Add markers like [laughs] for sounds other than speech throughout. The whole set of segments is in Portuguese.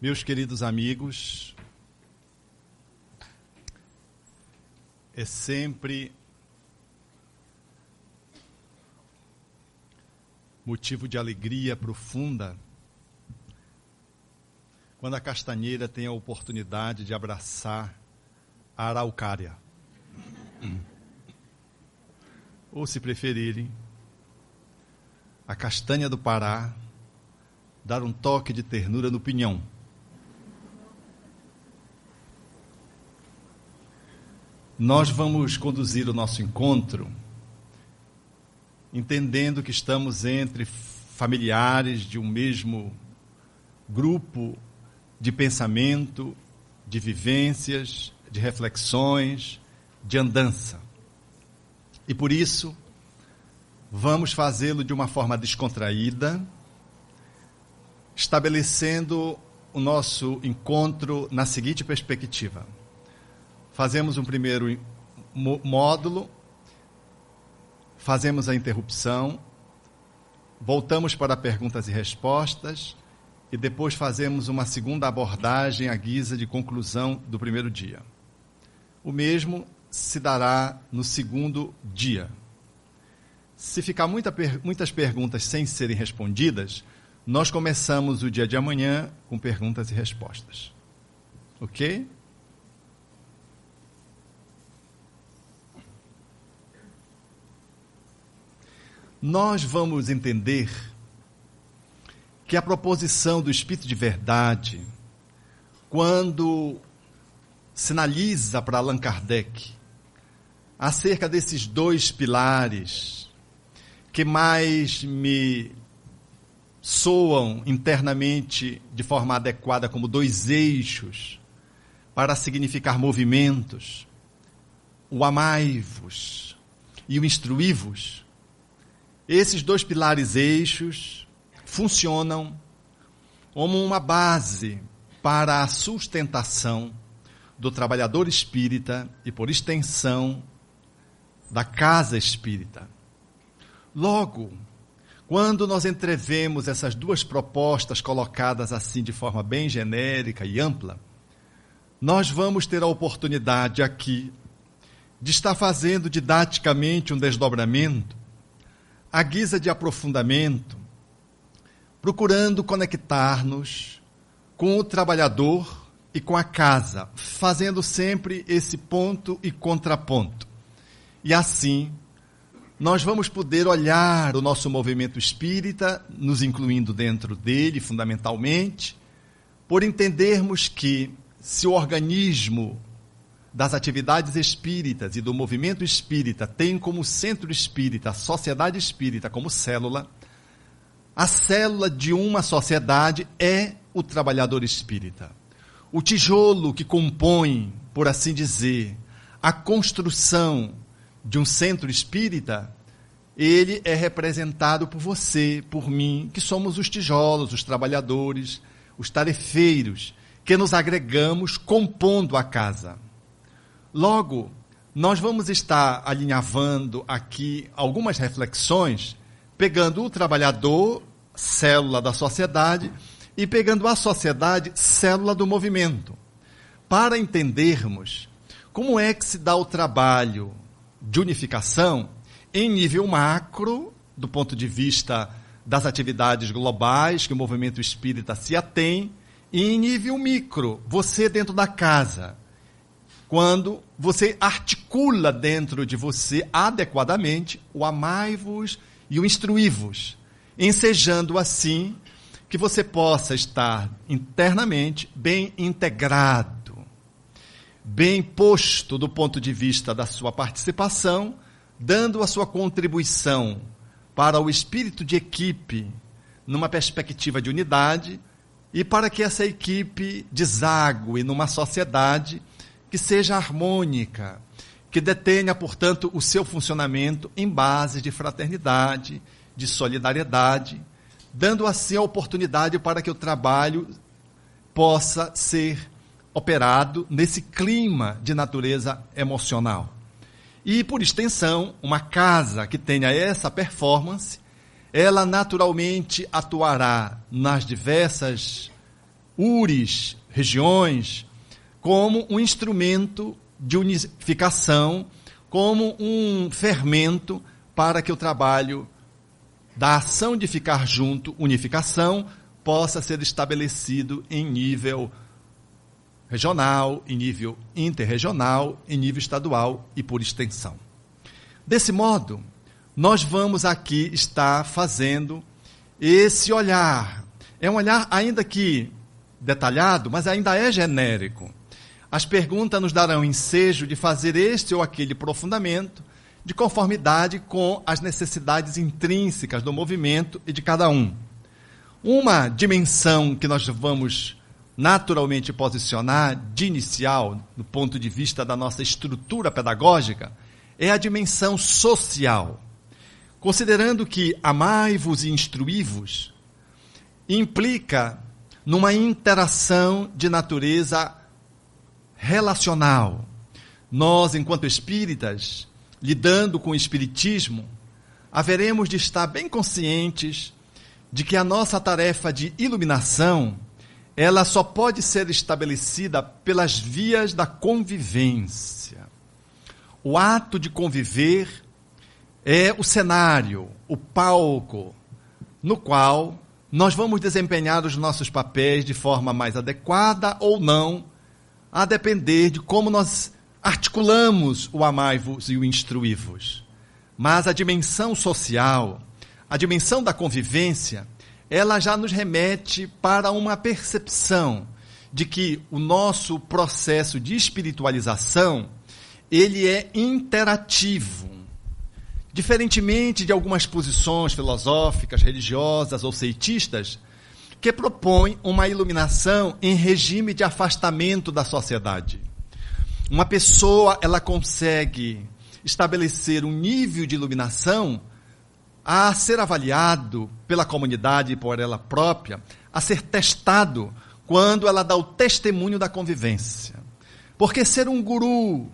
Meus queridos amigos, é sempre motivo de alegria profunda quando a castanheira tem a oportunidade de abraçar a araucária. Ou, se preferirem, a castanha do Pará dar um toque de ternura no pinhão. Nós vamos conduzir o nosso encontro entendendo que estamos entre familiares de um mesmo grupo de pensamento, de vivências, de reflexões, de andança. E por isso, vamos fazê-lo de uma forma descontraída, estabelecendo o nosso encontro na seguinte perspectiva fazemos um primeiro módulo, fazemos a interrupção, voltamos para perguntas e respostas e depois fazemos uma segunda abordagem à guisa de conclusão do primeiro dia. O mesmo se dará no segundo dia. Se ficar muita, muitas perguntas sem serem respondidas, nós começamos o dia de amanhã com perguntas e respostas. Ok? Nós vamos entender que a proposição do Espírito de Verdade, quando sinaliza para Allan Kardec acerca desses dois pilares que mais me soam internamente de forma adequada como dois eixos para significar movimentos, o amai-vos e o instruí-vos esses dois pilares eixos funcionam como uma base para a sustentação do trabalhador espírita e, por extensão, da casa espírita. Logo, quando nós entrevemos essas duas propostas colocadas assim de forma bem genérica e ampla, nós vamos ter a oportunidade aqui de estar fazendo didaticamente um desdobramento à guisa de aprofundamento, procurando conectar-nos com o trabalhador e com a casa, fazendo sempre esse ponto e contraponto. E assim, nós vamos poder olhar o nosso movimento espírita, nos incluindo dentro dele, fundamentalmente, por entendermos que se o organismo das atividades espíritas e do movimento espírita tem como centro espírita a sociedade espírita como célula, a célula de uma sociedade é o trabalhador espírita. O tijolo que compõe, por assim dizer, a construção de um centro espírita, ele é representado por você, por mim, que somos os tijolos, os trabalhadores, os tarefeiros, que nos agregamos compondo a casa. Logo, nós vamos estar alinhavando aqui algumas reflexões, pegando o trabalhador, célula da sociedade, e pegando a sociedade, célula do movimento, para entendermos como é que se dá o trabalho de unificação em nível macro, do ponto de vista das atividades globais que o movimento espírita se atém, e em nível micro, você dentro da casa quando você articula dentro de você adequadamente o amai-vos e o instruí-vos, ensejando assim que você possa estar internamente bem integrado, bem posto do ponto de vista da sua participação, dando a sua contribuição para o espírito de equipe numa perspectiva de unidade e para que essa equipe desague numa sociedade que seja harmônica, que detenha, portanto, o seu funcionamento em base de fraternidade, de solidariedade, dando assim a oportunidade para que o trabalho possa ser operado nesse clima de natureza emocional. E, por extensão, uma casa que tenha essa performance, ela naturalmente atuará nas diversas URIs, regiões, como um instrumento de unificação, como um fermento para que o trabalho da ação de ficar junto, unificação, possa ser estabelecido em nível regional, em nível interregional, em nível estadual e por extensão. Desse modo, nós vamos aqui estar fazendo esse olhar. É um olhar ainda que detalhado, mas ainda é genérico. As perguntas nos darão ensejo de fazer este ou aquele aprofundamento, de conformidade com as necessidades intrínsecas do movimento e de cada um. Uma dimensão que nós vamos naturalmente posicionar de inicial, do ponto de vista da nossa estrutura pedagógica, é a dimensão social. Considerando que amai-vos e instruí-vos implica numa interação de natureza relacional. Nós, enquanto espíritas, lidando com o espiritismo, haveremos de estar bem conscientes de que a nossa tarefa de iluminação, ela só pode ser estabelecida pelas vias da convivência. O ato de conviver é o cenário, o palco, no qual nós vamos desempenhar os nossos papéis de forma mais adequada ou não, a depender de como nós articulamos o amai-vos e o instruí-vos. Mas a dimensão social, a dimensão da convivência, ela já nos remete para uma percepção de que o nosso processo de espiritualização, ele é interativo. Diferentemente de algumas posições filosóficas, religiosas ou ceitistas, que propõem uma iluminação em regime de afastamento da sociedade. Uma pessoa, ela consegue estabelecer um nível de iluminação a ser avaliado pela comunidade e por ela própria, a ser testado quando ela dá o testemunho da convivência. Porque ser um guru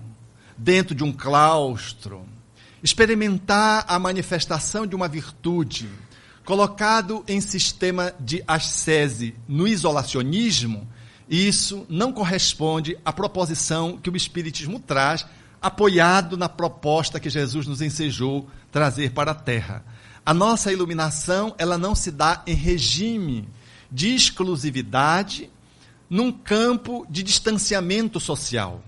dentro de um claustro, experimentar a manifestação de uma virtude, colocado em sistema de ascese no isolacionismo, isso não corresponde à proposição que o Espiritismo traz, apoiado na proposta que Jesus nos ensejou trazer para a Terra. A nossa iluminação, ela não se dá em regime de exclusividade, num campo de distanciamento social.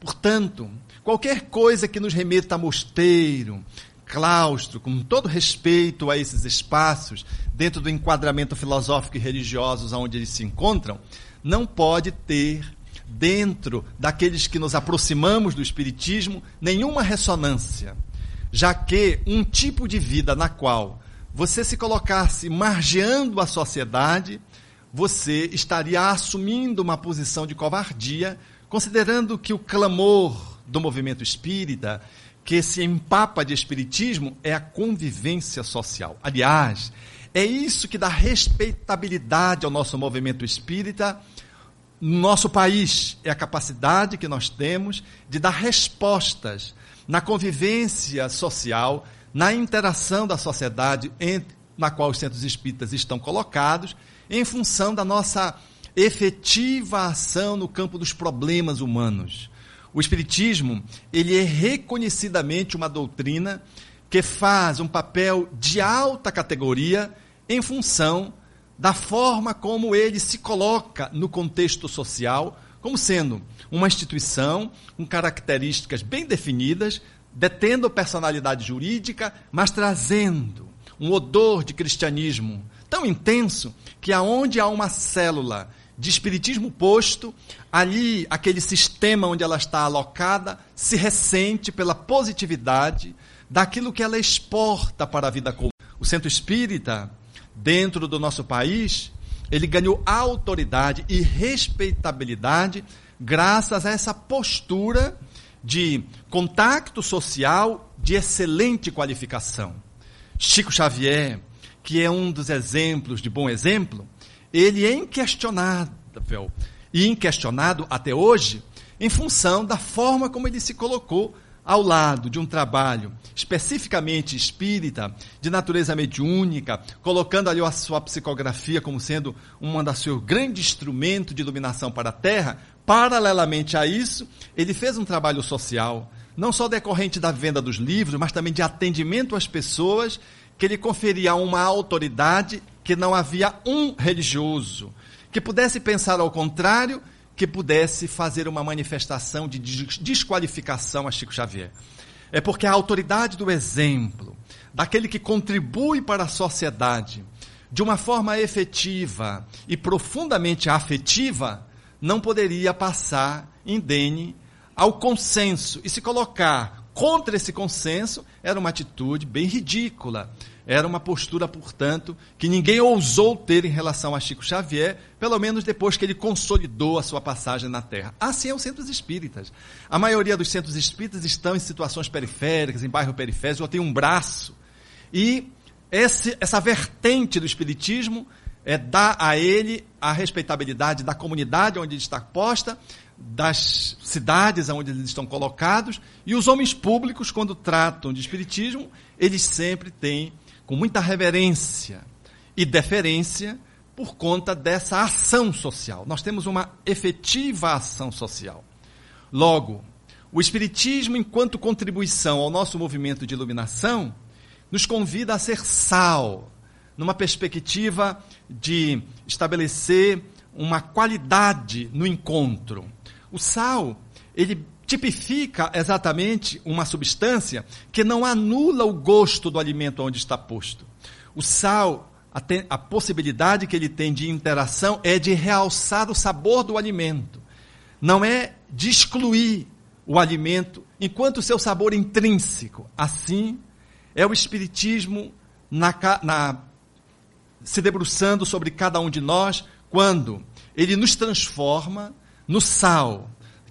Portanto, qualquer coisa que nos remeta a mosteiro, claustro, com todo respeito a esses espaços, dentro do enquadramento filosófico e religioso onde eles se encontram, não pode ter, dentro daqueles que nos aproximamos do Espiritismo, nenhuma ressonância, já que um tipo de vida na qual você se colocasse margeando a sociedade, você estaria assumindo uma posição de covardia, considerando que o clamor do movimento espírita, que se empapa de espiritismo, é a convivência social. Aliás, é isso que dá respeitabilidade ao nosso movimento espírita no nosso país. É a capacidade que nós temos de dar respostas na convivência social, na interação da sociedade entre, na qual os centros espíritas estão colocados, em função da nossa efetiva ação no campo dos problemas humanos. O espiritismo, ele é reconhecidamente uma doutrina que faz um papel de alta categoria em função da forma como ele se coloca no contexto social, como sendo uma instituição com características bem definidas, detendo personalidade jurídica, mas trazendo um odor de cristianismo tão intenso que aonde há uma célula de espiritismo posto, ali aquele sistema onde ela está alocada se ressente pela positividade daquilo que ela exporta para a vida comum. O centro espírita dentro do nosso país, ele ganhou autoridade e respeitabilidade graças a essa postura de contato social de excelente qualificação. Chico Xavier, que é um dos exemplos de bom exemplo, ele é inquestionável e inquestionado até hoje em função da forma como ele se colocou ao lado de um trabalho especificamente espírita, de natureza mediúnica, colocando ali a sua psicografia como sendo uma das seus grandes instrumentos de iluminação para a Terra, paralelamente a isso, ele fez um trabalho social, não só decorrente da venda dos livros, mas também de atendimento às pessoas, que ele conferia uma autoridade que não havia um religioso que pudesse pensar ao contrário que pudesse fazer uma manifestação de desqualificação a Chico Xavier. É porque a autoridade do exemplo, daquele que contribui para a sociedade de uma forma efetiva e profundamente afetiva, não poderia passar indene ao consenso e se colocar contra esse consenso era uma atitude bem ridícula. Era uma postura, portanto, que ninguém ousou ter em relação a Chico Xavier, pelo menos depois que ele consolidou a sua passagem na Terra. Assim é os centros espíritas. A maioria dos centros espíritas estão em situações periféricas, em bairro periférico, ou tem um braço. E esse, essa vertente do espiritismo é dar a ele a respeitabilidade da comunidade onde ele está posta, das cidades onde eles estão colocados, e os homens públicos, quando tratam de espiritismo, eles sempre têm com muita reverência e deferência por conta dessa ação social. Nós temos uma efetiva ação social. Logo, o Espiritismo, enquanto contribuição ao nosso movimento de iluminação, nos convida a ser sal, numa perspectiva de estabelecer uma qualidade no encontro. O sal, ele tipifica exatamente uma substância que não anula o gosto do alimento onde está posto. O sal, a, a possibilidade que ele tem de interação é de realçar o sabor do alimento. Não é de excluir o alimento enquanto seu sabor intrínseco. Assim é o Espiritismo na, na, se debruçando sobre cada um de nós, quando ele nos transforma no sal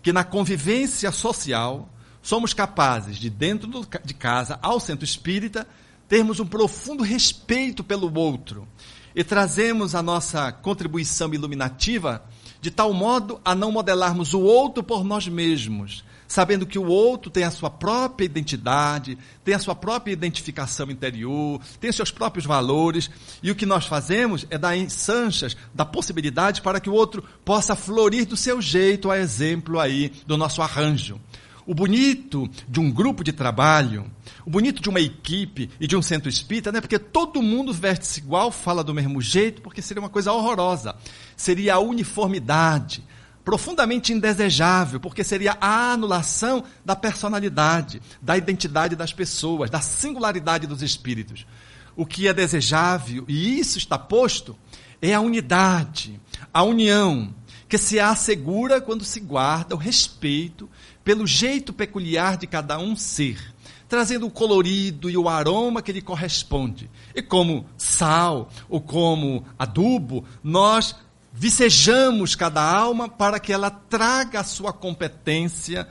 que na convivência social somos capazes de, dentro de casa, ao centro espírita, termos um profundo respeito pelo outro e trazemos a nossa contribuição iluminativa de tal modo a não modelarmos o outro por nós mesmos, sabendo que o outro tem a sua própria identidade, tem a sua própria identificação interior, tem seus próprios valores, e o que nós fazemos é dar sanchas da possibilidade para que o outro possa florir do seu jeito, a exemplo aí do nosso arranjo. O bonito de um grupo de trabalho, o bonito de uma equipe e de um centro espírita, não é porque todo mundo veste-se igual, fala do mesmo jeito, porque seria uma coisa horrorosa. Seria a uniformidade, profundamente indesejável, porque seria a anulação da personalidade, da identidade das pessoas, da singularidade dos espíritos. O que é desejável, e isso está posto, é a unidade, a união, que se assegura quando se guarda o respeito pelo jeito peculiar de cada um ser, trazendo o colorido e o aroma que lhe corresponde. E como sal ou como adubo, nós vicejamos cada alma para que ela traga a sua competência,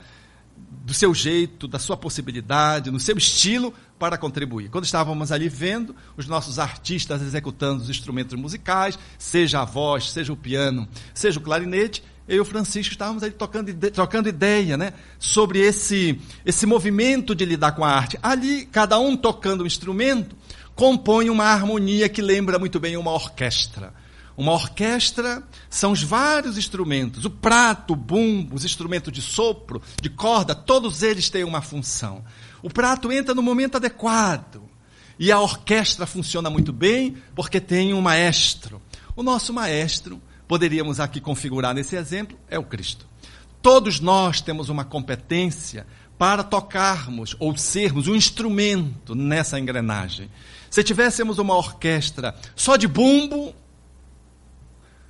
do seu jeito, da sua possibilidade, no seu estilo, para contribuir. Quando estávamos ali vendo os nossos artistas executando os instrumentos musicais, seja a voz, seja o piano, seja o clarinete, eu e o Francisco estávamos ali tocando, trocando ideia né, sobre esse, esse movimento de lidar com a arte. Ali, cada um tocando um instrumento, compõe uma harmonia que lembra muito bem uma orquestra. Uma orquestra são os vários instrumentos, o prato, o bumbo, os instrumentos de sopro, de corda, todos eles têm uma função. O prato entra no momento adequado. E a orquestra funciona muito bem porque tem um maestro. O nosso maestro, poderíamos aqui configurar nesse exemplo, é o Cristo. Todos nós temos uma competência para tocarmos ou sermos um instrumento nessa engrenagem. Se tivéssemos uma orquestra só de bumbo,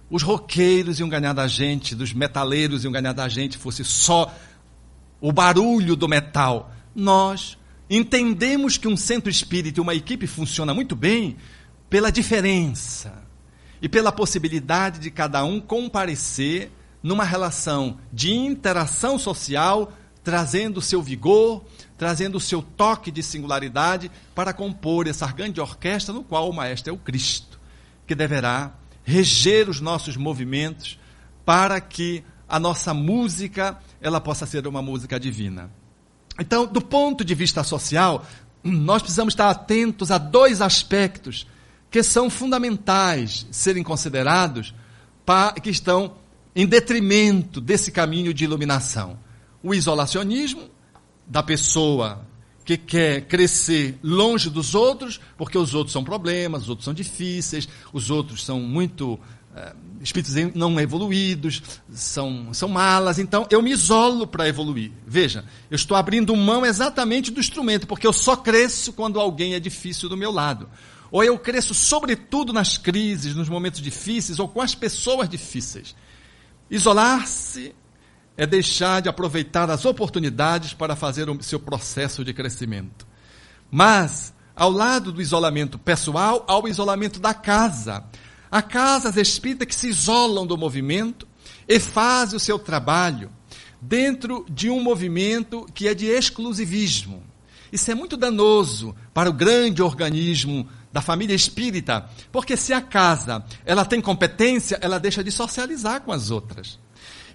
os roqueiros iam ganhar da gente, dos metaleiros iam ganhar da gente, fosse só o barulho do metal. Nós entendemos que um centro espírita e uma equipe funciona muito bem pela diferença e pela possibilidade de cada um comparecer numa relação de interação social, trazendo o seu vigor, trazendo o seu toque de singularidade para compor essa grande orquestra no qual o maestro é o Cristo, que deverá reger os nossos movimentos para que a nossa música ela possa ser uma música divina. Então, do ponto de vista social, nós precisamos estar atentos a dois aspectos que são fundamentais serem considerados, que estão em detrimento desse caminho de iluminação. O isolacionismo da pessoa que quer crescer longe dos outros, porque os outros são problemas, os outros são difíceis, os outros são muito é, espíritos não evoluídos, são, são malas, então eu me isolo para evoluir. Veja, eu estou abrindo mão exatamente do instrumento, porque eu só cresço quando alguém é difícil do meu lado. Ou eu cresço sobretudo nas crises, nos momentos difíceis, ou com as pessoas difíceis. Isolar-se é deixar de aproveitar as oportunidades para fazer o seu processo de crescimento. Mas, ao lado do isolamento pessoal, há o isolamento da casa. Há casas espíritas que se isolam do movimento e fazem o seu trabalho dentro de um movimento que é de exclusivismo. Isso é muito danoso para o grande organismo da família espírita, porque se a casa ela tem competência, ela deixa de socializar com as outras.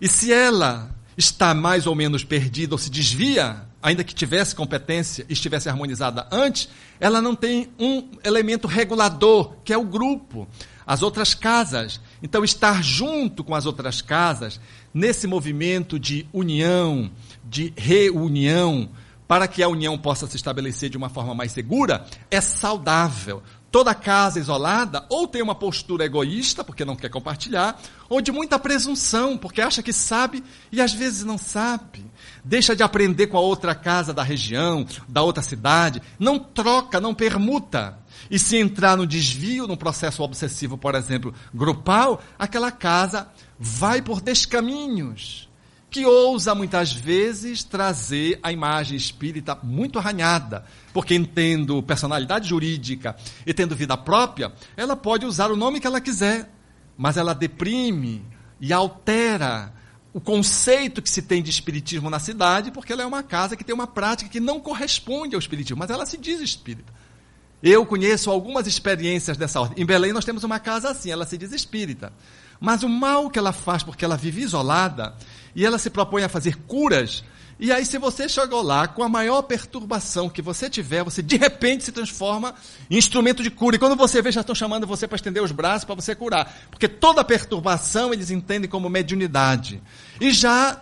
E se ela está mais ou menos perdida ou se desvia, ainda que tivesse competência e estivesse harmonizada antes, ela não tem um elemento regulador, que é o grupo as outras casas. Então, estar junto com as outras casas, nesse movimento de união, de reunião, para que a união possa se estabelecer de uma forma mais segura, é saudável. Toda casa isolada ou tem uma postura egoísta, porque não quer compartilhar, ou de muita presunção, porque acha que sabe e às vezes não sabe. Deixa de aprender com a outra casa da região, da outra cidade, não troca, não permuta. E se entrar no desvio, no processo obsessivo, por exemplo, grupal, aquela casa vai por descaminhos, que ousa muitas vezes trazer a imagem espírita muito arranhada, porque tendo personalidade jurídica e tendo vida própria, ela pode usar o nome que ela quiser, mas ela deprime e altera o conceito que se tem de espiritismo na cidade, porque ela é uma casa que tem uma prática que não corresponde ao espiritismo, mas ela se diz espírita. Eu conheço algumas experiências dessa ordem. Em Belém nós temos uma casa assim, ela se diz espírita. Mas o mal que ela faz, porque ela vive isolada, e ela se propõe a fazer curas, e aí se você chegou lá com a maior perturbação que você tiver, você de repente se transforma em instrumento de cura. E quando você vê, já estão chamando você para estender os braços para você curar. Porque toda perturbação eles entendem como mediunidade. E já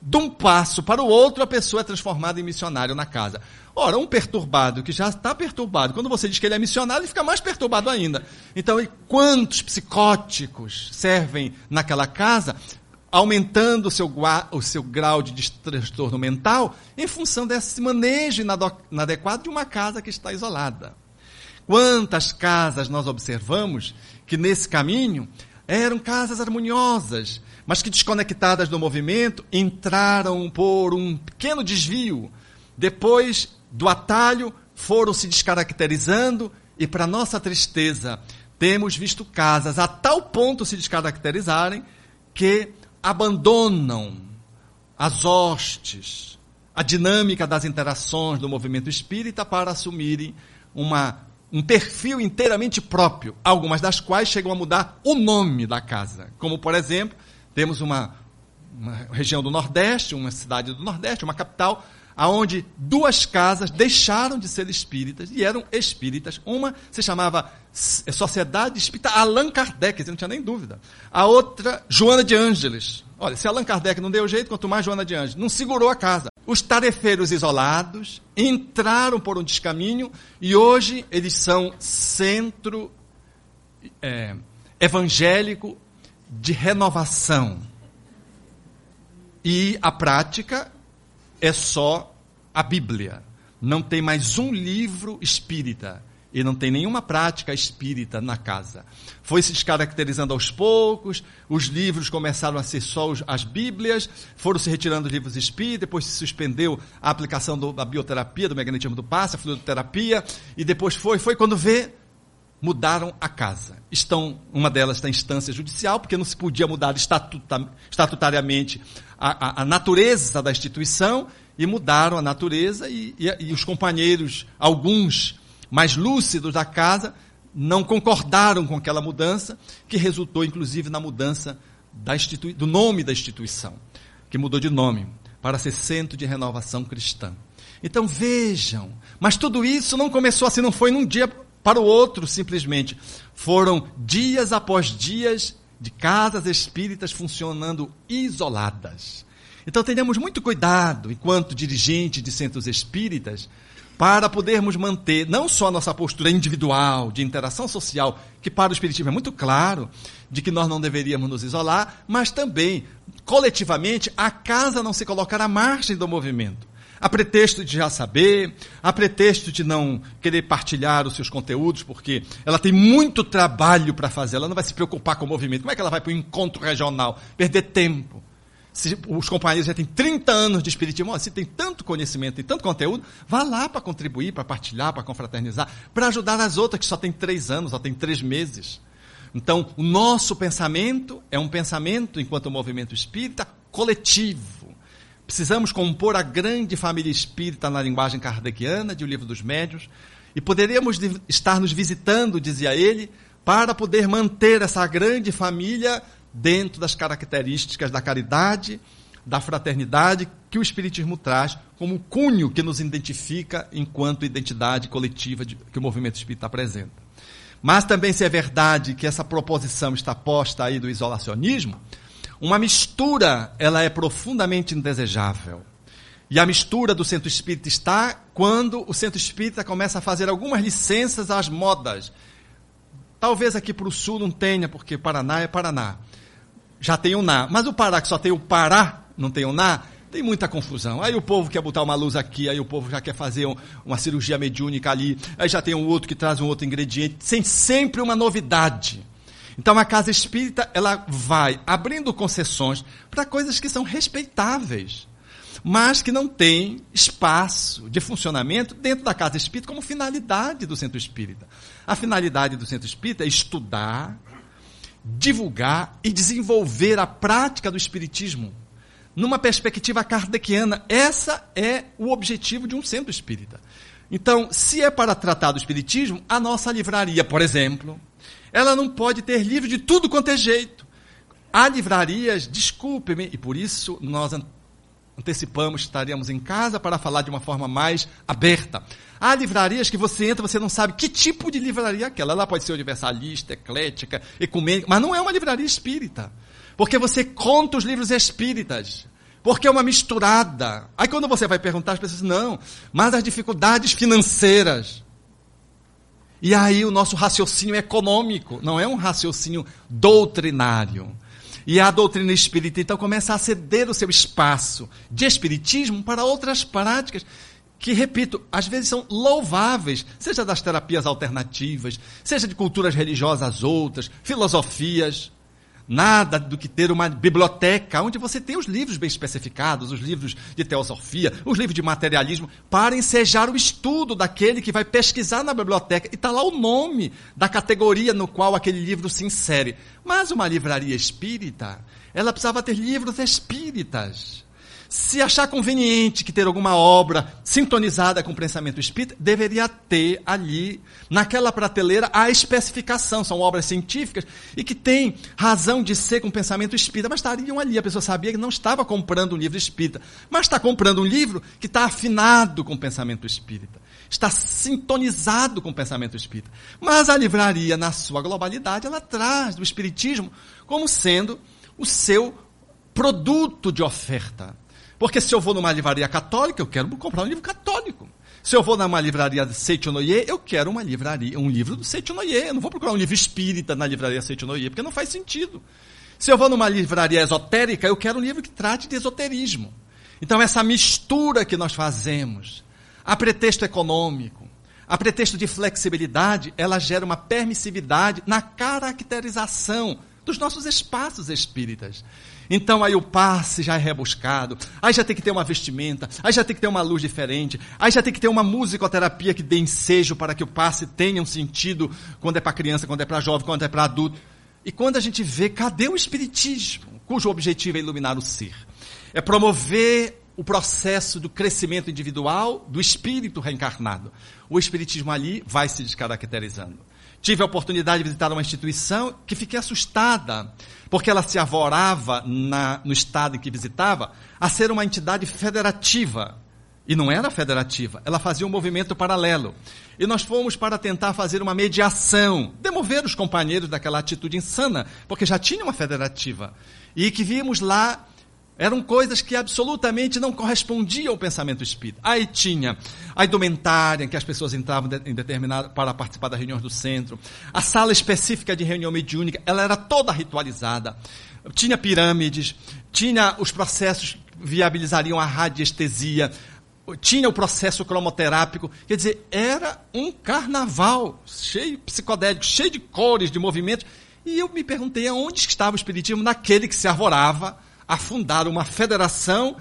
de um passo para o outro, a pessoa é transformada em missionário na casa. Ora, um perturbado que já está perturbado, quando você diz que ele é missionário, ele fica mais perturbado ainda. Então, quantos psicóticos servem naquela casa, aumentando o seu, o seu grau de transtorno mental, em função desse manejo inadequado de uma casa que está isolada? Quantas casas nós observamos que nesse caminho eram casas harmoniosas, mas que desconectadas do movimento entraram por um pequeno desvio. Depois do atalho foram se descaracterizando e, para nossa tristeza, temos visto casas a tal ponto se descaracterizarem que abandonam as hostes, a dinâmica das interações do movimento espírita para assumirem uma, um perfil inteiramente próprio, algumas das quais chegam a mudar o nome da casa. Como, por exemplo, temos uma, uma região do Nordeste, uma cidade do Nordeste, uma capital, aonde duas casas deixaram de ser espíritas e eram espíritas. Uma se chamava Sociedade Espírita Allan Kardec, não tinha nem dúvida. A outra, Joana de Ângeles. Olha, se Allan Kardec não deu jeito, quanto mais Joana de Ângeles. Não segurou a casa. Os tarefeiros isolados entraram por um descaminho e hoje eles são centro é, evangélico de renovação. E a prática é só a Bíblia. Não tem mais um livro espírita. E não tem nenhuma prática espírita na casa. Foi se descaracterizando aos poucos, os livros começaram a ser só as Bíblias, foram se retirando os livros espíritas, depois se suspendeu a aplicação do, da bioterapia, do magnetismo do passe, a fluidoterapia, e depois foi, foi quando vê, mudaram a casa. Estão, uma delas está em instância judicial, porque não se podia mudar estatuta, estatutariamente a, a, a, natureza da instituição, e mudaram a natureza, e, e, e, os companheiros, alguns mais lúcidos da casa, não concordaram com aquela mudança, que resultou inclusive na mudança do nome da instituição, que mudou de nome para ser Centro de Renovação Cristã. Então vejam, mas tudo isso não começou assim, não foi num dia para o outro simplesmente. Foram dias após dias de casas espíritas funcionando isoladas. Então tenhamos muito cuidado, enquanto dirigente de centros espíritas, para podermos manter não só a nossa postura individual, de interação social, que para o Espiritismo é muito claro, de que nós não deveríamos nos isolar, mas também, coletivamente, a casa não se colocar à margem do movimento. A pretexto de já saber, a pretexto de não querer partilhar os seus conteúdos, porque ela tem muito trabalho para fazer, ela não vai se preocupar com o movimento. Como é que ela vai para o encontro regional? Perder tempo se os companheiros já têm 30 anos de espiritismo, se tem tanto conhecimento e tanto conteúdo, vá lá para contribuir, para partilhar, para confraternizar, para ajudar as outras que só têm três anos, só têm três meses. Então, o nosso pensamento é um pensamento, enquanto movimento espírita, coletivo. Precisamos compor a grande família espírita na linguagem kardeciana de O Livro dos Médios, e poderíamos estar nos visitando, dizia ele, para poder manter essa grande família dentro das características da caridade, da fraternidade que o Espiritismo traz como cunho que nos identifica enquanto identidade coletiva de, que o movimento espírita apresenta. Mas também, se é verdade que essa proposição está posta aí do isolacionismo, uma mistura ela é profundamente indesejável. E a mistura do centro espírita está quando o centro espírita começa a fazer algumas licenças às modas. Talvez aqui para o sul não tenha, porque Paraná é Paraná já tem o na. Mas o Pará, que só tem o Pará, não tem o na, tem muita confusão. Aí o povo quer botar uma luz aqui, aí o povo já quer fazer um, uma cirurgia mediúnica ali, aí já tem um outro que traz um outro ingrediente, sem sempre uma novidade. Então a casa espírita, ela vai abrindo concessões para coisas que são respeitáveis, mas que não tem espaço de funcionamento dentro da casa espírita como finalidade do centro espírita. A finalidade do centro espírita é estudar, divulgar e desenvolver a prática do Espiritismo numa perspectiva kardeciana. Essa é o objetivo de um centro espírita. Então, se é para tratar do Espiritismo, a nossa livraria, por exemplo, ela não pode ter livro de tudo quanto é jeito. Há livrarias, desculpe-me, e por isso nós antecipamos, estaríamos em casa para falar de uma forma mais aberta. Há livrarias que você entra, você não sabe que tipo de livraria é aquela. Ela pode ser universalista, eclética, ecumênica, mas não é uma livraria espírita. Porque você conta os livros espíritas. Porque é uma misturada. Aí quando você vai perguntar, as pessoas não, mas as dificuldades financeiras. E aí o nosso raciocínio econômico, não é um raciocínio doutrinário. E a doutrina espírita então começa a ceder o seu espaço de espiritismo para outras práticas que, repito, às vezes são louváveis, seja das terapias alternativas, seja de culturas religiosas outras, filosofias. Nada do que ter uma biblioteca onde você tem os livros bem especificados, os livros de teosofia, os livros de materialismo, para ensejar o estudo daquele que vai pesquisar na biblioteca. E está lá o nome da categoria no qual aquele livro se insere. Mas uma livraria espírita, ela precisava ter livros espíritas se achar conveniente que ter alguma obra sintonizada com o pensamento espírita, deveria ter ali, naquela prateleira, a especificação. São obras científicas e que têm razão de ser com o pensamento espírita, mas estariam ali. A pessoa sabia que não estava comprando um livro espírita, mas está comprando um livro que está afinado com o pensamento espírita. Está sintonizado com o pensamento espírita. Mas a livraria, na sua globalidade, ela traz o espiritismo como sendo o seu produto de oferta. Porque se eu vou numa livraria católica, eu quero comprar um livro católico. Se eu vou numa livraria Seichonoye, eu quero uma livraria, um livro do Seichonoye. Eu não vou procurar um livro espírita na livraria Seichonoye, porque não faz sentido. Se eu vou numa livraria esotérica, eu quero um livro que trate de esoterismo. Então, essa mistura que nós fazemos, a pretexto econômico, a pretexto de flexibilidade, ela gera uma permissividade na caracterização dos nossos espaços espíritas. Então aí o passe já é rebuscado, aí já tem que ter uma vestimenta, aí já tem que ter uma luz diferente, aí já tem que ter uma musicoterapia que dê ensejo para que o passe tenha um sentido quando é para criança, quando é para jovem, quando é para adulto. E quando a gente vê, cadê o espiritismo, cujo objetivo é iluminar o ser? É promover o processo do crescimento individual do espírito reencarnado. O espiritismo ali vai se descaracterizando. Tive a oportunidade de visitar uma instituição que fiquei assustada, porque ela se avorava na, no estado em que visitava a ser uma entidade federativa. E não era federativa, ela fazia um movimento paralelo. E nós fomos para tentar fazer uma mediação, demover os companheiros daquela atitude insana, porque já tinha uma federativa. E que vimos lá eram coisas que absolutamente não correspondiam ao pensamento espírita. Aí tinha a indumentária, em que as pessoas entravam em determinado para participar das reuniões do centro. A sala específica de reunião mediúnica, ela era toda ritualizada. Tinha pirâmides, tinha os processos que viabilizariam a radiestesia, tinha o processo cromoterápico, quer dizer, era um carnaval, cheio psicodélico, cheio de cores, de movimentos. E eu me perguntei aonde estava o espiritismo naquele que se arvorava a fundar uma federação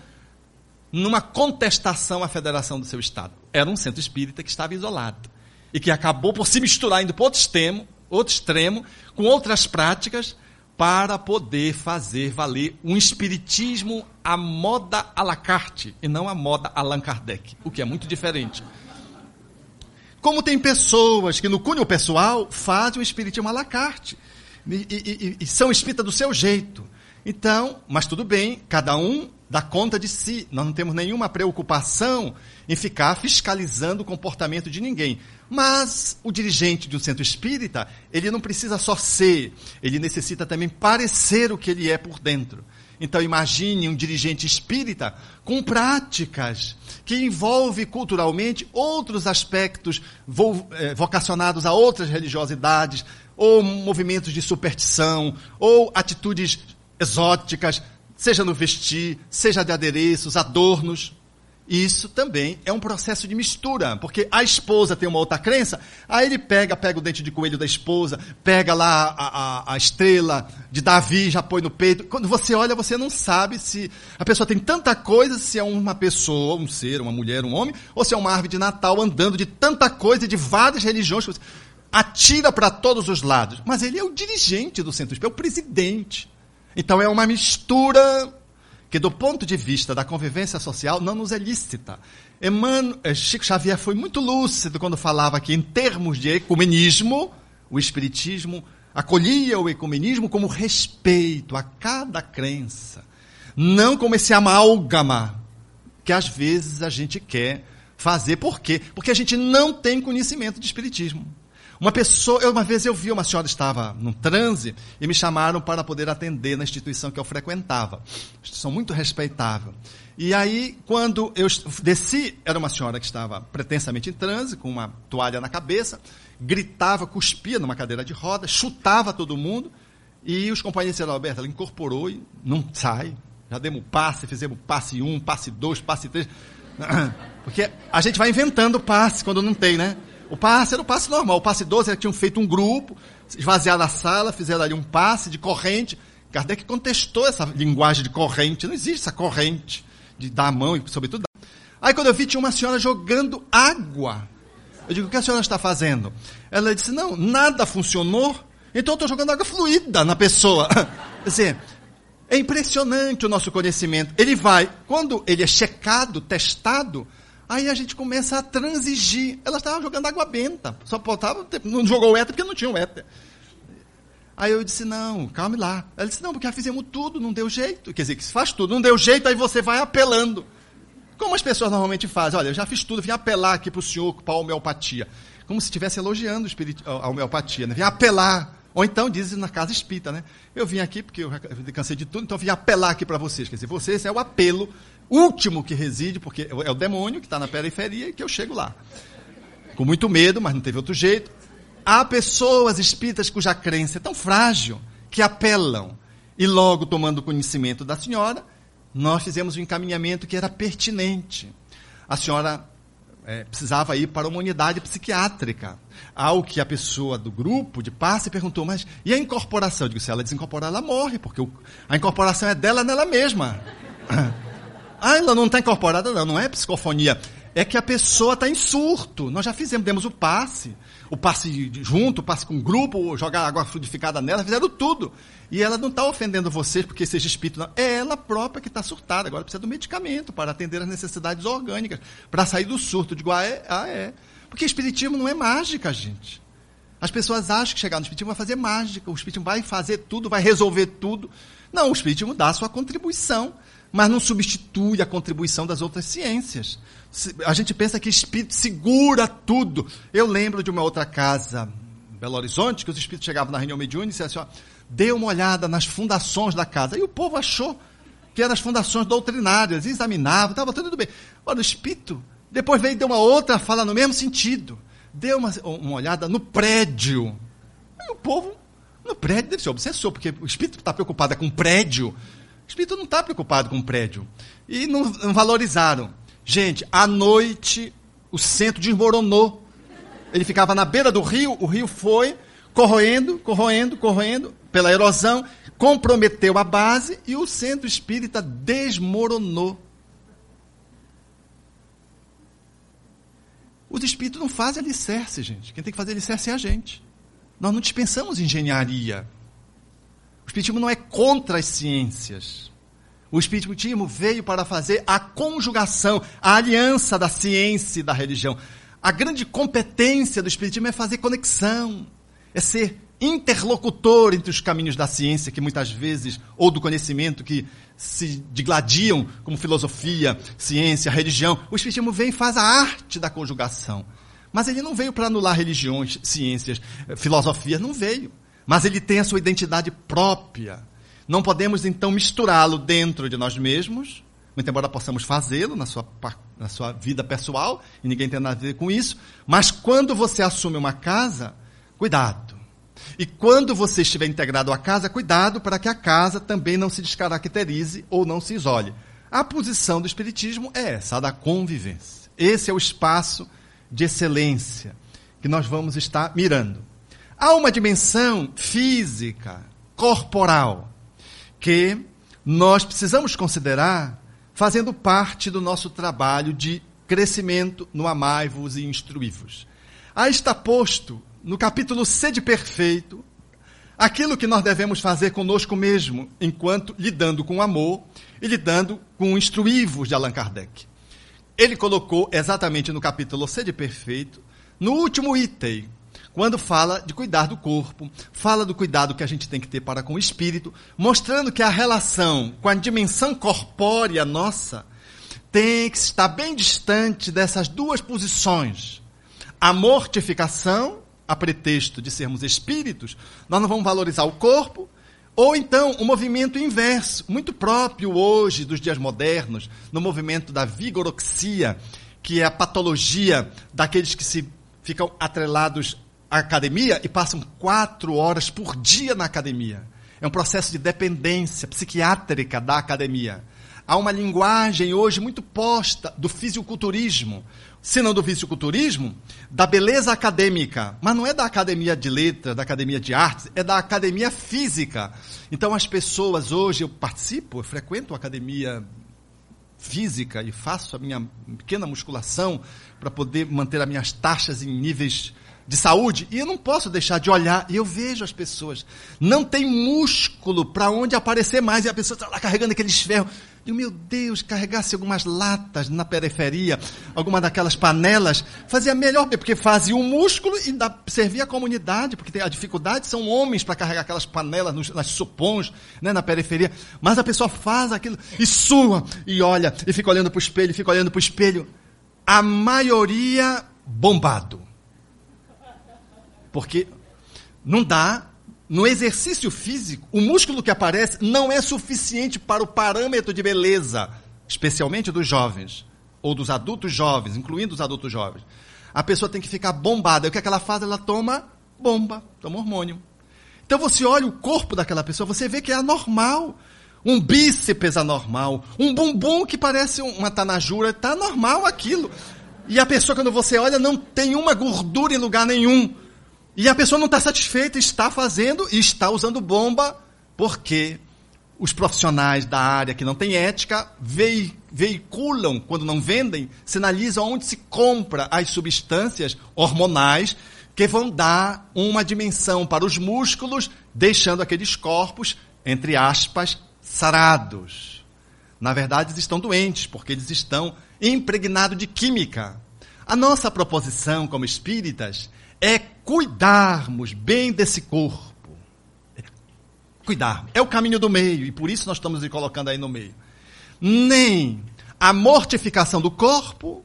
numa contestação à federação do seu estado. Era um centro espírita que estava isolado e que acabou por se misturar indo para outro extremo, outro extremo, com outras práticas para poder fazer valer um espiritismo à moda à la carte e não à moda Allan Kardec, o que é muito diferente. Como tem pessoas que no cunho pessoal fazem o espiritismo à la carte e, e, e, e são espíritas do seu jeito. Então, mas tudo bem, cada um dá conta de si. Nós não temos nenhuma preocupação em ficar fiscalizando o comportamento de ninguém. Mas o dirigente de um centro espírita, ele não precisa só ser, ele necessita também parecer o que ele é por dentro. Então imagine um dirigente espírita com práticas que envolve culturalmente outros aspectos eh, vocacionados a outras religiosidades, ou movimentos de superstição, ou atitudes exóticas, seja no vestir, seja de adereços, adornos. Isso também é um processo de mistura, porque a esposa tem uma outra crença, aí ele pega, pega o dente de coelho da esposa, pega lá a, a, a, estrela de Davi, já põe no peito. Quando você olha, você não sabe se a pessoa tem tanta coisa, se é uma pessoa, um ser, uma mulher, um homem, ou se é uma árvore de Natal andando de tanta coisa de várias religiões. Atira para todos os lados. Mas ele é o dirigente do centro espírita, é o presidente. Então é uma mistura que, do ponto de vista da convivência social, não nos é lícita. Emmanuel, eh, Chico Xavier foi muito lúcido quando falava que, em termos de ecumenismo, o Espiritismo acolhia o ecumenismo como respeito a cada crença, não como esse amálgama que às vezes a gente quer fazer. Por quê? Porque a gente não tem conhecimento de Espiritismo. Uma pessoa, eu, uma vez eu vi uma senhora estava num transe e me chamaram para poder atender na instituição que eu frequentava. Instituição muito respeitável. E aí, quando eu desci, era uma senhora que estava pretensamente em transe, com uma toalha na cabeça, gritava, cuspia numa cadeira de rodas, chutava todo mundo. E os companheiros disseram, Alberto, ela incorporou e não sai. Já demos passe, fizemos passe um, passe dois, passe três. [clears throat] Porque a gente vai inventando passe quando não tem, né? O passe era o passe normal. O passe 12 eles tinham feito um grupo, esvaziado a sala, fizeram ali um passe de corrente. Kardec contestou essa linguagem de corrente. Não existe essa corrente de dar a mão e, sobretudo, dar. Aí, quando eu vi, tinha uma senhora jogando água. Eu digo, o que a senhora está fazendo? Ela disse, não, nada funcionou, então eu estou jogando água fluida na pessoa. [laughs] Quer dizer, é impressionante o nosso conhecimento. Ele vai, quando ele é checado, testado, Aí a gente começa a transigir. Ela estava jogando água benta. Só botava, não jogou o éter porque não tinha o éter. Aí eu disse, não, calme lá. Ela disse, não, porque fizemos tudo, não deu jeito. Quer dizer, que se faz tudo, não deu jeito, aí você vai apelando. Como as pessoas normalmente fazem. Olha, eu já fiz tudo, vim apelar aqui para o senhor para a homeopatia. Como se estivesse elogiando a homeopatia, né? Vim apelar. Ou então dizem na casa espírita, né? Eu vim aqui porque eu cansei de tudo, então vim apelar aqui para vocês. Quer dizer, vocês é o apelo último que reside, porque é o demônio que está na periferia e que eu chego lá. Com muito medo, mas não teve outro jeito. Há pessoas espíritas cuja crença é tão frágil que apelam. E logo, tomando conhecimento da senhora, nós fizemos um encaminhamento que era pertinente. A senhora é, precisava ir para uma unidade psiquiátrica. Ao que a pessoa do grupo de passe perguntou, mas e a incorporação? Eu digo, se ela desincorporar, ela morre, porque o, a incorporação é dela nela mesma. Ah, ela não está incorporada, não, não é psicofonia. É que a pessoa está em surto. Nós já fizemos, demos o passe. O passe junto, o passe com grupo, jogar água fluidificada nela, fizeram tudo. E ela não está ofendendo vocês porque seja espírito, não. É ela própria que está surtada. Agora precisa do medicamento para atender as necessidades orgânicas, para sair do surto. Eu digo, ah, é? Ah, é. Porque espiritismo não é mágica, gente. As pessoas acham que chegar no espiritismo vai fazer mágica, o espiritismo vai fazer tudo, vai resolver tudo. Não, o espiritismo dá a sua contribuição mas não substitui a contribuição das outras ciências. A gente pensa que espírito segura tudo. Eu lembro de uma outra casa, Belo Horizonte, que os espíritos chegavam na reunião mediúnica e disseram assim, ó, dê uma olhada nas fundações da casa. E o povo achou que eram as fundações doutrinárias, examinavam, estava tudo bem. Olha, o espírito depois veio e deu uma outra fala no mesmo sentido. Deu uma, uma olhada no prédio. E o povo, no prédio, deve ser obsessor, porque o espírito está preocupado com prédio. O espírito não está preocupado com prédio. E não, não valorizaram. Gente, à noite, o centro desmoronou. Ele ficava na beira do rio, o rio foi corroendo, corroendo, corroendo pela erosão, comprometeu a base e o centro espírita desmoronou. Os espíritos não fazem alicerce, gente. Quem tem que fazer alicerce é a gente. Nós não dispensamos engenharia. O espiritismo não é contra as ciências. O espiritismo veio para fazer a conjugação, a aliança da ciência e da religião. A grande competência do espiritismo é fazer conexão, é ser interlocutor entre os caminhos da ciência, que muitas vezes, ou do conhecimento, que se digladiam como filosofia, ciência, religião. O Espiritismo vem e faz a arte da conjugação. Mas ele não veio para anular religiões, ciências, filosofia, não veio. Mas ele tem a sua identidade própria. Não podemos, então, misturá-lo dentro de nós mesmos, muito embora possamos fazê-lo na sua, na sua vida pessoal, e ninguém tem nada a ver com isso. Mas quando você assume uma casa, cuidado e quando você estiver integrado à casa, cuidado para que a casa também não se descaracterize ou não se isole. A posição do Espiritismo é essa, a da convivência. Esse é o espaço de excelência que nós vamos estar mirando. Há uma dimensão física, corporal, que nós precisamos considerar fazendo parte do nosso trabalho de crescimento no amai-vos e instruí-vos. Aí está posto no capítulo Sede Perfeito, aquilo que nós devemos fazer conosco mesmo, enquanto lidando com amor e lidando com instruivos de Allan Kardec. Ele colocou exatamente no capítulo Sede Perfeito, no último item, quando fala de cuidar do corpo, fala do cuidado que a gente tem que ter para com o espírito, mostrando que a relação com a dimensão corpórea nossa tem que estar bem distante dessas duas posições: a mortificação a pretexto de sermos espíritos, nós não vamos valorizar o corpo, ou então o movimento inverso, muito próprio hoje dos dias modernos, no movimento da vigoroxia, que é a patologia daqueles que se ficam atrelados academia e passam quatro horas por dia na academia. É um processo de dependência psiquiátrica da academia. Há uma linguagem hoje muito posta do fisiculturismo, se não do fisiculturismo, da beleza acadêmica. Mas não é da academia de letras, da academia de artes, é da academia física. Então as pessoas hoje, eu participo, eu frequento a academia física e faço a minha pequena musculação para poder manter as minhas taxas em níveis de saúde. E eu não posso deixar de olhar, e eu vejo as pessoas. Não tem músculo para onde aparecer mais, e a pessoa está lá carregando aqueles ferros. E meu Deus, carregasse algumas latas na periferia, alguma daquelas panelas, fazia melhor, porque fazia o músculo e dá, servia a comunidade, porque a dificuldade são homens para carregar aquelas panelas nos, nas supões, né, na periferia. Mas a pessoa faz aquilo e sua, e olha, e fica olhando para o espelho, fica olhando para o espelho. A maioria bombado. Porque não dá no exercício físico, o músculo que aparece não é suficiente para o parâmetro de beleza, especialmente dos jovens, ou dos adultos jovens, incluindo os adultos jovens. A pessoa tem que ficar bombada. E o que, é que ela faz? Ela toma bomba, toma hormônio. Então você olha o corpo daquela pessoa, você vê que é anormal. Um bíceps anormal, um bumbum que parece uma tanajura, está normal aquilo. E a pessoa, quando você olha, não tem uma gordura em lugar nenhum. E a pessoa não está satisfeita, está fazendo e está usando bomba, porque os profissionais da área que não têm ética veiculam, quando não vendem, sinalizam onde se compra as substâncias hormonais que vão dar uma dimensão para os músculos, deixando aqueles corpos, entre aspas, sarados. Na verdade, eles estão doentes, porque eles estão impregnados de química. A nossa proposição como espíritas é cuidarmos bem desse corpo. Cuidar. É o caminho do meio, e por isso nós estamos nos colocando aí no meio. nem a mortificação do corpo,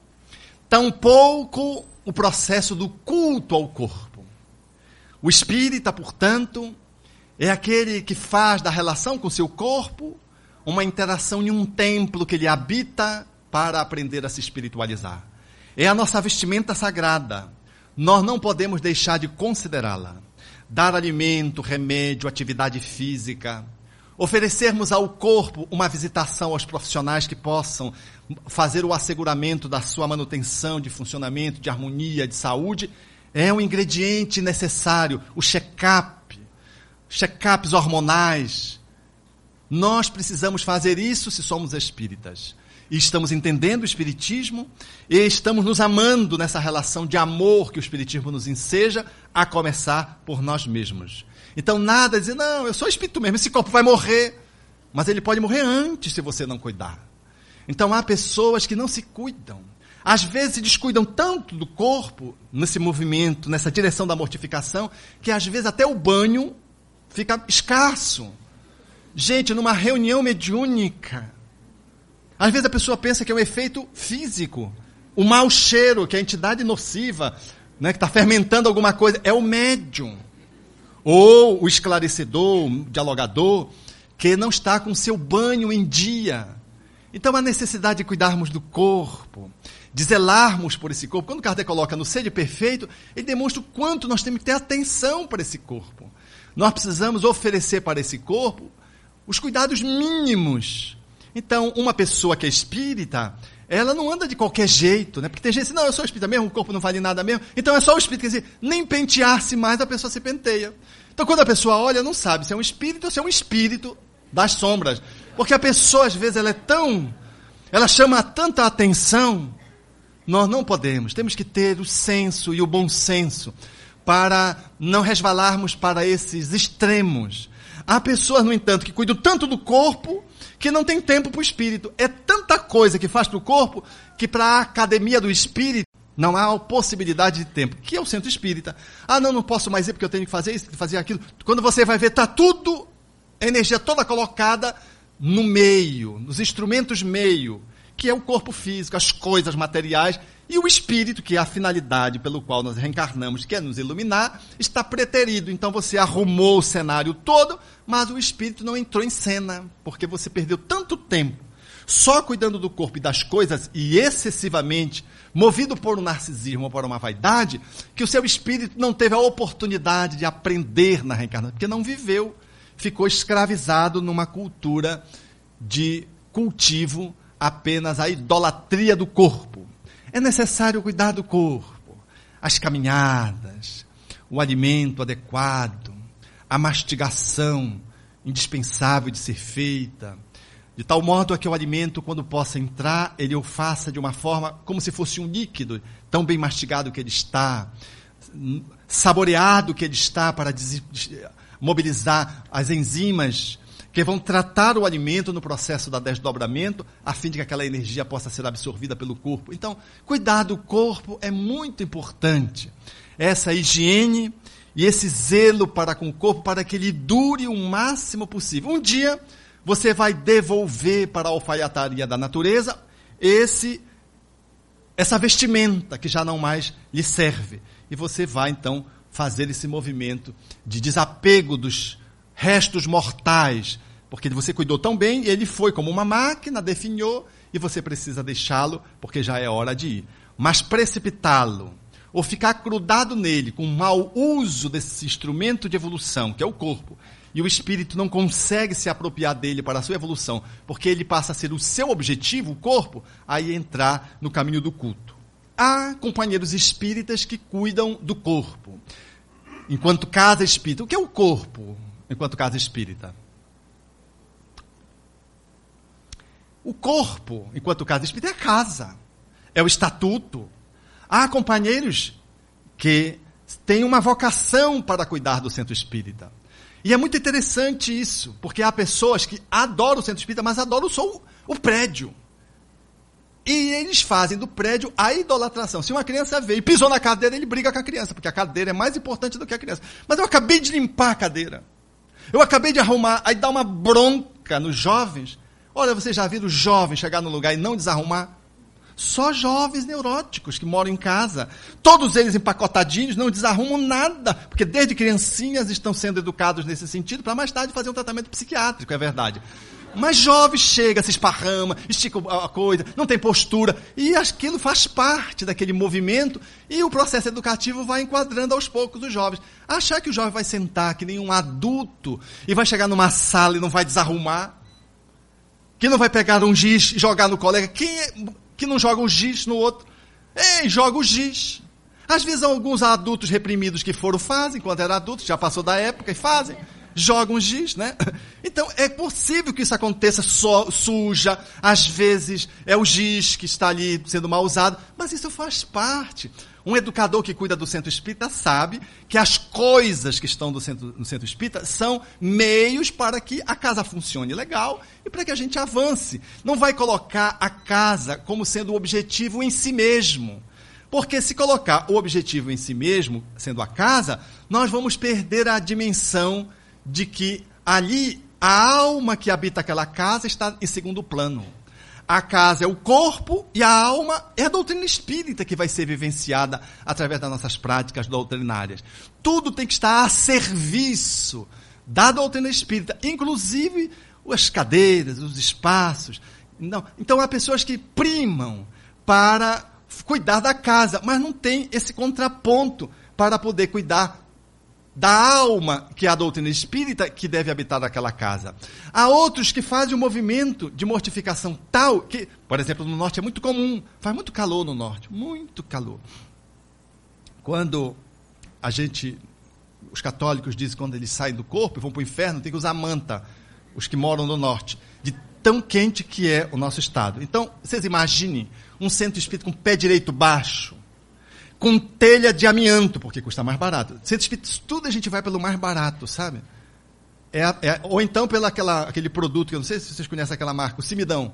tampouco o processo do culto ao corpo. O espírita, portanto, é aquele que faz da relação com seu corpo uma interação em um templo que ele habita para aprender a se espiritualizar. É a nossa vestimenta sagrada. Nós não podemos deixar de considerá-la. Dar alimento, remédio, atividade física, oferecermos ao corpo uma visitação aos profissionais que possam fazer o asseguramento da sua manutenção de funcionamento, de harmonia, de saúde, é um ingrediente necessário, o check-up, check-ups hormonais. Nós precisamos fazer isso se somos espíritas. E estamos entendendo o Espiritismo e estamos nos amando nessa relação de amor que o Espiritismo nos enseja, a começar por nós mesmos. Então, nada dizer, não, eu sou espírito mesmo, esse corpo vai morrer. Mas ele pode morrer antes se você não cuidar. Então, há pessoas que não se cuidam. Às vezes se descuidam tanto do corpo, nesse movimento, nessa direção da mortificação, que às vezes até o banho fica escasso. Gente, numa reunião mediúnica, às vezes a pessoa pensa que é um efeito físico. O mau cheiro, que é a entidade nociva, né, que está fermentando alguma coisa, é o médium ou o esclarecedor, o dialogador, que não está com seu banho em dia. Então, a necessidade de cuidarmos do corpo, de zelarmos por esse corpo. Quando Kardec coloca no sede perfeito, ele demonstra o quanto nós temos que ter atenção para esse corpo. Nós precisamos oferecer para esse corpo os cuidados mínimos. Então, uma pessoa que é espírita, ela não anda de qualquer jeito, né? Porque tem gente diz, não, eu sou espírita mesmo, o corpo não vale nada mesmo. Então é só o espírito. Quer dizer, nem pentear-se mais, a pessoa se penteia. Então quando a pessoa olha, não sabe se é um espírito ou se é um espírito das sombras. Porque a pessoa, às vezes, ela é tão. Ela chama tanta atenção. Nós não podemos. Temos que ter o senso e o bom senso para não resvalarmos para esses extremos. Há pessoas, no entanto, que cuidam tanto do corpo que não tem tempo para o espírito. É tanta coisa que faz para o corpo que para a academia do espírito não há possibilidade de tempo. Que é o centro espírita. Ah, não, não posso mais ir porque eu tenho que fazer isso, fazer aquilo. Quando você vai ver, está tudo, a energia toda colocada no meio, nos instrumentos meio, que é o corpo físico, as coisas materiais, e o espírito, que é a finalidade pelo qual nós reencarnamos, que é nos iluminar, está preterido. Então você arrumou o cenário todo, mas o espírito não entrou em cena, porque você perdeu tanto tempo só cuidando do corpo e das coisas e excessivamente movido por um narcisismo ou por uma vaidade, que o seu espírito não teve a oportunidade de aprender na reencarnação, porque não viveu, ficou escravizado numa cultura de cultivo apenas a idolatria do corpo. É necessário cuidar do corpo, as caminhadas, o alimento adequado, a mastigação indispensável de ser feita, de tal modo a que o alimento, quando possa entrar, ele o faça de uma forma como se fosse um líquido, tão bem mastigado que ele está, saboreado que ele está para mobilizar as enzimas que vão tratar o alimento no processo da desdobramento, a fim de que aquela energia possa ser absorvida pelo corpo. Então, cuidar do corpo é muito importante. Essa higiene e esse zelo para com o corpo, para que ele dure o máximo possível. Um dia, você vai devolver para a alfaiataria da natureza esse essa vestimenta que já não mais lhe serve. E você vai então fazer esse movimento de desapego dos restos mortais, porque você cuidou tão bem, ele foi como uma máquina, definhou, e você precisa deixá-lo, porque já é hora de ir. Mas precipitá-lo, ou ficar grudado nele, com mau uso desse instrumento de evolução, que é o corpo, e o espírito não consegue se apropriar dele para a sua evolução, porque ele passa a ser o seu objetivo, o corpo, aí entrar no caminho do culto. Há companheiros espíritas que cuidam do corpo, enquanto casa espírita. O que é o corpo? Enquanto casa espírita. O corpo, enquanto casa espírita, é a casa, é o estatuto. Há companheiros que têm uma vocação para cuidar do centro espírita. E é muito interessante isso, porque há pessoas que adoram o centro espírita, mas adoram só o, o prédio. E eles fazem do prédio a idolatração. Se uma criança veio e pisou na cadeira, ele briga com a criança, porque a cadeira é mais importante do que a criança. Mas eu acabei de limpar a cadeira. Eu acabei de arrumar, aí dá uma bronca nos jovens. Olha, você já viu jovem chegar no lugar e não desarrumar? Só jovens neuróticos que moram em casa. Todos eles empacotadinhos, não desarrumam nada, porque desde criancinhas estão sendo educados nesse sentido, para mais tarde fazer um tratamento psiquiátrico, é verdade. Mas jovem chega, se esparrama, estica a coisa, não tem postura, e aquilo faz parte daquele movimento, e o processo educativo vai enquadrando aos poucos os jovens. Achar que o jovem vai sentar que nem um adulto e vai chegar numa sala e não vai desarrumar, que não vai pegar um giz e jogar no colega, quem é, que não joga o giz no outro? Ei, joga o giz. Às vezes alguns adultos reprimidos que foram fazem, quando eram adultos, já passou da época e fazem jogam giz, né? [laughs] Então é possível que isso aconteça so, suja, às vezes é o giz que está ali sendo mal usado, mas isso faz parte. Um educador que cuida do centro espírita sabe que as coisas que estão centro, no centro espírita são meios para que a casa funcione legal e para que a gente avance. Não vai colocar a casa como sendo o objetivo em si mesmo. Porque se colocar o objetivo em si mesmo, sendo a casa, nós vamos perder a dimensão de que ali a alma que habita aquela casa está em segundo plano. A casa é o corpo e a alma é a doutrina espírita que vai ser vivenciada através das nossas práticas doutrinárias. Tudo tem que estar a serviço da doutrina espírita, inclusive as cadeiras, os espaços. Não. Então há pessoas que primam para cuidar da casa, mas não tem esse contraponto para poder cuidar da alma, que é a doutrina espírita, que deve habitar naquela casa. Há outros que fazem um movimento de mortificação tal que, por exemplo, no norte é muito comum, faz muito calor no norte, muito calor. Quando a gente, os católicos dizem quando eles saem do corpo e vão para o inferno, tem que usar manta, os que moram no norte, de tão quente que é o nosso estado. Então, vocês imaginem um centro espírita com o pé direito baixo, com telha de amianto, porque custa mais barato. Espírita, tudo a gente vai pelo mais barato, sabe? É, é, ou então pelo aquele produto, que eu não sei se vocês conhecem aquela marca, o Simidão.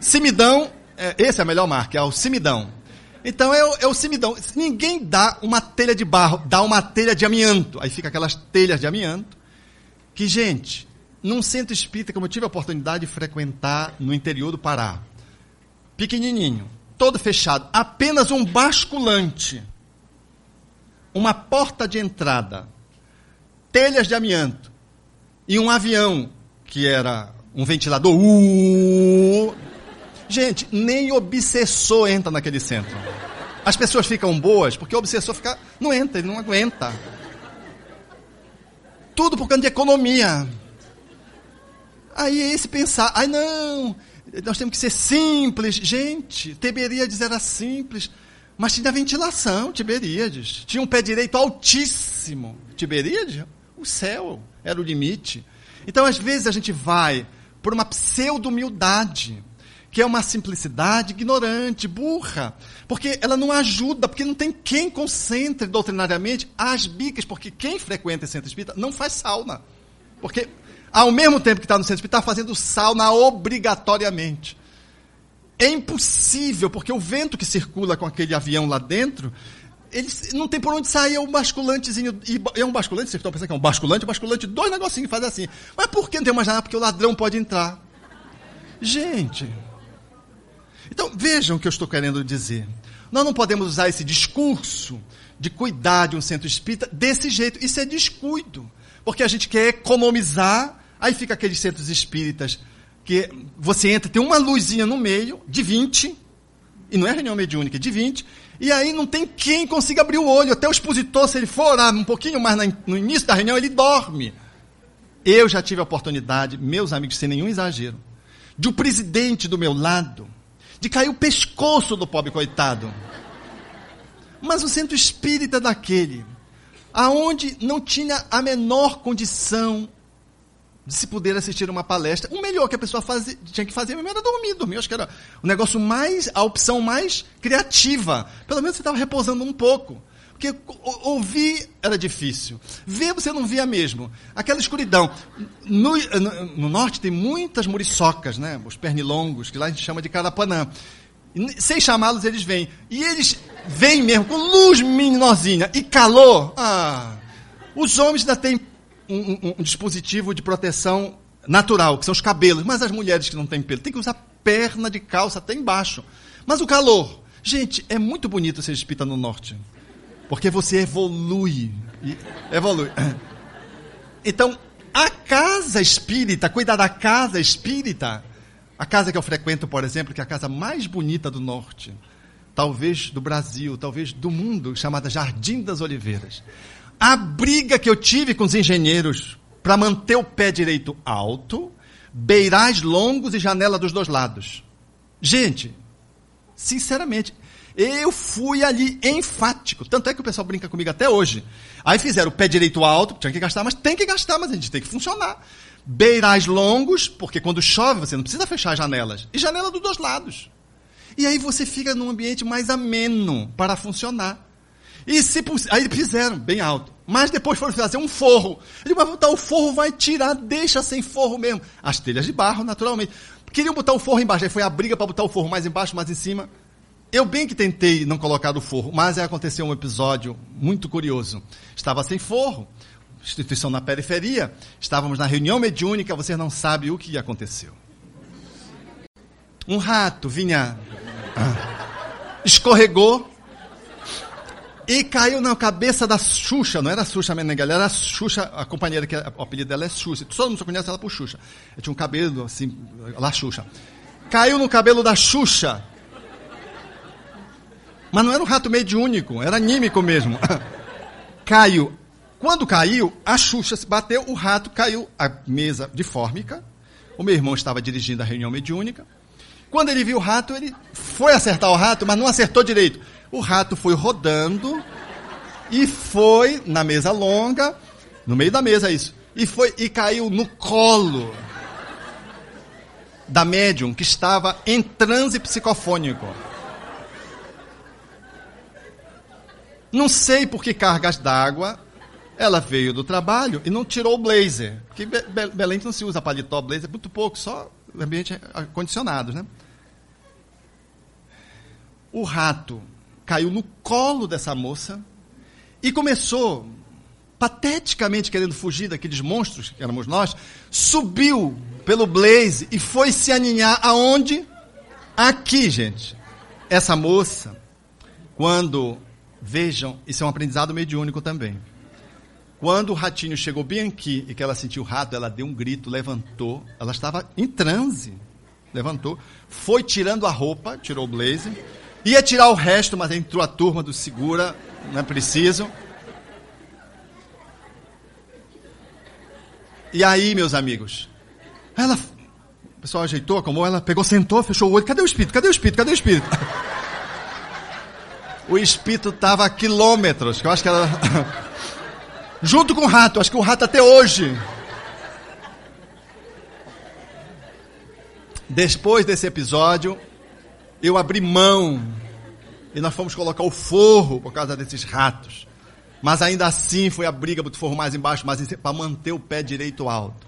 Simidão, é, esse é a melhor marca, é o Simidão. Então é o, é o Simidão. Ninguém dá uma telha de barro, dá uma telha de amianto. Aí fica aquelas telhas de amianto. Que, gente, num centro espírita, como eu tive a oportunidade de frequentar no interior do Pará, pequenininho, todo fechado, apenas um basculante, uma porta de entrada, telhas de amianto e um avião que era um ventilador. Uh, gente, nem obsessor entra naquele centro. As pessoas ficam boas porque o obsessor fica, não entra, ele não aguenta. Tudo por causa de economia. Aí esse pensar, ai não, nós temos que ser simples. Gente, Tiberíades era simples, mas tinha ventilação, Tiberíades. Tinha um pé direito altíssimo. Tiberíades, o céu era o limite. Então, às vezes, a gente vai por uma pseudo-humildade, que é uma simplicidade ignorante, burra, porque ela não ajuda, porque não tem quem concentre doutrinariamente as bicas, porque quem frequenta esse centro espírita não faz sauna. Porque ao mesmo tempo que está no centro espírita, está fazendo sauna obrigatoriamente. É impossível, porque o vento que circula com aquele avião lá dentro, ele não tem por onde sair, é um basculantezinho. é um basculante, vocês estão pensando que é um basculante, um basculante, dois negocinhos fazem assim. Mas por que não tem uma janela? Porque o ladrão pode entrar. Gente. Então, vejam o que eu estou querendo dizer. Nós não podemos usar esse discurso de cuidar de um centro espírita desse jeito. Isso é descuido. Porque a gente quer economizar Aí fica aqueles centros espíritas que você entra, tem uma luzinha no meio, de 20, e não é reunião mediúnica, é de 20, e aí não tem quem consiga abrir o olho. Até o expositor, se ele for orar um pouquinho mais no início da reunião, ele dorme. Eu já tive a oportunidade, meus amigos, sem nenhum exagero, de o um presidente do meu lado, de cair o pescoço do pobre coitado. Mas o centro espírita daquele, aonde não tinha a menor condição de se poder assistir uma palestra. O melhor que a pessoa faz, tinha que fazer mesmo era dormir. Dormir, acho que era o negócio mais, a opção mais criativa. Pelo menos você estava repousando um pouco. Porque ouvir era difícil. Ver você não via mesmo. Aquela escuridão. No, no, no norte tem muitas muriçocas, né? os pernilongos, que lá a gente chama de carapanã. Sem chamá-los, eles vêm. E eles vêm mesmo, com luz menorzinha e calor. Ah, os homens ainda têm um, um, um dispositivo de proteção natural, que são os cabelos. Mas as mulheres que não têm pelo, tem que usar perna de calça até embaixo. Mas o calor. Gente, é muito bonito ser espírita no norte. Porque você evolui. Evolui. [coughs] Então, a casa espírita, cuidar da casa espírita, a casa que eu frequento, por exemplo, que é a casa mais bonita do norte, talvez do Brasil, talvez do mundo, chamada Jardim das Oliveiras. A briga que eu tive com os engenheiros para manter o pé direito alto, beirais longos e janela dos dois lados. Gente, sinceramente, eu fui ali enfático. Tanto é que o pessoal brinca comigo até hoje. Aí fizeram o pé direito alto, tinha que gastar, mas tem que gastar, mas a gente tem que funcionar. Beirais longos, porque quando chove você não precisa fechar as janelas. E janela dos dois lados. E aí você fica num ambiente mais ameno para funcionar. E se aí fizeram bem alto. Mas depois foram fazer um forro. Ele vai botar o forro, vai tirar, deixa sem forro mesmo. As telhas de barro, naturalmente. Queriam botar o forro embaixo. Aí foi a briga para botar o forro mais embaixo, mais em cima. Eu bem que tentei não colocar o forro, mas aconteceu um episódio muito curioso. Estava sem forro, instituição na periferia, estávamos na reunião mediúnica, você não sabe o que aconteceu. Um rato vinha, escorregou e caiu na cabeça da Xuxa, não era a Xuxa Meneghel, era a Xuxa, a companheira que o apelido dela é Xuxa. Todo mundo só conhece ela por Xuxa. Eu tinha um cabelo assim, lá Xuxa. Caiu no cabelo da Xuxa mas não era um rato mediúnico, era anímico mesmo. [laughs] caiu. Quando caiu, a Xuxa se bateu, o rato caiu, a mesa de fórmica. O meu irmão estava dirigindo a reunião mediúnica. Quando ele viu o rato, ele foi acertar o rato, mas não acertou direito. O rato foi rodando e foi na mesa longa, no meio da mesa isso, e foi e caiu no colo da médium que estava em transe psicofônico. Não sei por que cargas d'água. Ela veio do trabalho e não tirou o blazer. Porque Be Belém não se usa paletó, blazer, muito pouco, só ambiente acondicionado, né? O rato caiu no colo dessa moça e começou, pateticamente querendo fugir daqueles monstros que éramos nós, subiu pelo blaze e foi se aninhar aonde? Aqui, gente. Essa moça, quando Vejam, isso é um aprendizado mediúnico também. Quando o ratinho chegou bem aqui e que ela sentiu o rato, ela deu um grito, levantou. Ela estava em transe. Levantou, foi tirando a roupa, tirou o blazer. Ia tirar o resto, mas entrou a turma do segura, não é preciso. E aí, meus amigos, ela, o pessoal ajeitou, como ela pegou, sentou, fechou o olho. Cadê o espírito? Cadê o espírito? Cadê o espírito? [laughs] o espírito estava a quilômetros, que eu acho que era. [laughs] Junto com o rato, acho que o rato até hoje. Depois desse episódio, eu abri mão e nós fomos colocar o forro por causa desses ratos. Mas ainda assim foi a briga do forro mais embaixo, mais para manter o pé direito alto.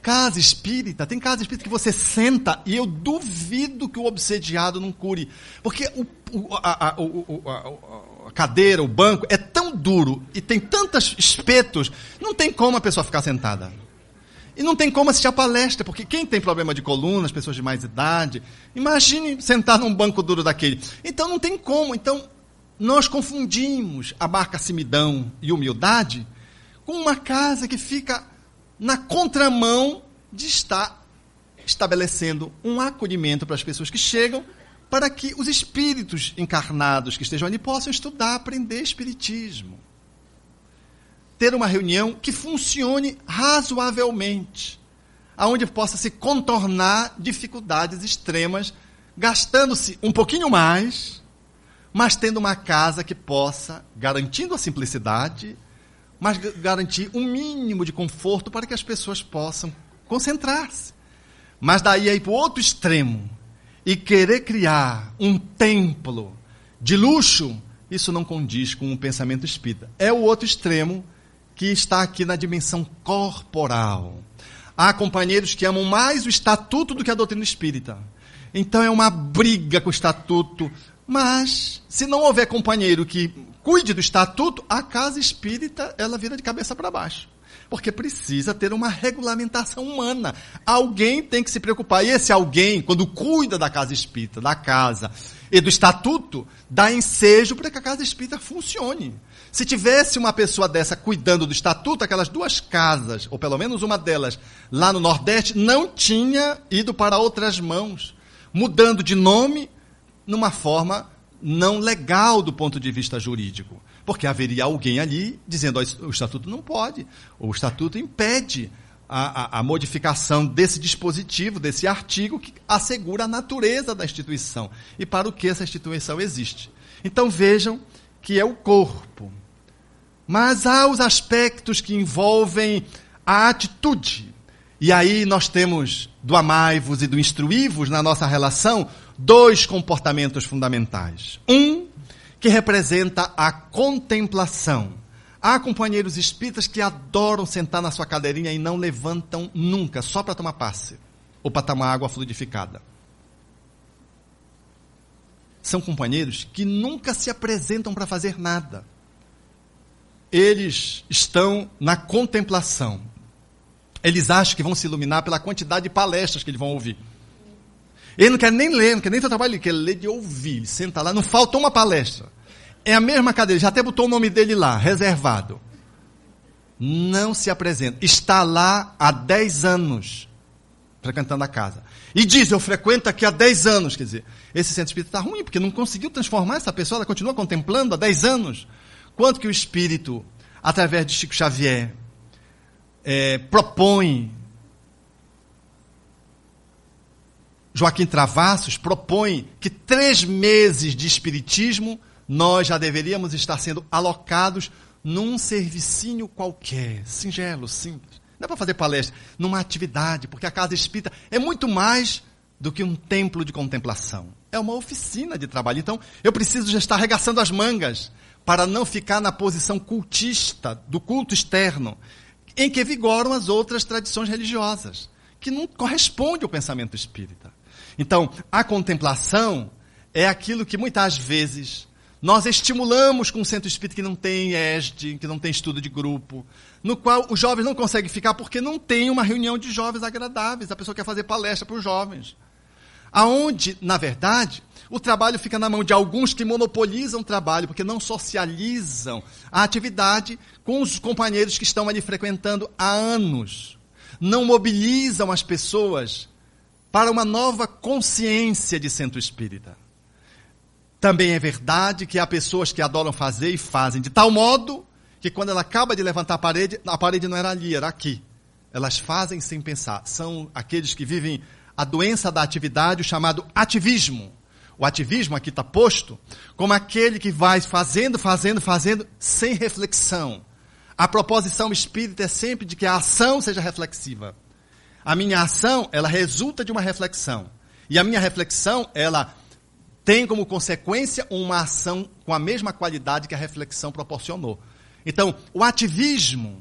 Casa espírita, tem casa espírita que você senta e eu duvido que o obsediado não cure. Porque o, o, a, o, a, a, cadeira, o banco é tão duro e tem tantos espetos, não tem como a pessoa ficar sentada. E não tem como assistir a palestra, porque quem tem problema de coluna, as pessoas de mais idade, imagine sentar num banco duro daquele. Então não tem como. Então nós confundimos a marca simidão e humildade com uma casa que fica na contramão de estar estabelecendo um acolhimento para as pessoas que chegam, para que os espíritos encarnados que estejam ali possam estudar, aprender espiritismo. Ter uma reunião que funcione razoavelmente, aonde possa se contornar dificuldades extremas, gastando-se um pouquinho mais, mas tendo uma casa que possa, garantindo a simplicidade, mas garantir um mínimo de conforto para que as pessoas possam concentrar-se. Mas daí aí para o outro extremo e querer criar um templo de luxo, isso não condiz com o pensamento espírita. É o outro extremo que está aqui na dimensão corporal. Há companheiros que amam mais o estatuto do que a doutrina espírita. Então é uma briga com o estatuto. Mas, se não houver companheiro que cuide do estatuto, a casa espírita ela vira de cabeça para baixo. Porque precisa ter uma regulamentação humana. Alguém tem que se preocupar. E esse alguém, quando cuida da casa espírita, da casa e do estatuto, dá ensejo para que a casa espírita funcione. Se tivesse uma pessoa dessa cuidando do estatuto, aquelas duas casas, ou pelo menos uma delas, lá no Nordeste, não tinha ido para outras mãos, mudando de nome numa forma não legal do ponto de vista jurídico. Porque haveria alguém ali dizendo: o estatuto não pode, o estatuto impede a, a, a, modificação desse dispositivo, desse artigo que assegura a natureza da instituição e para o que essa instituição existe. Então vejam que é o corpo. Mas há os aspectos que envolvem a atitude. E aí nós temos do amai-vos e do instruí-vos na nossa relação dois comportamentos fundamentais. Um, que representa a contemplação. Há companheiros espíritas que adoram sentar na sua cadeirinha e não levantam nunca, só para tomar passe ou para tomar água fluidificada. São companheiros que nunca se apresentam para fazer nada. Eles estão na contemplação. Eles acham que vão se iluminar pela quantidade de palestras que eles vão ouvir. Ele não quer nem ler, não quer nem ter trabalho, ele quer ler de ouvir. Ele senta lá, não falta uma palestra. É a mesma cadeira, já até botou o nome dele lá, reservado. Não se apresenta. Está lá há 10 anos, frequentando a casa. E diz, eu frequento aqui há 10 anos. Quer dizer, esse centro espírita está ruim, porque não conseguiu transformar essa pessoa, ela continua contemplando há 10 anos. Quanto que o espírito, através de Chico Xavier, é, propõe Joaquim Travassos propõe que três meses de espiritismo nós já deveríamos estar sendo alocados num servicinho qualquer, singelo, simples. Não é para fazer palestra, numa atividade, porque a casa espírita é muito mais do que um templo de contemplação. É uma oficina de trabalho. Então, eu preciso já estar arregaçando as mangas para não ficar na posição cultista, do culto externo, em que vigoram as outras tradições religiosas, que não corresponde ao pensamento espírita. Então, a contemplação é aquilo que muitas vezes nós estimulamos com um centro espírita que não tem ESD, que não tem estudo de grupo, no qual os jovens não conseguem ficar porque não tem uma reunião de jovens agradáveis. A pessoa quer fazer palestra para os jovens. Aonde, na verdade, o trabalho fica na mão de alguns que monopolizam o trabalho, porque não socializam a atividade com os companheiros que estão ali frequentando há anos. Não mobilizam as pessoas para uma nova consciência de centro espírita. Também é verdade que há pessoas que adoram fazer e fazem de tal modo que quando ela acaba de levantar a parede, a parede não era ali, era aqui. Elas fazem sem pensar. São aqueles que vivem a doença da atividade, o chamado ativismo. O ativismo aqui está posto como aquele que vai fazendo, fazendo, fazendo, sem reflexão. A proposição espírita é sempre de que a ação seja reflexiva. A minha ação, ela resulta de uma reflexão. E a minha reflexão, ela tem como consequência uma ação com a mesma qualidade que a reflexão proporcionou. Então, o ativismo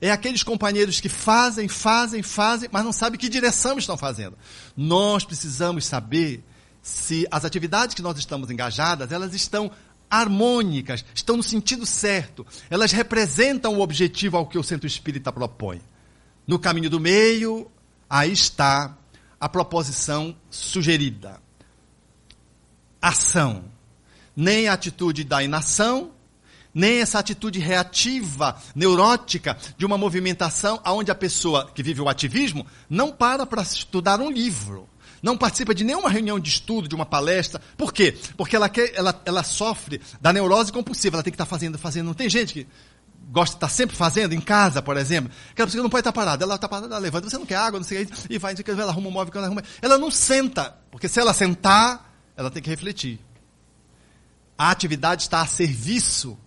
é aqueles companheiros que fazem, fazem, fazem, mas não sabem que direção estão fazendo. Nós precisamos saber se as atividades que nós estamos engajadas, elas estão harmônicas, estão no sentido certo, elas representam o objetivo ao que o centro espírita propõe. No caminho do meio, Aí está a proposição sugerida. Ação. Nem a atitude da inação, nem essa atitude reativa, neurótica, de uma movimentação onde a pessoa que vive o ativismo não para para estudar um livro. Não participa de nenhuma reunião de estudo, de uma palestra. Por quê? Porque ela, quer, ela, ela sofre da neurose compulsiva. Ela tem que estar fazendo, fazendo. Não tem gente que gosta de estar sempre fazendo, em casa, por exemplo, aquela pessoa não pode estar parada, ela está parada, ela levanta, você não quer água, não sei o que, e vai, ela arruma um móvel, ela arruma. Ela não senta, porque se ela sentar, ela tem que refletir. A atividade está a serviço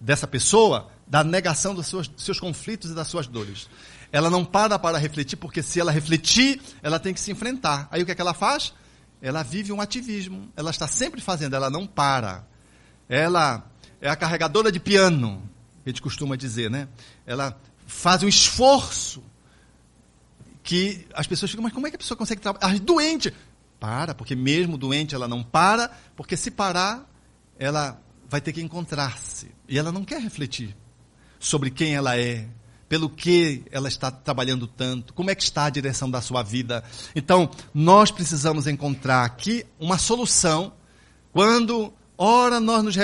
dessa pessoa da negação dos seus, seus conflitos e das suas dores. Ela não para para refletir, porque se ela refletir, ela tem que se enfrentar. Aí o que, é que ela faz? Ela vive um ativismo. Ela está sempre fazendo, ela não para. Ela é a carregadora de piano a gente costuma dizer, né? Ela faz um esforço que as pessoas ficam, mas como é que a pessoa consegue trabalhar? Doente! Para, porque mesmo doente ela não para, porque se parar, ela vai ter que encontrar-se. E ela não quer refletir sobre quem ela é, pelo que ela está trabalhando tanto, como é que está a direção da sua vida. Então, nós precisamos encontrar aqui uma solução quando, ora, nós nos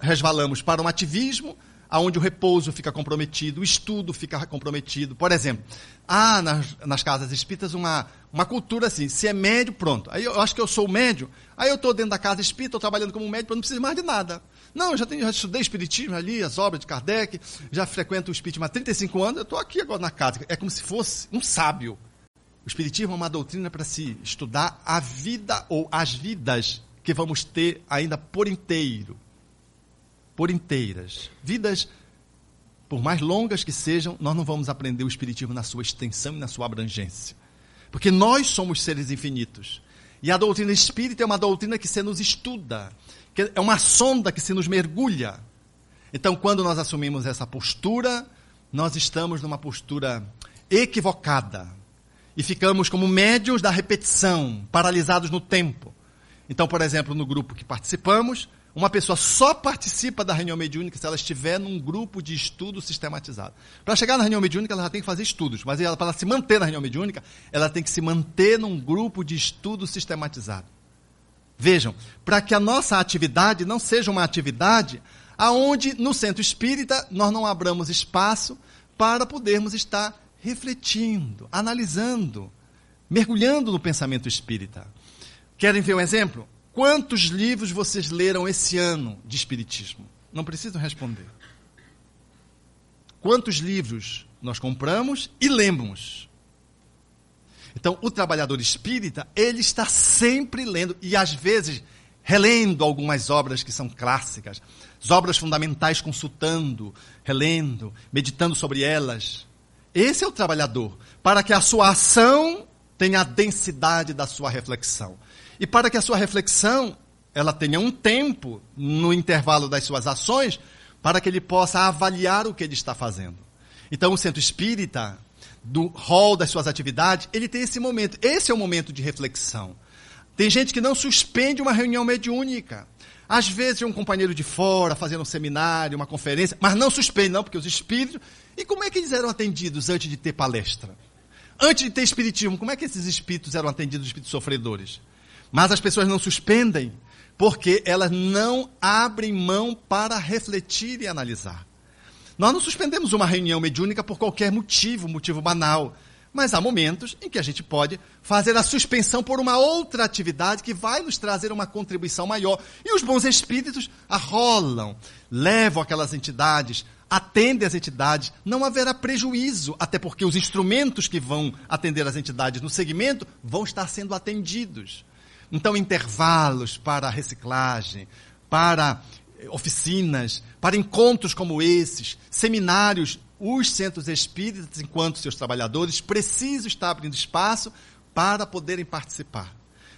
resvalamos para um ativismo, aonde o repouso fica comprometido, o estudo fica comprometido. Por exemplo, há nas, nas casas espíritas uma, uma cultura assim, se é médio, pronto. Aí eu acho que eu sou médio, aí eu estou dentro da casa espírita, estou trabalhando como médio, eu não preciso mais de nada. Não, eu já, tenho, já estudei espiritismo ali, as obras de Kardec, já frequento o espiritismo há 35 anos, eu estou aqui agora na casa. É como se fosse um sábio. O espiritismo é uma doutrina para se estudar a vida ou as vidas que vamos ter ainda por inteiro por inteiras. Vidas, por mais longas que sejam, nós não vamos aprender o Espiritismo na sua extensão e na sua abrangência. Porque nós somos seres infinitos. E a doutrina espírita é uma doutrina que se nos estuda, que é uma sonda que se nos mergulha. Então, quando nós assumimos essa postura, nós estamos numa postura equivocada. E ficamos como médios da repetição, paralisados no tempo. Então, por exemplo, no grupo que participamos, uma pessoa só participa da reunião mediúnica se ela estiver num grupo de estudo sistematizado. Para chegar na reunião mediúnica, ela já tem que fazer estudos, mas ela, para ela se manter na reunião mediúnica, ela tem que se manter num grupo de estudo sistematizado. Vejam, para que a nossa atividade não seja uma atividade aonde no centro espírita nós não abramos espaço para podermos estar refletindo, analisando, mergulhando no pensamento espírita. Querem ver um exemplo? Quantos livros vocês leram esse ano de Espiritismo? Não precisam responder. Quantos livros nós compramos e lemos? Então, o trabalhador espírita, ele está sempre lendo e às vezes relendo algumas obras que são clássicas, as obras fundamentais consultando, relendo, meditando sobre elas. Esse é o trabalhador, para que a sua ação tenha a densidade da sua reflexão. E para que a sua reflexão ela tenha um tempo no intervalo das suas ações para que ele possa avaliar o que ele está fazendo. Então, o centro espírita, do rol das suas atividades, ele tem esse momento. Esse é o momento de reflexão. Tem gente que não suspende uma reunião mediúnica. Às vezes, é um companheiro de fora fazendo um seminário, uma conferência, mas não suspende, não, porque os espíritos. E como é que eles eram atendidos antes de ter palestra? Antes de ter espiritismo, como é que esses espíritos eram atendidos, os espíritos sofredores? Mas as pessoas não suspendem porque elas não abrem mão para refletir e analisar. Nós não suspendemos uma reunião mediúnica por qualquer motivo, motivo banal. Mas há momentos em que a gente pode fazer a suspensão por uma outra atividade que vai nos trazer uma contribuição maior. E os bons espíritos arrolam, levam aquelas entidades, atendem as entidades. Não haverá prejuízo, até porque os instrumentos que vão atender as entidades no segmento vão estar sendo atendidos. Então, intervalos para reciclagem, para oficinas, para encontros como esses, seminários, os centros espíritas, enquanto seus trabalhadores, precisam estar abrindo espaço para poderem participar.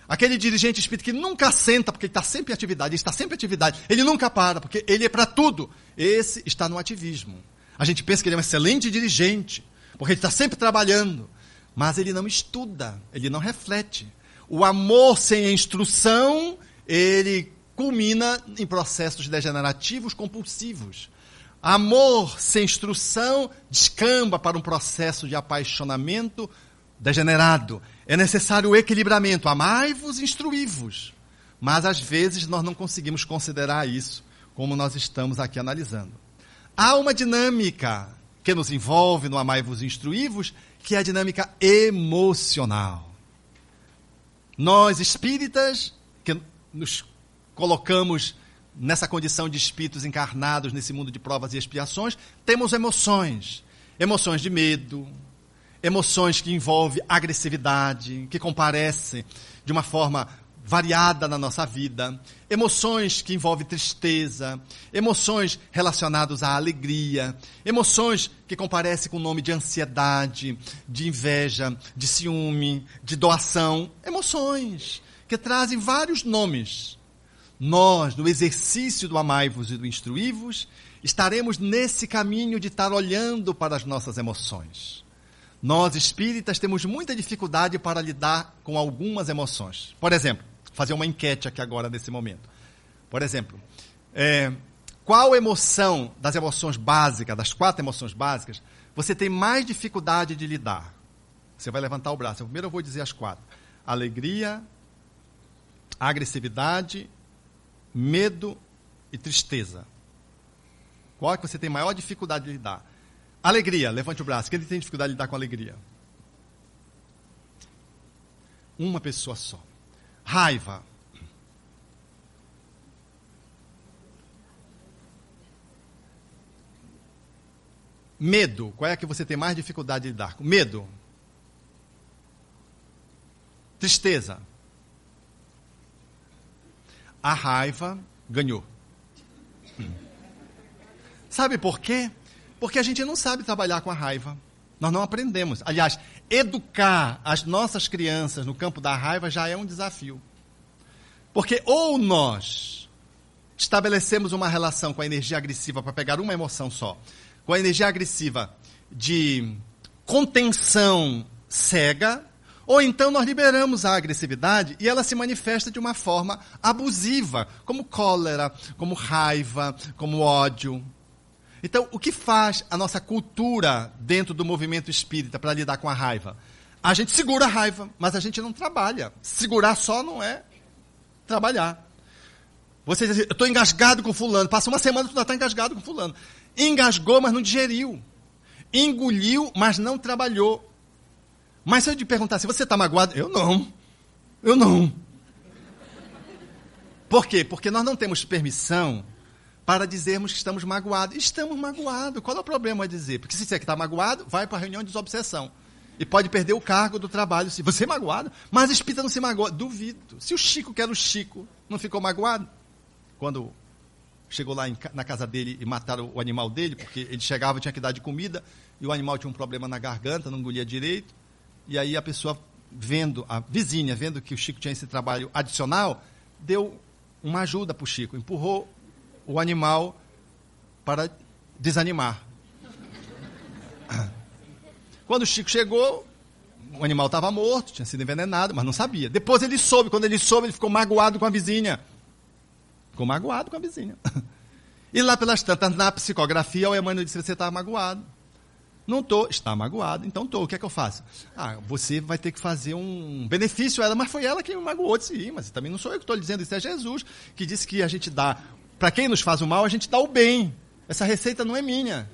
Aquele dirigente espírita que nunca senta, porque ele está sempre em atividade, ele está sempre em atividade, ele nunca para, porque ele é para tudo. Esse está no ativismo. A gente pensa que ele é um excelente dirigente, porque ele está sempre trabalhando, mas ele não estuda, ele não reflete. O amor sem instrução, ele culmina em processos degenerativos compulsivos. Amor sem instrução descamba para um processo de apaixonamento degenerado. É necessário o equilibramento. Amai-vos, instruí-vos. Mas às vezes nós não conseguimos considerar isso, como nós estamos aqui analisando. Há uma dinâmica que nos envolve no amai-vos, instruí-vos, que é a dinâmica emocional. Nós espíritas, que nos colocamos nessa condição de espíritos encarnados nesse mundo de provas e expiações, temos emoções. Emoções de medo, emoções que envolvem agressividade, que comparecem de uma forma variada na nossa vida, emoções que envolvem tristeza, emoções relacionadas à alegria, emoções que comparecem com o nome de ansiedade, de inveja, de ciúme, de doação, emoções que trazem vários nomes. Nós, no exercício do amai-vos e do instruí-vos, estaremos nesse caminho de estar olhando para as nossas emoções. Nós espíritas temos muita dificuldade para lidar com algumas emoções. Por exemplo, fazer uma enquete aqui agora nesse momento. Por exemplo, é, qual emoção das emoções básicas, das quatro emoções básicas, você tem mais dificuldade de lidar? Você vai levantar o braço. Primeiro eu vou dizer as quatro: alegria, agressividade, medo e tristeza. Qual é que você tem maior dificuldade de lidar? Alegria, levante o braço. Quem tem dificuldade de lidar com alegria? Uma pessoa só. Raiva. Medo. Qual é que você tem mais dificuldade de lidar? Medo. Tristeza. A raiva ganhou. Sabe por quê? Porque a gente não sabe trabalhar com a raiva. Nós não aprendemos. Aliás, educar as nossas crianças no campo da raiva já é um desafio. Porque ou nós estabelecemos uma relação com a energia agressiva para pegar uma emoção só, com a energia agressiva de contenção cega, ou então nós liberamos a agressividade e ela se manifesta de uma forma abusiva, como cólera, como raiva, como ódio. Então, o que faz a nossa cultura dentro do movimento espírita para lidar com a raiva? A gente segura a raiva, mas a gente não trabalha. Segurar só não é trabalhar. Você diz assim, eu estou engasgado com fulano. Passa uma semana tu já está engasgado com fulano. Engasgou, mas não digeriu. Engoliu, mas não trabalhou. Mas se eu te perguntar se você está magoado, eu não. Eu não. Por quê? Porque nós não temos permissão para dizermos que estamos magoados. Estamos magoados. Qual é o problema de dizer? Porque se você está magoado, vai para a reunião de desobsessão. E pode perder o cargo do trabalho. Se você é magoado, mas a espírita não se magoa. Duvido. Se o Chico, que era o Chico, não ficou magoado, quando chegou lá em, na casa dele e mataram o animal dele, porque ele chegava tinha que dar de comida, e o animal tinha um problema na garganta, não engolia direito. E aí a pessoa, vendo, a vizinha, vendo que o Chico tinha esse trabalho adicional, deu uma ajuda para o Chico, empurrou o animal para desanimar. [laughs] Quando o Chico chegou, o animal estava morto, tinha sido envenenado, mas não sabia. Depois ele soube, quando ele soube, ele ficou magoado com a vizinha. Ficou magoado com a vizinha. [laughs] E lá pelas tantas, na psicografia, o Emmanuel disse: Você está magoado. Não estou, está magoado, então estou. O que é que eu faço? Ah, você vai ter que fazer um benefício a ela, mas foi ela que me magoou. Disse, mas também não sou eu que estou dizendo, isso é Jesus que disse que a gente dá para quem nos faz o mal, a gente dá o bem. Essa receita não é minha.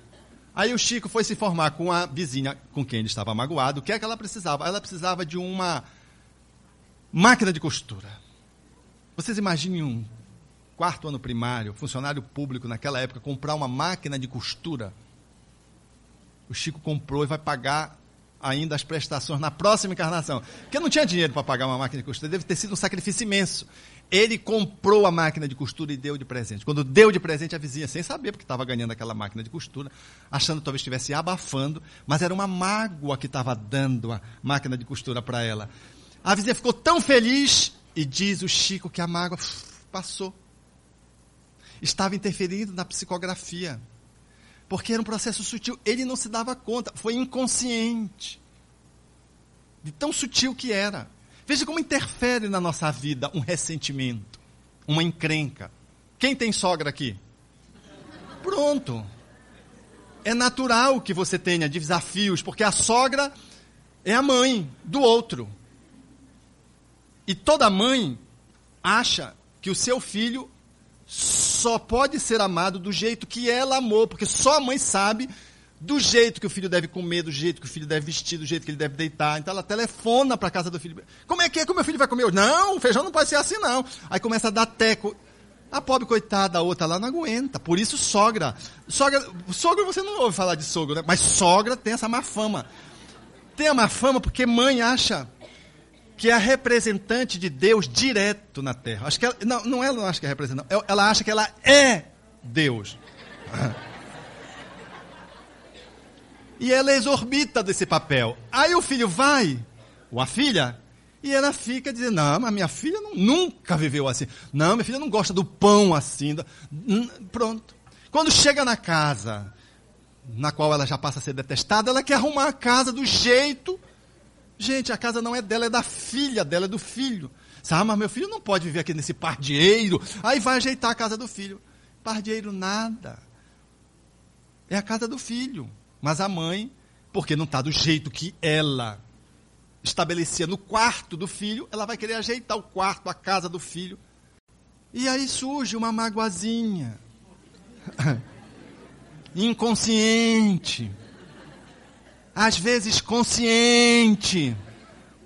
Aí o Chico foi se informar com a vizinha com quem ele estava magoado. O que é que ela precisava? Ela precisava de uma máquina de costura. Vocês imaginem um quarto ano primário, funcionário público naquela época, comprar uma máquina de costura. O Chico comprou e vai pagar ainda as prestações na próxima encarnação. Porque não tinha dinheiro para pagar uma máquina de costura, deve ter sido um sacrifício imenso. Ele comprou a máquina de costura e deu de presente. Quando deu de presente, a vizinha, sem saber, porque estava ganhando aquela máquina de costura, achando que talvez estivesse abafando, mas era uma mágoa que estava dando a máquina de costura para ela. A vizinha ficou tão feliz e diz o Chico que a mágoa passou. Estava interferindo na psicografia. Porque era um processo sutil. Ele não se dava conta. Foi inconsciente. De tão sutil que era. Veja como interfere na nossa vida um ressentimento, uma encrenca. Quem tem sogra aqui? Pronto. É natural que você tenha desafios, porque a sogra é a mãe do outro. E toda mãe acha que o seu filho só pode ser amado do jeito que ela amou, porque só a mãe sabe do jeito que o filho deve comer, do jeito que o filho deve vestir, do jeito que ele deve deitar. Então ela telefona para casa do filho. Como é que é que o meu filho vai comer hoje? Não, feijão não pode ser assim, não. Aí começa a dar teco. A pobre coitada, a outra lá não aguenta. Por isso, sogra. Sogra, sogra você não ouve falar de sogra, né? Mas sogra tem essa má fama. Tem a má fama porque mãe acha que é a representante de Deus direto na terra. Acho que ela, não, não ela não acha que é representante, ela acha que ela é Deus. [laughs] E ela exorbita desse papel. Aí o filho vai, ou a filha, e ela fica dizendo: Não, mas minha filha nunca viveu assim. Não, minha filha não gosta do pão assim. Pronto. Quando chega na casa, na qual ela já passa a ser detestada, ela quer arrumar a casa do jeito. Gente, a casa não é dela, é da filha dela, é do filho. Sabe, mas meu filho não pode viver aqui nesse pardieiro. Aí vai ajeitar a casa do filho. Pardieiro nada. É a casa do filho. Mas a mãe, porque não está do jeito que ela estabelecia no quarto do filho, ela vai querer ajeitar o quarto, a casa do filho. E aí surge uma magoazinha. [laughs] Inconsciente. Às vezes consciente.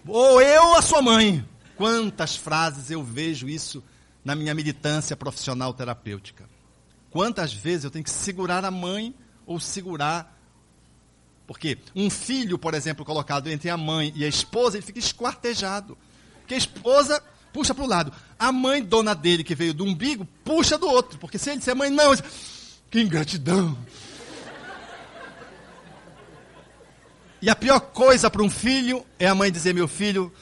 Ou eu ou a sua mãe. Quantas frases eu vejo isso na minha militância profissional terapêutica. Quantas vezes eu tenho que segurar a mãe ou segurar. Porque um filho, por exemplo, colocado entre a mãe e a esposa, ele fica esquartejado. Porque a esposa puxa para o lado. A mãe, dona dele, que veio do umbigo, puxa do outro. Porque se ele disser mãe, não, que ingratidão. E a pior coisa para um filho é a mãe dizer: meu filho,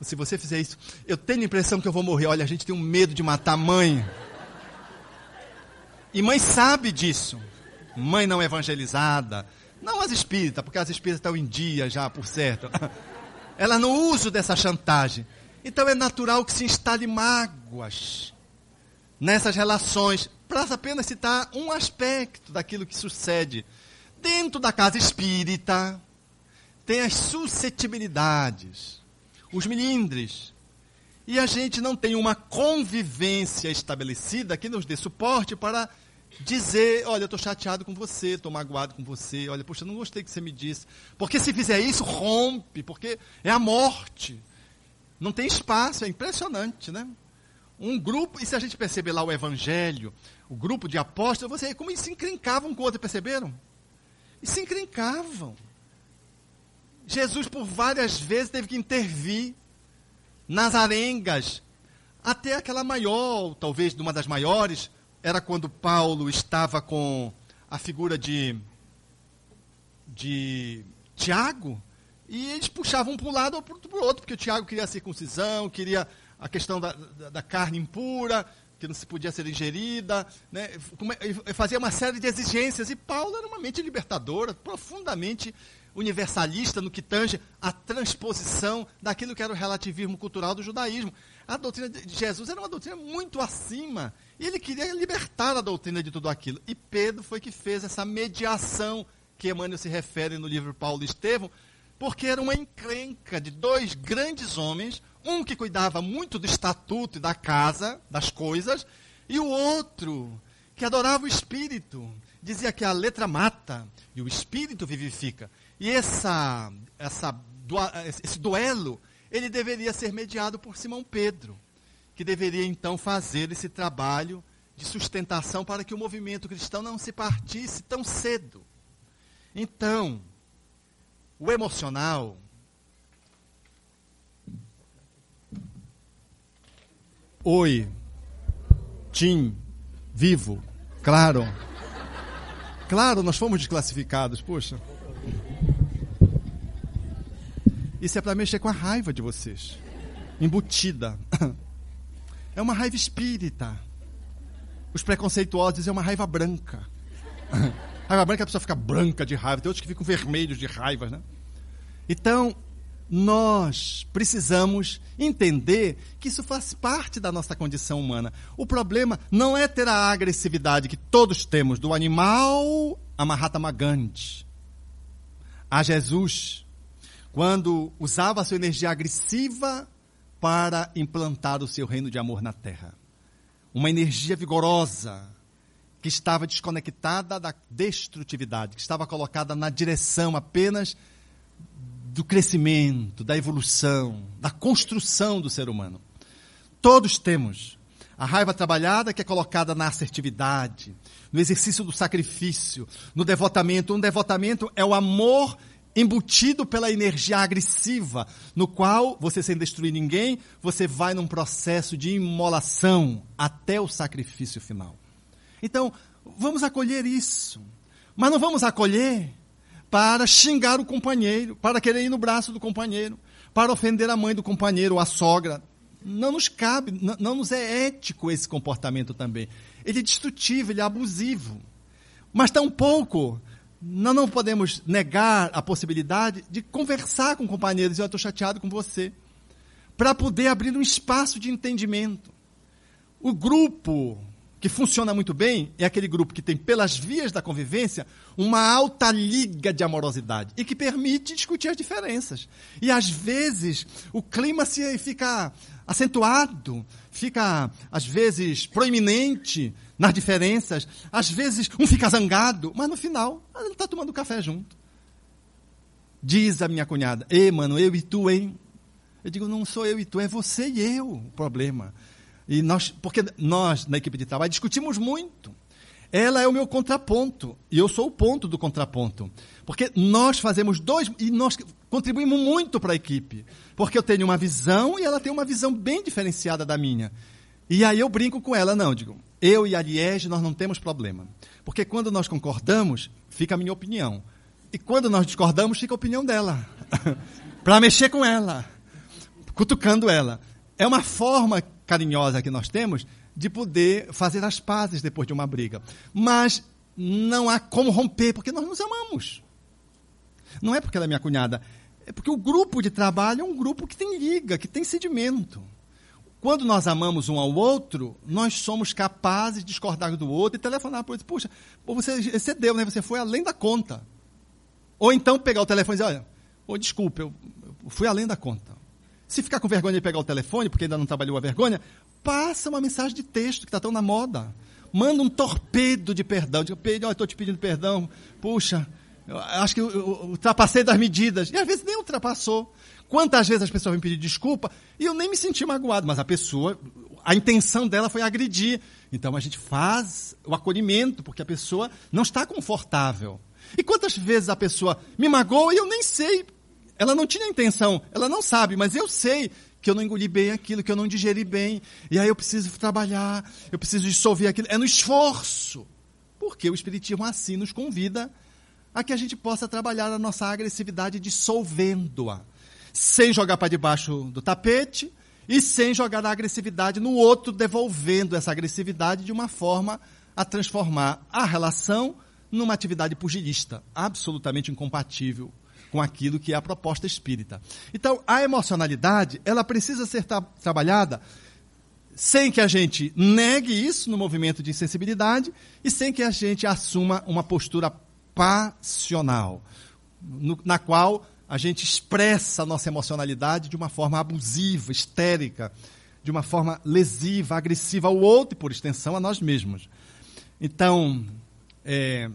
se você fizer isso, eu tenho a impressão que eu vou morrer. Olha, a gente tem um medo de matar a mãe. E mãe sabe disso. Mãe não evangelizada. Não as espíritas, porque as espíritas estão em dia já, por certo. [laughs] Ela não usa dessa chantagem. Então é natural que se instale mágoas nessas relações. Para apenas citar um aspecto daquilo que sucede. Dentro da casa espírita, tem as suscetibilidades, os milindres. E a gente não tem uma convivência estabelecida que nos dê suporte para dizer, olha, eu estou chateado com você, estou magoado com você, olha, poxa, não gostei que você me disse. Porque se fizer isso, rompe, porque é a morte. Não tem espaço, é impressionante, né? Um grupo, e se a gente perceber lá o evangelho, o grupo de apóstolos, você como eles se encrencavam com o outro, perceberam? E se encrencavam. Jesus, por várias vezes, teve que intervir nas arengas, até aquela maior, talvez uma das maiores, era quando Paulo estava com a figura de, de Tiago, e eles puxavam para um lado ou para o outro, porque o Tiago queria a circuncisão, queria a questão da, da, da carne impura, que não se podia ser ingerida, né? fazia uma série de exigências, e Paulo era uma mente libertadora, profundamente universalista no que tange a transposição daquilo que era o relativismo cultural do judaísmo. A doutrina de Jesus era uma doutrina muito acima, e ele queria libertar a doutrina de tudo aquilo. E Pedro foi que fez essa mediação que Emmanuel se refere no livro Paulo e Estevão, porque era uma encrenca de dois grandes homens, um que cuidava muito do estatuto e da casa, das coisas, e o outro que adorava o espírito. Dizia que a letra mata e o espírito vivifica. E essa, essa, esse duelo, ele deveria ser mediado por Simão Pedro, que deveria então fazer esse trabalho de sustentação para que o movimento cristão não se partisse tão cedo. Então, o emocional Oi. Tim. Vivo. Claro. Claro, nós fomos desclassificados, poxa. Isso é para mexer com a raiva de vocês. Embutida. [laughs] É uma raiva espírita. Os preconceituosos dizem é uma raiva branca. [laughs] Raiva branca a pessoa fica branca de raiva, tem outros que ficam vermelhos de raiva, né? Então, nós precisamos entender que isso faz parte da nossa condição humana. O problema não é ter a agressividade que todos temos do animal a Mahatma Gandhi, a Jesus, quando usava sua energia agressiva para implantar o seu reino de amor na terra. Uma energia vigorosa, que estava desconectada da destrutividade, que estava colocada na direção apenas do crescimento, da evolução, da construção do ser humano. Todos temos a raiva trabalhada que é colocada na assertividade, no exercício do sacrifício, no devotamento. Um devotamento é o amor embutido pela energia agressiva, no qual você sem destruir ninguém, você vai num processo de imolação até o sacrifício final. Então, vamos acolher isso. Mas não vamos acolher para xingar o companheiro, para querer ir no braço do companheiro, para ofender a mãe do companheiro ou a sogra. Não nos cabe, não, não nos é ético esse comportamento também. Ele é destrutivo, ele é abusivo. Mas tampouco nós não podemos negar a possibilidade de conversar com companheiros, eu estou chateado com você, para poder abrir um espaço de entendimento. O grupo que funciona muito bem é aquele grupo que tem, pelas vias da convivência, uma alta liga de amorosidade e que permite discutir as diferenças. E às vezes o clima se fica acentuado, fica às vezes proeminente nas diferenças, às vezes um fica zangado, mas no final ele está tomando café junto. Diz a minha cunhada, ei mano, eu e tu, hein? Eu digo, não sou eu e tu, é você e eu o problema. E nós, porque nós, na equipe de trabalho, discutimos muito. Ela é o meu contraponto. E eu sou o ponto do contraponto. Porque nós fazemos dois. E nós contribuímos muito para a equipe. Porque eu tenho uma visão e ela tem uma visão bem diferenciada da minha. E aí eu brinco com ela, não, digo, eu e a Liege nós não temos problema. Porque quando nós concordamos, fica a minha opinião. E quando nós discordamos, fica a opinião dela. [laughs] para mexer com ela. Cutucando ela. É uma forma carinhosa que nós temos de poder fazer as pazes depois de uma briga. Mas não há como romper, porque nós nos amamos. Não é porque ela é minha cunhada, é porque o grupo de trabalho é um grupo que tem liga, que tem sedimento. Quando nós amamos um ao outro, nós somos capazes de discordar do outro e telefonar para o outro. Puxa, você excedeu, né? Você foi além da conta. Ou então pegar o telefone e dizer, olha, oh, desculpa, eu fui além da conta. Se ficar com vergonha de pegar o telefone, porque ainda não trabalhou a vergonha, passa uma mensagem de texto que está tão na moda. Manda um torpedo de perdão. Diga, Pedro, estou te pedindo perdão. Puxa, acho que eu, eu, eu ultrapassei das medidas. E às vezes nem ultrapassou. Quantas vezes as pessoas vêm pedir desculpa e eu nem me senti magoado, mas a pessoa, a intenção dela foi agredir. Então a gente faz o acolhimento, porque a pessoa não está confortável. E quantas vezes a pessoa me magoa e eu nem sei ela não tinha intenção, ela não sabe, mas eu sei que eu não engoli bem aquilo, que eu não digeri bem. E aí eu preciso trabalhar, eu preciso dissolver aquilo. É no esforço. Porque o Espiritismo assim nos convida a que a gente possa trabalhar a nossa agressividade dissolvendo-a. Sem jogar para debaixo do tapete e sem jogar a agressividade no outro, devolvendo essa agressividade de uma forma a transformar a relação numa atividade pugilista, absolutamente incompatível com aquilo que é a proposta espírita. Então, a emocionalidade, ela precisa ser tra trabalhada sem que a gente negue isso no movimento de insensibilidade e sem que a gente assuma uma postura passional, no, na qual a gente expressa a nossa emocionalidade de uma forma abusiva, histérica, de uma forma lesiva, agressiva ao outro e, por extensão, a nós mesmos. Então, é,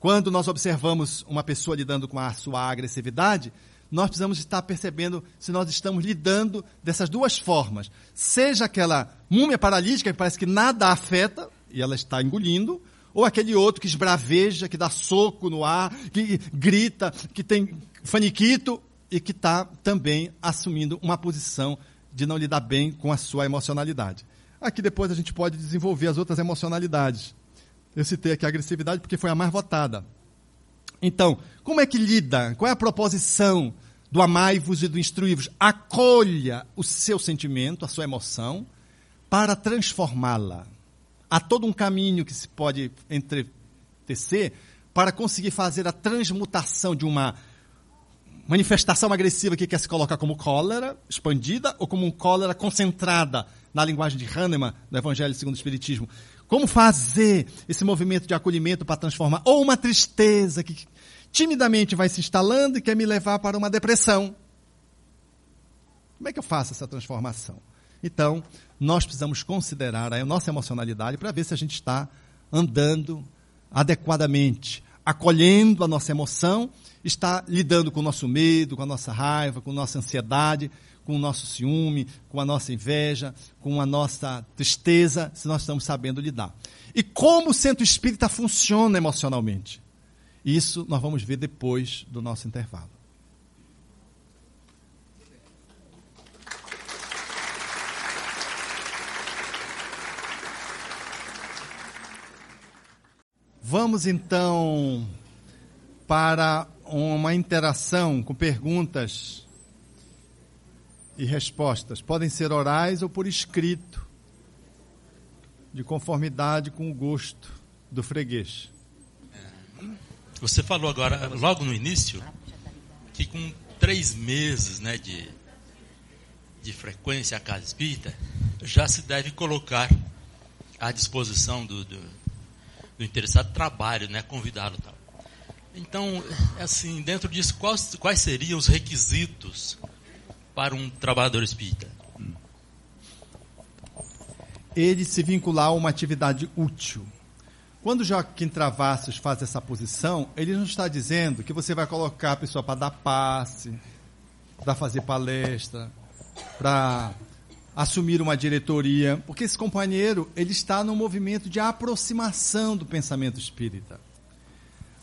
quando nós observamos uma pessoa lidando com a sua agressividade, nós precisamos estar percebendo se nós estamos lidando dessas duas formas. Seja aquela múmia paralítica que parece que nada afeta e ela está engolindo, ou aquele outro que esbraveja, que dá soco no ar, que grita, que tem faniquito e que está também assumindo uma posição de não lidar bem com a sua emocionalidade. Aqui depois a gente pode desenvolver as outras emocionalidades. Eu citei aqui a agressividade porque foi a mais votada. Então, como é que lida? Qual é a proposição do amai-vos e do instruí-vos? Acolha o seu sentimento, a sua emoção, para transformá-la. Há todo um caminho que se pode entretecer para conseguir fazer a transmutação de uma manifestação agressiva que quer se colocar como cólera expandida ou como um cólera concentrada na linguagem de Hahnemann, no Evangelho segundo o Espiritismo. Como fazer esse movimento de acolhimento para transformar? Ou uma tristeza que timidamente vai se instalando e quer me levar para uma depressão. Como é que eu faço essa transformação? Então, nós precisamos considerar a nossa emocionalidade para ver se a gente está andando adequadamente, acolhendo a nossa emoção, está lidando com o nosso medo, com a nossa raiva, com a nossa ansiedade, com o nosso ciúme, com a nossa inveja, com a nossa tristeza, se nós estamos sabendo lidar. E como o centro espírita funciona emocionalmente? Isso nós vamos ver depois do nosso intervalo. Vamos então para uma interação com perguntas e respostas podem ser orais ou por escrito, de conformidade com o gosto do freguês. Você falou agora, logo no início, que com três meses né, de, de frequência à casa espírita, já se deve colocar à disposição do, do, do interessado trabalho, né, convidá-lo tal. Então, assim, dentro disso, quais, quais seriam os requisitos para um trabalhador espírita? Ele se vincular a uma atividade útil. Quando Joaquim Travassos faz essa posição, ele não está dizendo que você vai colocar a pessoa para dar passe, para fazer palestra, para assumir uma diretoria, porque esse companheiro ele está no movimento de aproximação do pensamento espírita.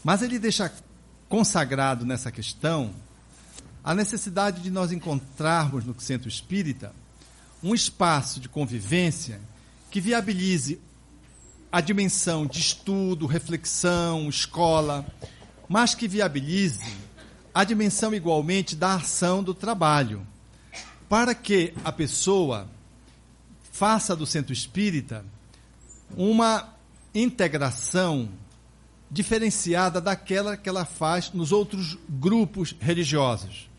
Mas ele deixa consagrado nessa questão a necessidade de nós encontrarmos no centro espírita um espaço de convivência que viabilize a dimensão de estudo, reflexão, escola, mas que viabilize a dimensão igualmente da ação do trabalho para que a pessoa faça do centro espírita uma integração diferenciada daquela que ela faz nos outros grupos religiosos,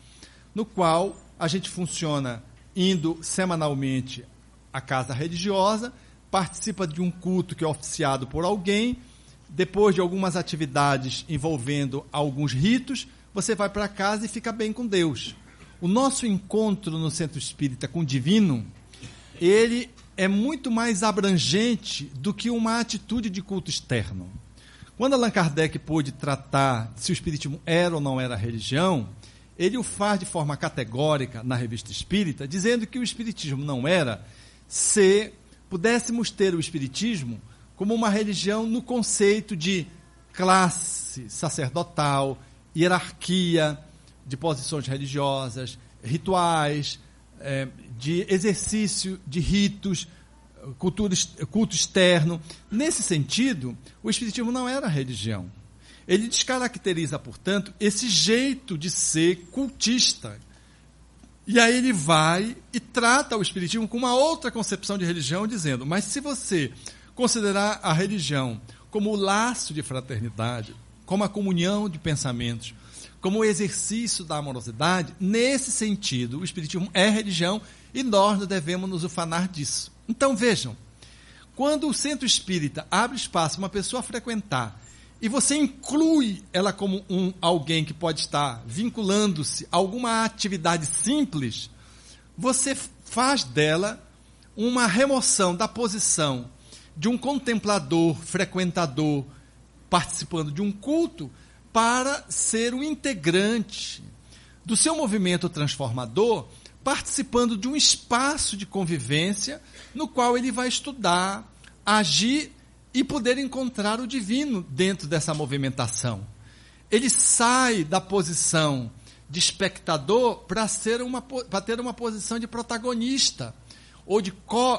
no qual a gente funciona indo semanalmente à casa religiosa, participa de um culto que é oficiado por alguém, depois de algumas atividades envolvendo alguns ritos, você vai para casa e fica bem com Deus. O nosso encontro no centro espírita com o divino, ele é muito mais abrangente do que uma atitude de culto externo. Quando Allan Kardec pôde tratar se o espiritismo era ou não era religião, ele o faz de forma categórica na revista Espírita, dizendo que o espiritismo não era se pudéssemos ter o espiritismo como uma religião no conceito de classe sacerdotal, hierarquia, de posições religiosas, rituais, é, de exercício de ritos, cultura, culto externo. Nesse sentido, o Espiritismo não era religião. Ele descaracteriza, portanto, esse jeito de ser cultista. E aí ele vai e trata o Espiritismo com uma outra concepção de religião, dizendo: mas se você considerar a religião como o laço de fraternidade, como a comunhão de pensamentos, como o exercício da amorosidade, nesse sentido, o Espiritismo é religião e nós não devemos nos ufanar disso. Então vejam, quando o centro espírita abre espaço para uma pessoa frequentar e você inclui ela como um alguém que pode estar vinculando-se a alguma atividade simples, você faz dela uma remoção da posição de um contemplador, frequentador, participando de um culto, para ser um integrante do seu movimento transformador, participando de um espaço de convivência no qual ele vai estudar, agir e poder encontrar o divino dentro dessa movimentação. Ele sai da posição de espectador para ser uma para ter uma posição de protagonista ou de co,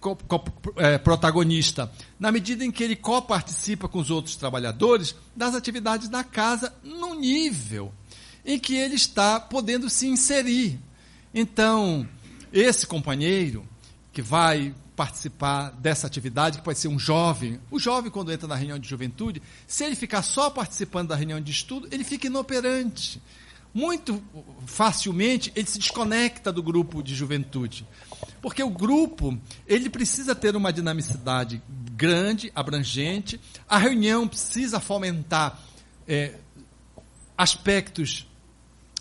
co, co, é, protagonista, na medida em que ele co-participa com os outros trabalhadores das atividades da casa no nível em que ele está podendo se inserir. Então, esse companheiro que vai participar dessa atividade, que pode ser um jovem, o jovem, quando entra na reunião de juventude, se ele ficar só participando da reunião de estudo, ele fica inoperante. Muito facilmente ele se desconecta do grupo de juventude. Porque o grupo, ele precisa ter uma dinamicidade grande, abrangente, a reunião precisa fomentar é, aspectos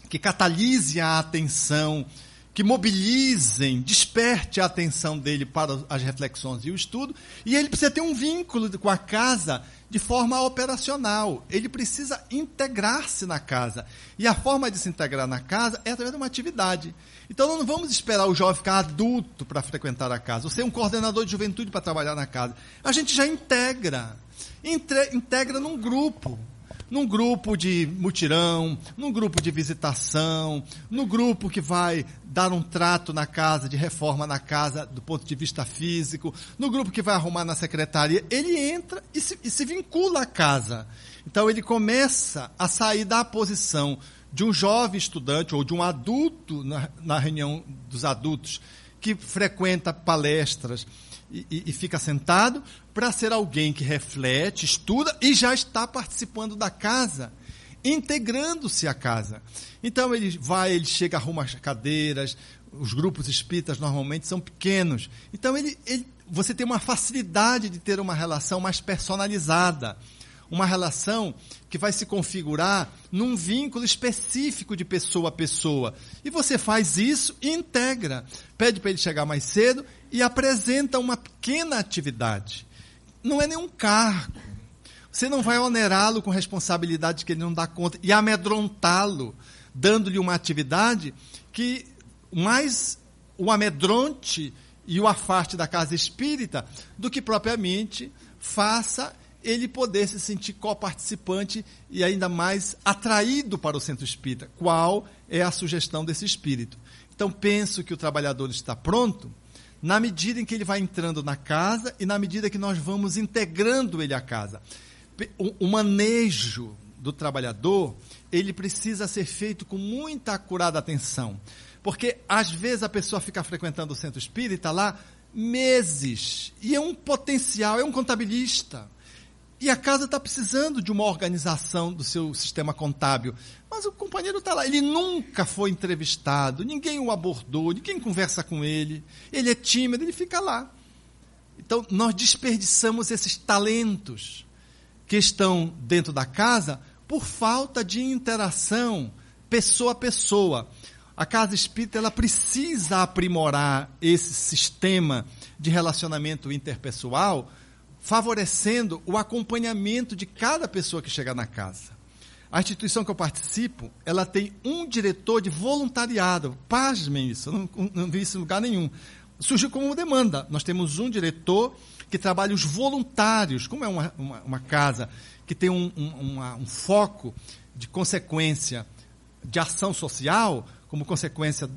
que catalisem a atenção, que mobilizem, desperte a atenção dele para as reflexões e o estudo, e ele precisa ter um vínculo com a casa de forma operacional. Ele precisa integrar-se na casa. E a forma de se integrar na casa é através de uma atividade. Então não vamos esperar o jovem ficar adulto para frequentar a casa, ou ser um coordenador de juventude para trabalhar na casa. A gente já integra. Entre, integra num grupo num grupo de mutirão, num grupo de visitação, no grupo que vai dar um trato na casa, de reforma na casa do ponto de vista físico, no grupo que vai arrumar na secretaria, ele entra e se, e se vincula à casa. Então ele começa a sair da posição de um jovem estudante ou de um adulto na, na reunião dos adultos que frequenta palestras e, e, e fica sentado para ser alguém que reflete, estuda e já está participando da casa, integrando-se à casa. Então ele vai, ele chega, arruma as cadeiras, os grupos espíritas normalmente são pequenos. Então ele, ele você tem uma facilidade de ter uma relação mais personalizada. Uma relação que vai se configurar num vínculo específico de pessoa a pessoa. E você faz isso e integra. Pede para ele chegar mais cedo e apresenta uma pequena atividade. Não é nenhum cargo. Você não vai onerá-lo com responsabilidade que ele não dá conta e amedrontá-lo, dando-lhe uma atividade que mais o amedronte e o afaste da casa espírita do que propriamente faça ele poder se sentir coparticipante e ainda mais atraído para o centro espírita. Qual é a sugestão desse espírito? Então, penso que o trabalhador está pronto na medida em que ele vai entrando na casa e na medida que nós vamos integrando ele à casa. O, o manejo do trabalhador, ele precisa ser feito com muita acurada atenção. Porque às vezes a pessoa fica frequentando o centro espírita lá meses e é um potencial, é um contabilista. E a casa está precisando de uma organização do seu sistema contábil. Mas o companheiro está lá, ele nunca foi entrevistado, ninguém o abordou, ninguém conversa com ele. Ele é tímido, ele fica lá. Então, nós desperdiçamos esses talentos que estão dentro da casa por falta de interação pessoa a pessoa. A casa espírita ela precisa aprimorar esse sistema de relacionamento interpessoal favorecendo o acompanhamento de cada pessoa que chega na casa. A instituição que eu participo, ela tem um diretor de voluntariado. Pasmem isso, eu não, não vi isso em lugar nenhum. Surgiu como demanda. Nós temos um diretor que trabalha os voluntários. Como é uma, uma, uma casa que tem um, um, um foco de consequência de ação social, como consequência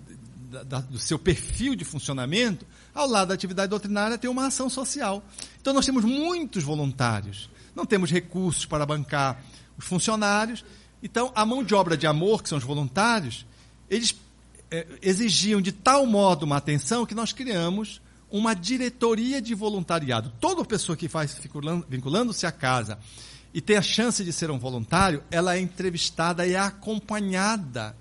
da, da, do seu perfil de funcionamento, ao lado da atividade doutrinária tem uma ação social. Então nós temos muitos voluntários, não temos recursos para bancar os funcionários. Então a mão de obra de amor, que são os voluntários, eles é, exigiam de tal modo uma atenção que nós criamos uma diretoria de voluntariado. Toda pessoa que faz vinculando-se à casa e tem a chance de ser um voluntário, ela é entrevistada e é acompanhada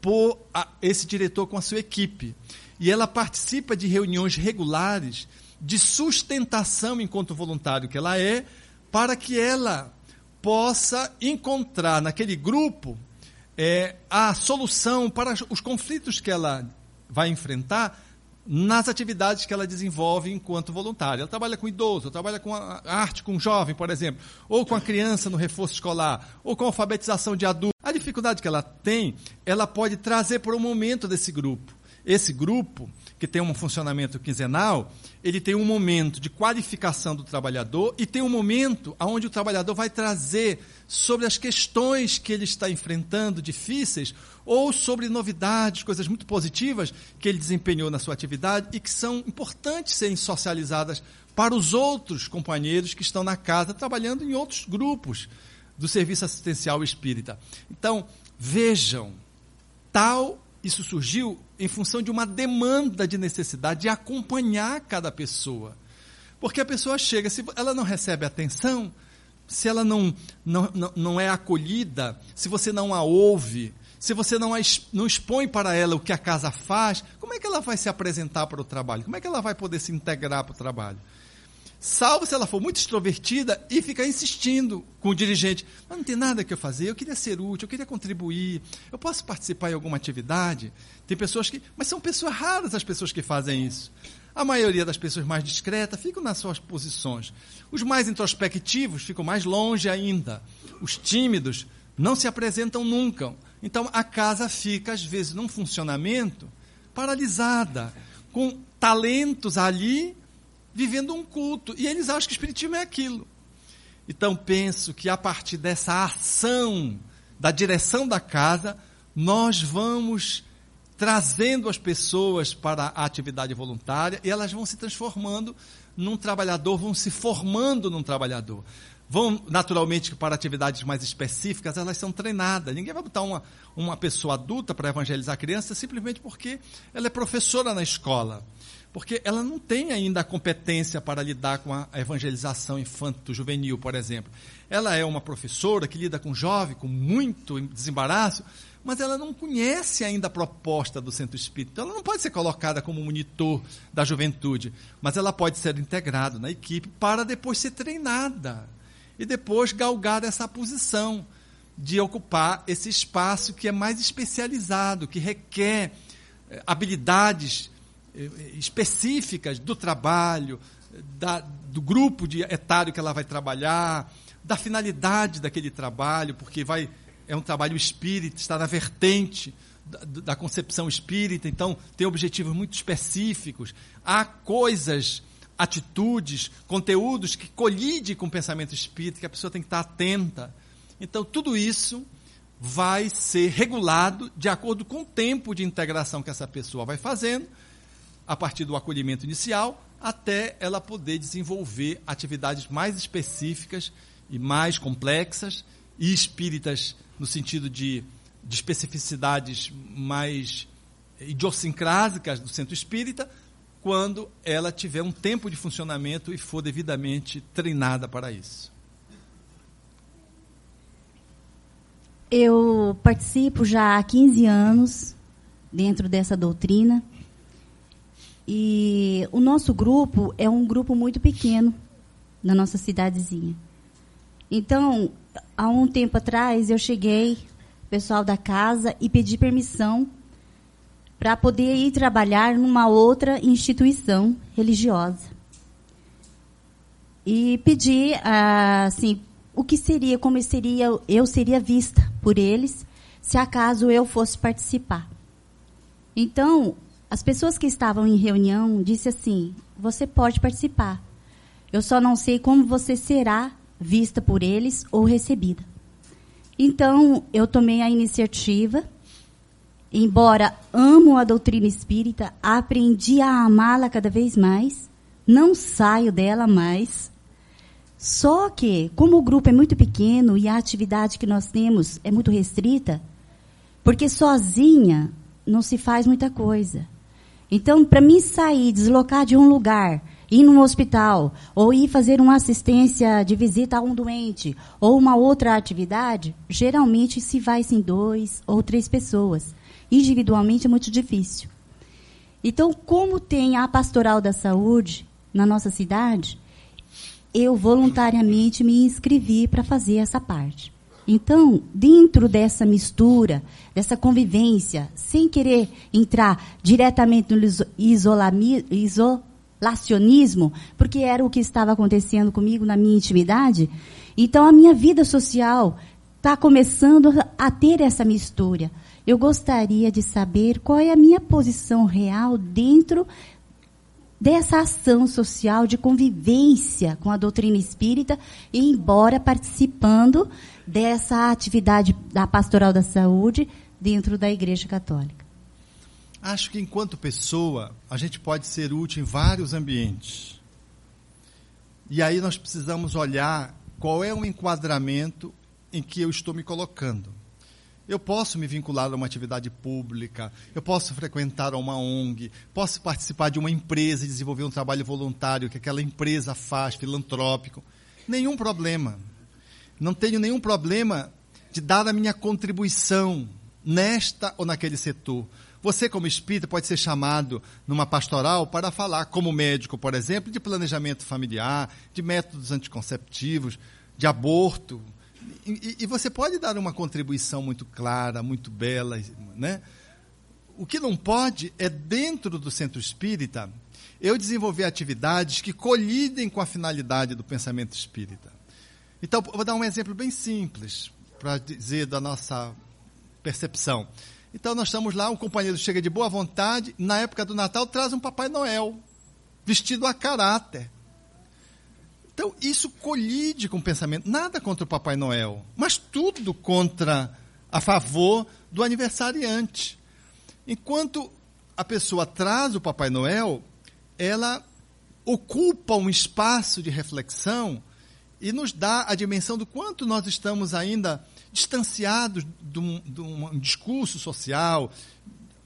por a, esse diretor com a sua equipe. E ela participa de reuniões regulares de sustentação enquanto voluntário que ela é, para que ela possa encontrar naquele grupo é, a solução para os conflitos que ela vai enfrentar nas atividades que ela desenvolve enquanto voluntária. Ela trabalha com idoso, trabalha com a arte com jovem, por exemplo, ou com a criança no reforço escolar, ou com a alfabetização de adultos. A dificuldade que ela tem, ela pode trazer para o momento desse grupo. Esse grupo, que tem um funcionamento quinzenal, ele tem um momento de qualificação do trabalhador e tem um momento onde o trabalhador vai trazer sobre as questões que ele está enfrentando difíceis ou sobre novidades, coisas muito positivas que ele desempenhou na sua atividade e que são importantes serem socializadas para os outros companheiros que estão na casa trabalhando em outros grupos do serviço assistencial espírita. Então, vejam, tal isso surgiu em função de uma demanda de necessidade de acompanhar cada pessoa. Porque a pessoa chega, se ela não recebe atenção, se ela não, não, não, não é acolhida, se você não a ouve, se você não, a, não expõe para ela o que a casa faz, como é que ela vai se apresentar para o trabalho? Como é que ela vai poder se integrar para o trabalho? Salvo se ela for muito extrovertida e ficar insistindo com o dirigente. Mas não tem nada que eu fazer, eu queria ser útil, eu queria contribuir, eu posso participar em alguma atividade. Tem pessoas que. Mas são pessoas raras as pessoas que fazem isso. A maioria das pessoas mais discretas ficam nas suas posições. Os mais introspectivos ficam mais longe ainda. Os tímidos não se apresentam nunca. Então a casa fica, às vezes, num funcionamento paralisada, com talentos ali vivendo um culto. E eles acham que o Espiritismo é aquilo. Então penso que a partir dessa ação da direção da casa, nós vamos trazendo as pessoas para a atividade voluntária e elas vão se transformando num trabalhador, vão se formando num trabalhador. Vão, naturalmente, para atividades mais específicas, elas são treinadas. Ninguém vai botar uma, uma pessoa adulta para evangelizar criança simplesmente porque ela é professora na escola porque ela não tem ainda a competência para lidar com a evangelização infanto-juvenil, por exemplo. Ela é uma professora que lida com jovem, com muito desembaraço, mas ela não conhece ainda a proposta do centro espírita. Então, ela não pode ser colocada como monitor da juventude, mas ela pode ser integrada na equipe para depois ser treinada e depois galgar essa posição de ocupar esse espaço que é mais especializado, que requer eh, habilidades específicas do trabalho, da, do grupo de etário que ela vai trabalhar, da finalidade daquele trabalho, porque vai é um trabalho espírita, está na vertente da, da concepção espírita, então tem objetivos muito específicos. Há coisas, atitudes, conteúdos que colidem com o pensamento espírita, que a pessoa tem que estar atenta. Então, tudo isso vai ser regulado de acordo com o tempo de integração que essa pessoa vai fazendo, a partir do acolhimento inicial, até ela poder desenvolver atividades mais específicas e mais complexas e espíritas no sentido de, de especificidades mais idiosincrásicas do centro espírita, quando ela tiver um tempo de funcionamento e for devidamente treinada para isso. Eu participo já há 15 anos dentro dessa doutrina. E o nosso grupo é um grupo muito pequeno na nossa cidadezinha. Então, há um tempo atrás, eu cheguei, pessoal da casa, e pedi permissão para poder ir trabalhar numa outra instituição religiosa. E pedi, assim, o que seria, como seria, eu seria vista por eles, se acaso eu fosse participar. Então, as pessoas que estavam em reunião disse assim: "Você pode participar. Eu só não sei como você será vista por eles ou recebida. Então, eu tomei a iniciativa, embora amo a doutrina espírita, aprendi a amá-la cada vez mais, não saio dela mais. Só que, como o grupo é muito pequeno e a atividade que nós temos é muito restrita, porque sozinha não se faz muita coisa. Então, para mim sair, deslocar de um lugar ir num hospital, ou ir fazer uma assistência de visita a um doente, ou uma outra atividade, geralmente se vai em dois ou três pessoas. Individualmente é muito difícil. Então, como tem a pastoral da saúde na nossa cidade, eu voluntariamente me inscrevi para fazer essa parte. Então, dentro dessa mistura, dessa convivência, sem querer entrar diretamente no isolamento, lacionismo, porque era o que estava acontecendo comigo na minha intimidade. Então a minha vida social está começando a ter essa mistura. Eu gostaria de saber qual é a minha posição real dentro dessa ação social de convivência com a doutrina espírita, e embora participando dessa atividade da pastoral da saúde dentro da Igreja Católica. Acho que enquanto pessoa, a gente pode ser útil em vários ambientes. E aí nós precisamos olhar qual é o enquadramento em que eu estou me colocando. Eu posso me vincular a uma atividade pública, eu posso frequentar uma ONG, posso participar de uma empresa e desenvolver um trabalho voluntário que aquela empresa faz, filantrópico. Nenhum problema. Não tenho nenhum problema de dar a minha contribuição nesta ou naquele setor. Você, como espírita, pode ser chamado numa pastoral para falar, como médico, por exemplo, de planejamento familiar, de métodos anticonceptivos, de aborto. E, e você pode dar uma contribuição muito clara, muito bela. Né? O que não pode é, dentro do centro espírita, eu desenvolver atividades que colidem com a finalidade do pensamento espírita. Então, vou dar um exemplo bem simples para dizer da nossa percepção. Então nós estamos lá, um companheiro chega de boa vontade, na época do Natal traz um Papai Noel, vestido a caráter. Então isso colide com o pensamento, nada contra o Papai Noel, mas tudo contra, a favor do aniversariante. Enquanto a pessoa traz o Papai Noel, ela ocupa um espaço de reflexão e nos dá a dimensão do quanto nós estamos ainda distanciados de um, de um discurso social,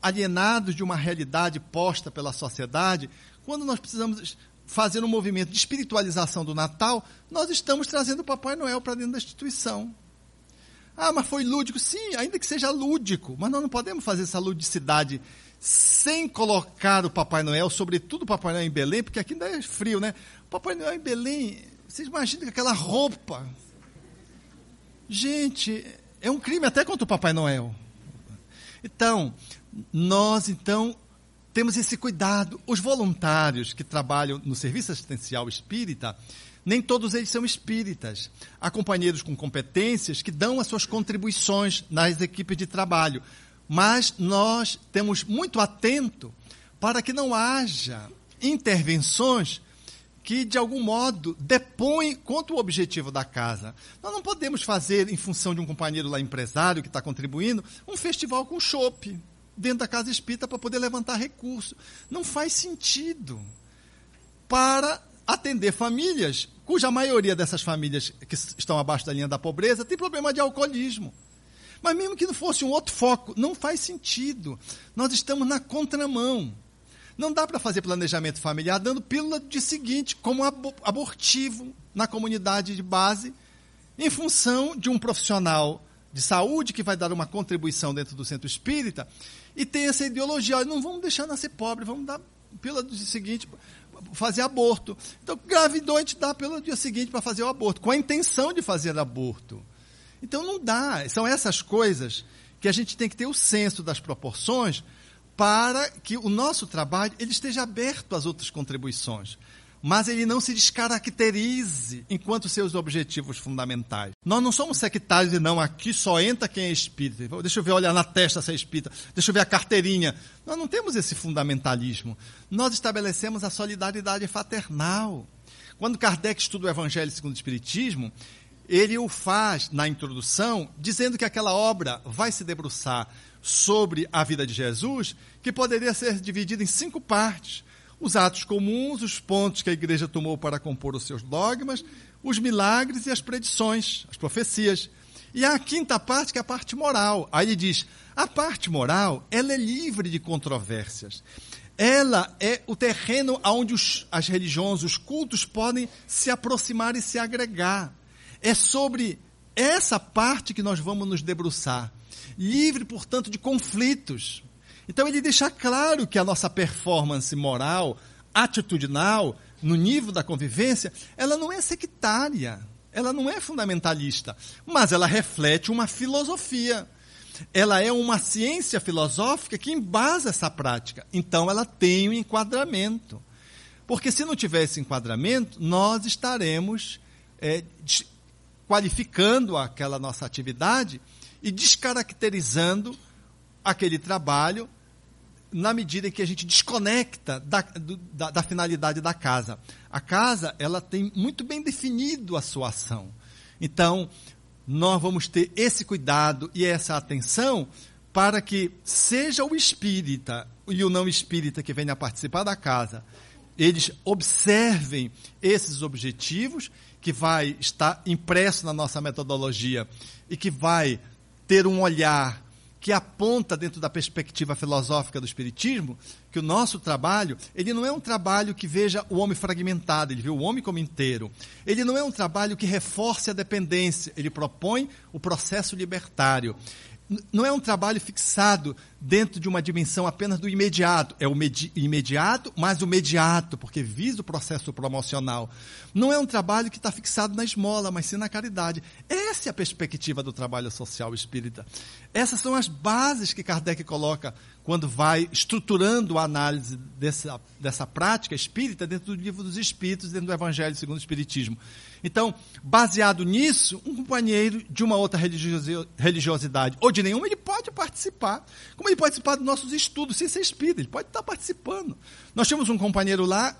alienados de uma realidade posta pela sociedade, quando nós precisamos fazer um movimento de espiritualização do Natal, nós estamos trazendo o Papai Noel para dentro da instituição. Ah, mas foi lúdico. Sim, ainda que seja lúdico, mas nós não podemos fazer essa ludicidade sem colocar o Papai Noel, sobretudo o Papai Noel em Belém, porque aqui ainda é frio, né? O Papai Noel em Belém, vocês imaginam que aquela roupa. Gente, é um crime até contra o Papai Noel. Então, nós então temos esse cuidado. Os voluntários que trabalham no serviço assistencial espírita, nem todos eles são espíritas. Há companheiros com competências que dão as suas contribuições nas equipes de trabalho mas nós temos muito atento para que não haja intervenções que, de algum modo, depõem contra o objetivo da casa. Nós não podemos fazer, em função de um companheiro lá empresário que está contribuindo, um festival com chope dentro da casa espírita para poder levantar recurso. Não faz sentido para atender famílias cuja maioria dessas famílias que estão abaixo da linha da pobreza tem problema de alcoolismo. Mas mesmo que não fosse um outro foco, não faz sentido. Nós estamos na contramão. Não dá para fazer planejamento familiar dando pílula de seguinte, como abortivo na comunidade de base, em função de um profissional de saúde que vai dar uma contribuição dentro do centro espírita e tem essa ideologia, olha, não vamos deixar nascer pobre, vamos dar pílula de seguinte fazer aborto. Então, gravidou, a gente dá pelo dia seguinte para fazer o aborto, com a intenção de fazer aborto. Então não dá. São essas coisas que a gente tem que ter o senso das proporções para que o nosso trabalho ele esteja aberto às outras contribuições, mas ele não se descaracterize enquanto seus objetivos fundamentais. Nós não somos sectários e não, aqui só entra quem é espírita. Deixa eu ver, olhar na testa se é espírita. Deixa eu ver a carteirinha. Nós não temos esse fundamentalismo. Nós estabelecemos a solidariedade fraternal. Quando Kardec estuda o Evangelho segundo o Espiritismo, ele o faz na introdução, dizendo que aquela obra vai se debruçar sobre a vida de Jesus, que poderia ser dividida em cinco partes: os atos comuns, os pontos que a igreja tomou para compor os seus dogmas, os milagres e as predições, as profecias. E a quinta parte, que é a parte moral. Aí ele diz: a parte moral, ela é livre de controvérsias. Ela é o terreno onde os, as religiões, os cultos podem se aproximar e se agregar. É sobre essa parte que nós vamos nos debruçar. Livre, portanto, de conflitos. Então, ele deixa claro que a nossa performance moral, atitudinal, no nível da convivência, ela não é sectária, ela não é fundamentalista, mas ela reflete uma filosofia. Ela é uma ciência filosófica que embasa essa prática. Então, ela tem um enquadramento. Porque se não tivesse enquadramento, nós estaremos é, qualificando aquela nossa atividade e descaracterizando aquele trabalho na medida em que a gente desconecta da, do, da, da, finalidade da casa. A casa, ela tem muito bem definido a sua ação. Então, nós vamos ter esse cuidado e essa atenção para que seja o espírita e o não espírita que venha participar da casa, eles observem esses objetivos que vai estar impresso na nossa metodologia e que vai ter um olhar que aponta dentro da perspectiva filosófica do espiritismo que o nosso trabalho, ele não é um trabalho que veja o homem fragmentado, ele vê o homem como inteiro. Ele não é um trabalho que reforce a dependência, ele propõe o processo libertário não é um trabalho fixado dentro de uma dimensão apenas do imediato. É o imediato, mas o mediato, porque visa o processo promocional. Não é um trabalho que está fixado na esmola, mas sim na caridade. Essa é a perspectiva do trabalho social espírita. Essas são as bases que Kardec coloca quando vai estruturando a análise dessa, dessa prática espírita dentro do livro dos Espíritos, dentro do Evangelho segundo o Espiritismo. Então, baseado nisso, um companheiro de uma outra religiosidade ou de nenhuma, ele pode participar. Como ele participar dos nossos estudos, sem ser espírita, ele pode estar participando. Nós tínhamos um companheiro lá,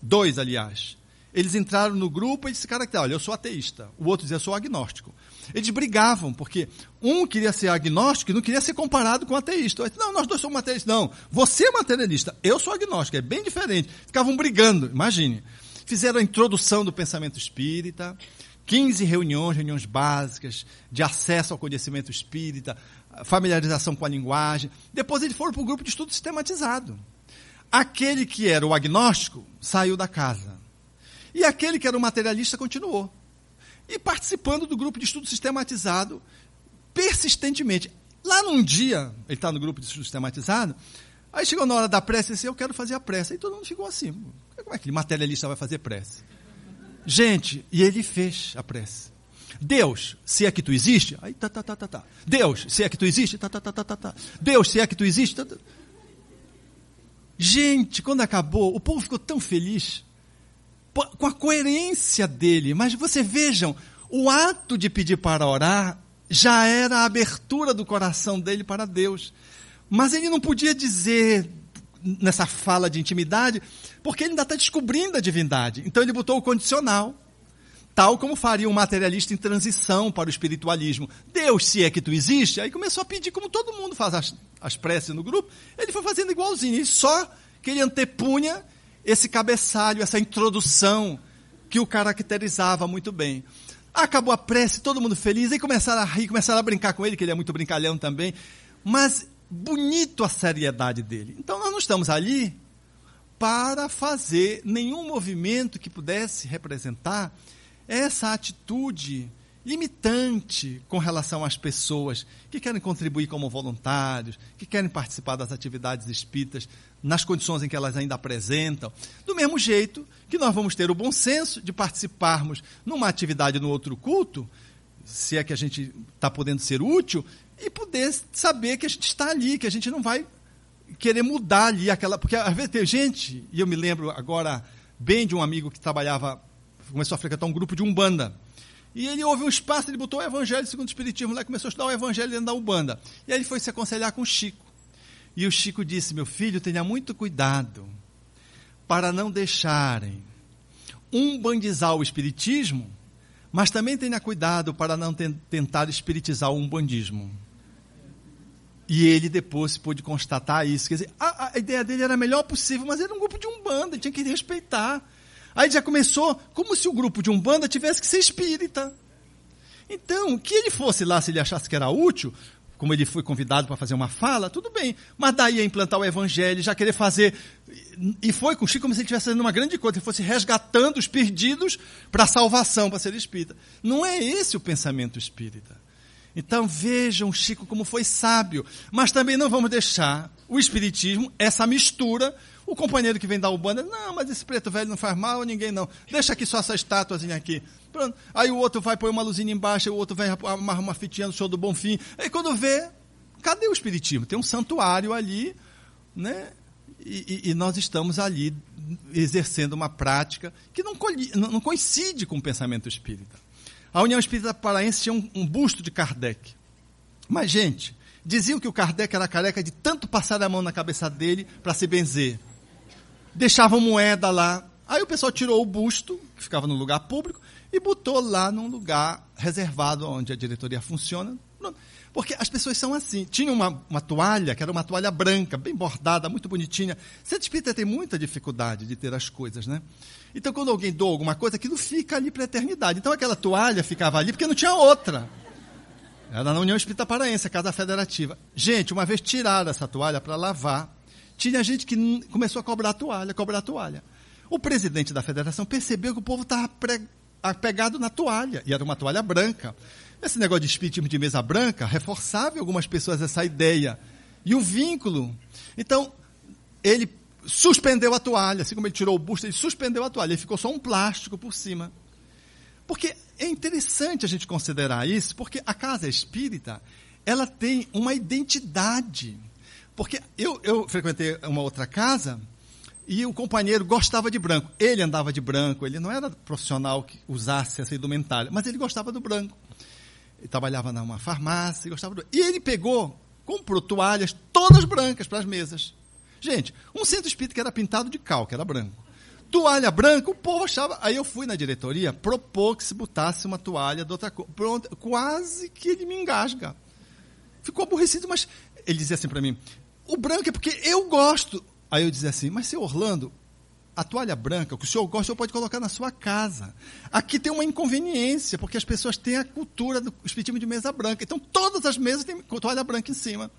dois, aliás. Eles entraram no grupo e esse cara olha, eu sou ateísta. O outro dizia, eu sou agnóstico. Eles brigavam, porque um queria ser agnóstico e não queria ser comparado com ateísta. Disse, não, nós dois somos materialistas. Não, você é materialista, eu sou agnóstico. É bem diferente. Ficavam brigando, imagine fizeram a introdução do pensamento espírita, 15 reuniões, reuniões básicas, de acesso ao conhecimento espírita, familiarização com a linguagem. Depois eles foram para o grupo de estudo sistematizado. Aquele que era o agnóstico saiu da casa. E aquele que era o materialista continuou. E participando do grupo de estudo sistematizado, persistentemente. Lá num dia, ele está no grupo de sistematizado, aí chegou na hora da prece e disse, eu quero fazer a prece. Aí todo mundo ficou assim, como é que materialista vai fazer prece? Gente, e ele fez a prece. Deus, se é que tu existe, aí tá, tá, tá, tá, tá. Deus, se é que tu existe, tá, tá, tá, tá, tá, tá. Deus, se é que tu existe, tá, tá. Gente, quando acabou, o povo ficou tão feliz com a coerência dele. Mas você vejam, o ato de pedir para orar já era a abertura do coração dele para Deus. Mas ele não podia dizer nessa fala de intimidade, porque ele ainda está descobrindo a divindade. Então ele botou o condicional, tal como faria um materialista em transição para o espiritualismo. Deus, se é que tu existe, aí começou a pedir, como todo mundo faz as, as preces no grupo, ele foi fazendo igualzinho, só que ele antepunha esse cabeçalho, essa introdução que o caracterizava muito bem. Acabou a prece, todo mundo feliz, aí começaram a rir, começaram a brincar com ele, que ele é muito brincalhão também. Mas bonito a seriedade dele. Então nós não estamos ali para fazer nenhum movimento que pudesse representar essa atitude limitante com relação às pessoas que querem contribuir como voluntários, que querem participar das atividades espíritas nas condições em que elas ainda apresentam. Do mesmo jeito que nós vamos ter o bom senso de participarmos numa atividade no outro culto, se é que a gente está podendo ser útil, e poder saber que a gente está ali, que a gente não vai querer mudar ali aquela. Porque às vezes tem gente, e eu me lembro agora bem de um amigo que trabalhava, começou a frequentar um grupo de Umbanda. E ele houve um espaço, ele botou o Evangelho segundo o Espiritismo lá, começou a estudar o Evangelho dentro da Umbanda. E aí ele foi se aconselhar com o Chico. E o Chico disse: Meu filho, tenha muito cuidado para não deixarem um bandizar o Espiritismo, mas também tenha cuidado para não tentar espiritizar o umbandismo. E ele depois pôde constatar isso. Quer dizer, a, a, ideia dele era a melhor possível, mas era um grupo de umbanda, tinha que respeitar. Aí já começou como se o grupo de Umbanda tivesse que ser espírita. Então, que ele fosse lá, se ele achasse que era útil, como ele foi convidado para fazer uma fala, tudo bem. Mas daí a implantar o evangelho, já querer fazer. E foi com o Chico como se ele estivesse fazendo uma grande coisa, ele fosse resgatando os perdidos para a salvação, para ser espírita. Não é esse o pensamento espírita. Então vejam Chico como foi sábio. Mas também não vamos deixar o espiritismo, essa mistura, o companheiro que vem da Ubanda, não, mas esse preto velho não faz mal a ninguém, não. Deixa aqui só essa estátuazinha aqui. Pronto. Aí o outro vai pôr uma luzinha embaixo, o outro vai amarrar uma fitinha no show do Bonfim. Aí quando vê, cadê o Espiritismo? Tem um santuário ali, né? E, e, e nós estamos ali exercendo uma prática que não, não, coincide com o pensamento espírita. A União Espírita Paraense tinha um, um busto de Kardec. Mas, gente, diziam que o Kardec era careca de tanto passar a mão na cabeça dele para se benzer deixavam moeda lá. Aí o pessoal tirou o busto, que ficava no lugar público, e botou lá num lugar reservado onde a diretoria funciona. Porque as pessoas são assim. Tinha uma, uma toalha, que era uma toalha branca, bem bordada, muito bonitinha. Centro espírita tem muita dificuldade de ter as coisas, né? Então, quando alguém doa alguma coisa, aquilo fica ali para a eternidade. Então, aquela toalha ficava ali porque não tinha outra. Era na União Espírita Paraense, a Casa Federativa. Gente, uma vez tiraram essa toalha para lavar, tinha gente que começou a cobrar toalha, cobrar toalha. O presidente da federação percebeu que o povo estava apegado na toalha, e era uma toalha branca. Esse negócio de espiritismo de mesa branca reforçava em algumas pessoas essa ideia. E o vínculo. Então, ele suspendeu a toalha, assim como ele tirou o busto, ele suspendeu a toalha, e ficou só um plástico por cima. Porque é interessante a gente considerar isso, porque a casa espírita, ela tem uma identidade. Porque eu, eu frequentei uma outra casa e o companheiro gostava de branco. Ele andava de branco, ele não era profissional que usasse essa indumentária, mas ele gostava do branco. Ele trabalhava numa farmácia, gostava do... E ele pegou, comprou toalhas todas brancas para as mesas. Gente, um centro espírita que era pintado de cal, que era branco. Toalha branca, o povo achava. Aí eu fui na diretoria, propor que se botasse uma toalha de outra cor. Pronto, quase que ele me engasga. Ficou aborrecido, mas ele dizia assim para mim: o branco é porque eu gosto. Aí eu dizia assim, mas seu Orlando, a toalha branca, o que o senhor gosta, o senhor pode colocar na sua casa. Aqui tem uma inconveniência, porque as pessoas têm a cultura do espiritismo de mesa branca. Então, todas as mesas têm toalha branca em cima.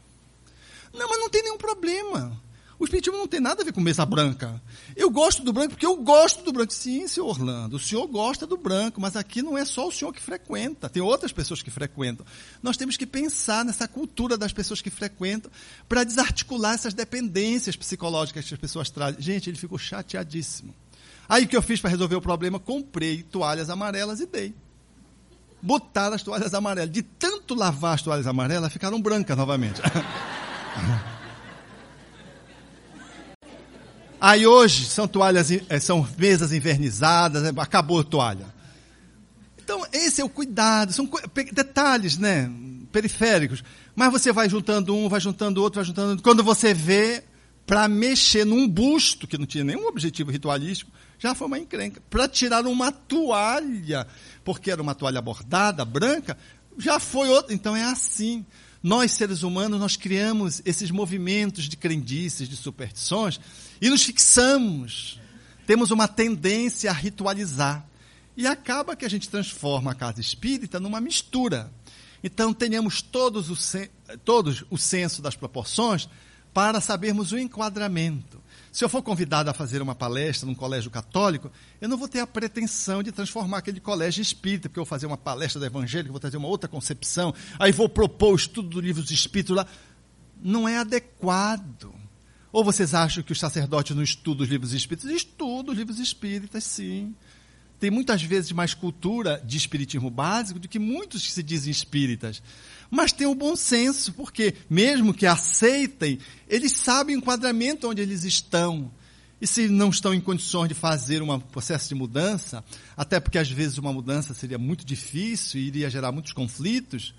Não, mas não tem nenhum problema. O espiritismo não tem nada a ver com mesa branca. Eu gosto do branco porque eu gosto do branco. Sim, senhor Orlando, o senhor gosta do branco, mas aqui não é só o senhor que frequenta, tem outras pessoas que frequentam. Nós temos que pensar nessa cultura das pessoas que frequentam para desarticular essas dependências psicológicas que as pessoas trazem. Gente, ele ficou chateadíssimo. Aí o que eu fiz para resolver o problema? Comprei toalhas amarelas e dei. Botaram as toalhas amarelas. De tanto lavar as toalhas amarelas, ficaram brancas novamente. [laughs] Aí hoje são toalhas, eh, são mesas invernizadas, eh, acabou a toalha. Então, esse é o cuidado, são detalhes, né? Periféricos. Mas você vai juntando um, vai juntando outro, vai juntando outro. Quando você vê, para mexer num busto, que não tinha nenhum objetivo ritualístico, já foi uma encrenca. Para tirar uma toalha, porque era uma toalha bordada, branca, já foi outra. Então é assim. Nós, seres humanos, nós criamos esses movimentos de crendices, de superstições, e nos fixamos. Temos uma tendência a ritualizar. E acaba que a gente transforma a casa espírita numa mistura. Então, tenhamos todos o, todos o senso das proporções para sabermos o enquadramento. Se eu for convidado a fazer uma palestra num colégio católico, eu não vou ter a pretensão de transformar aquele colégio espírita, porque eu vou fazer uma palestra do Evangelho, vou trazer uma outra concepção, aí vou propor o estudo do livro dos Espíritos lá. Não é adequado. Ou vocês acham que os sacerdotes não estudam os livros espíritas? Estudam os livros espíritas, sim. Tem muitas vezes mais cultura de espiritismo básico do que muitos que se dizem espíritas mas tem o bom senso, porque mesmo que aceitem, eles sabem o enquadramento onde eles estão. E se não estão em condições de fazer um processo de mudança, até porque às vezes uma mudança seria muito difícil e iria gerar muitos conflitos,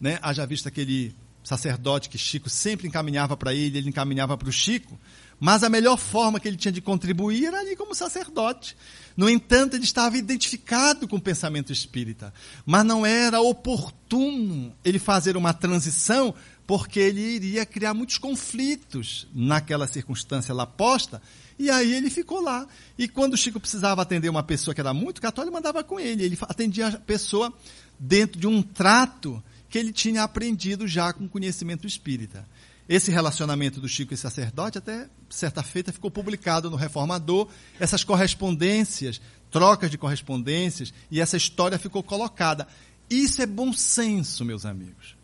né? haja visto aquele sacerdote que Chico sempre encaminhava para ele, ele encaminhava para o Chico, mas a melhor forma que ele tinha de contribuir era ali como sacerdote. No entanto, ele estava identificado com o pensamento espírita, mas não era oportuno ele fazer uma transição, porque ele iria criar muitos conflitos naquela circunstância lá posta, e aí ele ficou lá. E quando o Chico precisava atender uma pessoa que era muito católica, mandava com ele. Ele atendia a pessoa dentro de um trato que ele tinha aprendido já com conhecimento espírita. Esse relacionamento do Chico e sacerdote, até certa feita, ficou publicado no Reformador, essas correspondências, trocas de correspondências, e essa história ficou colocada. Isso é bom senso, meus amigos.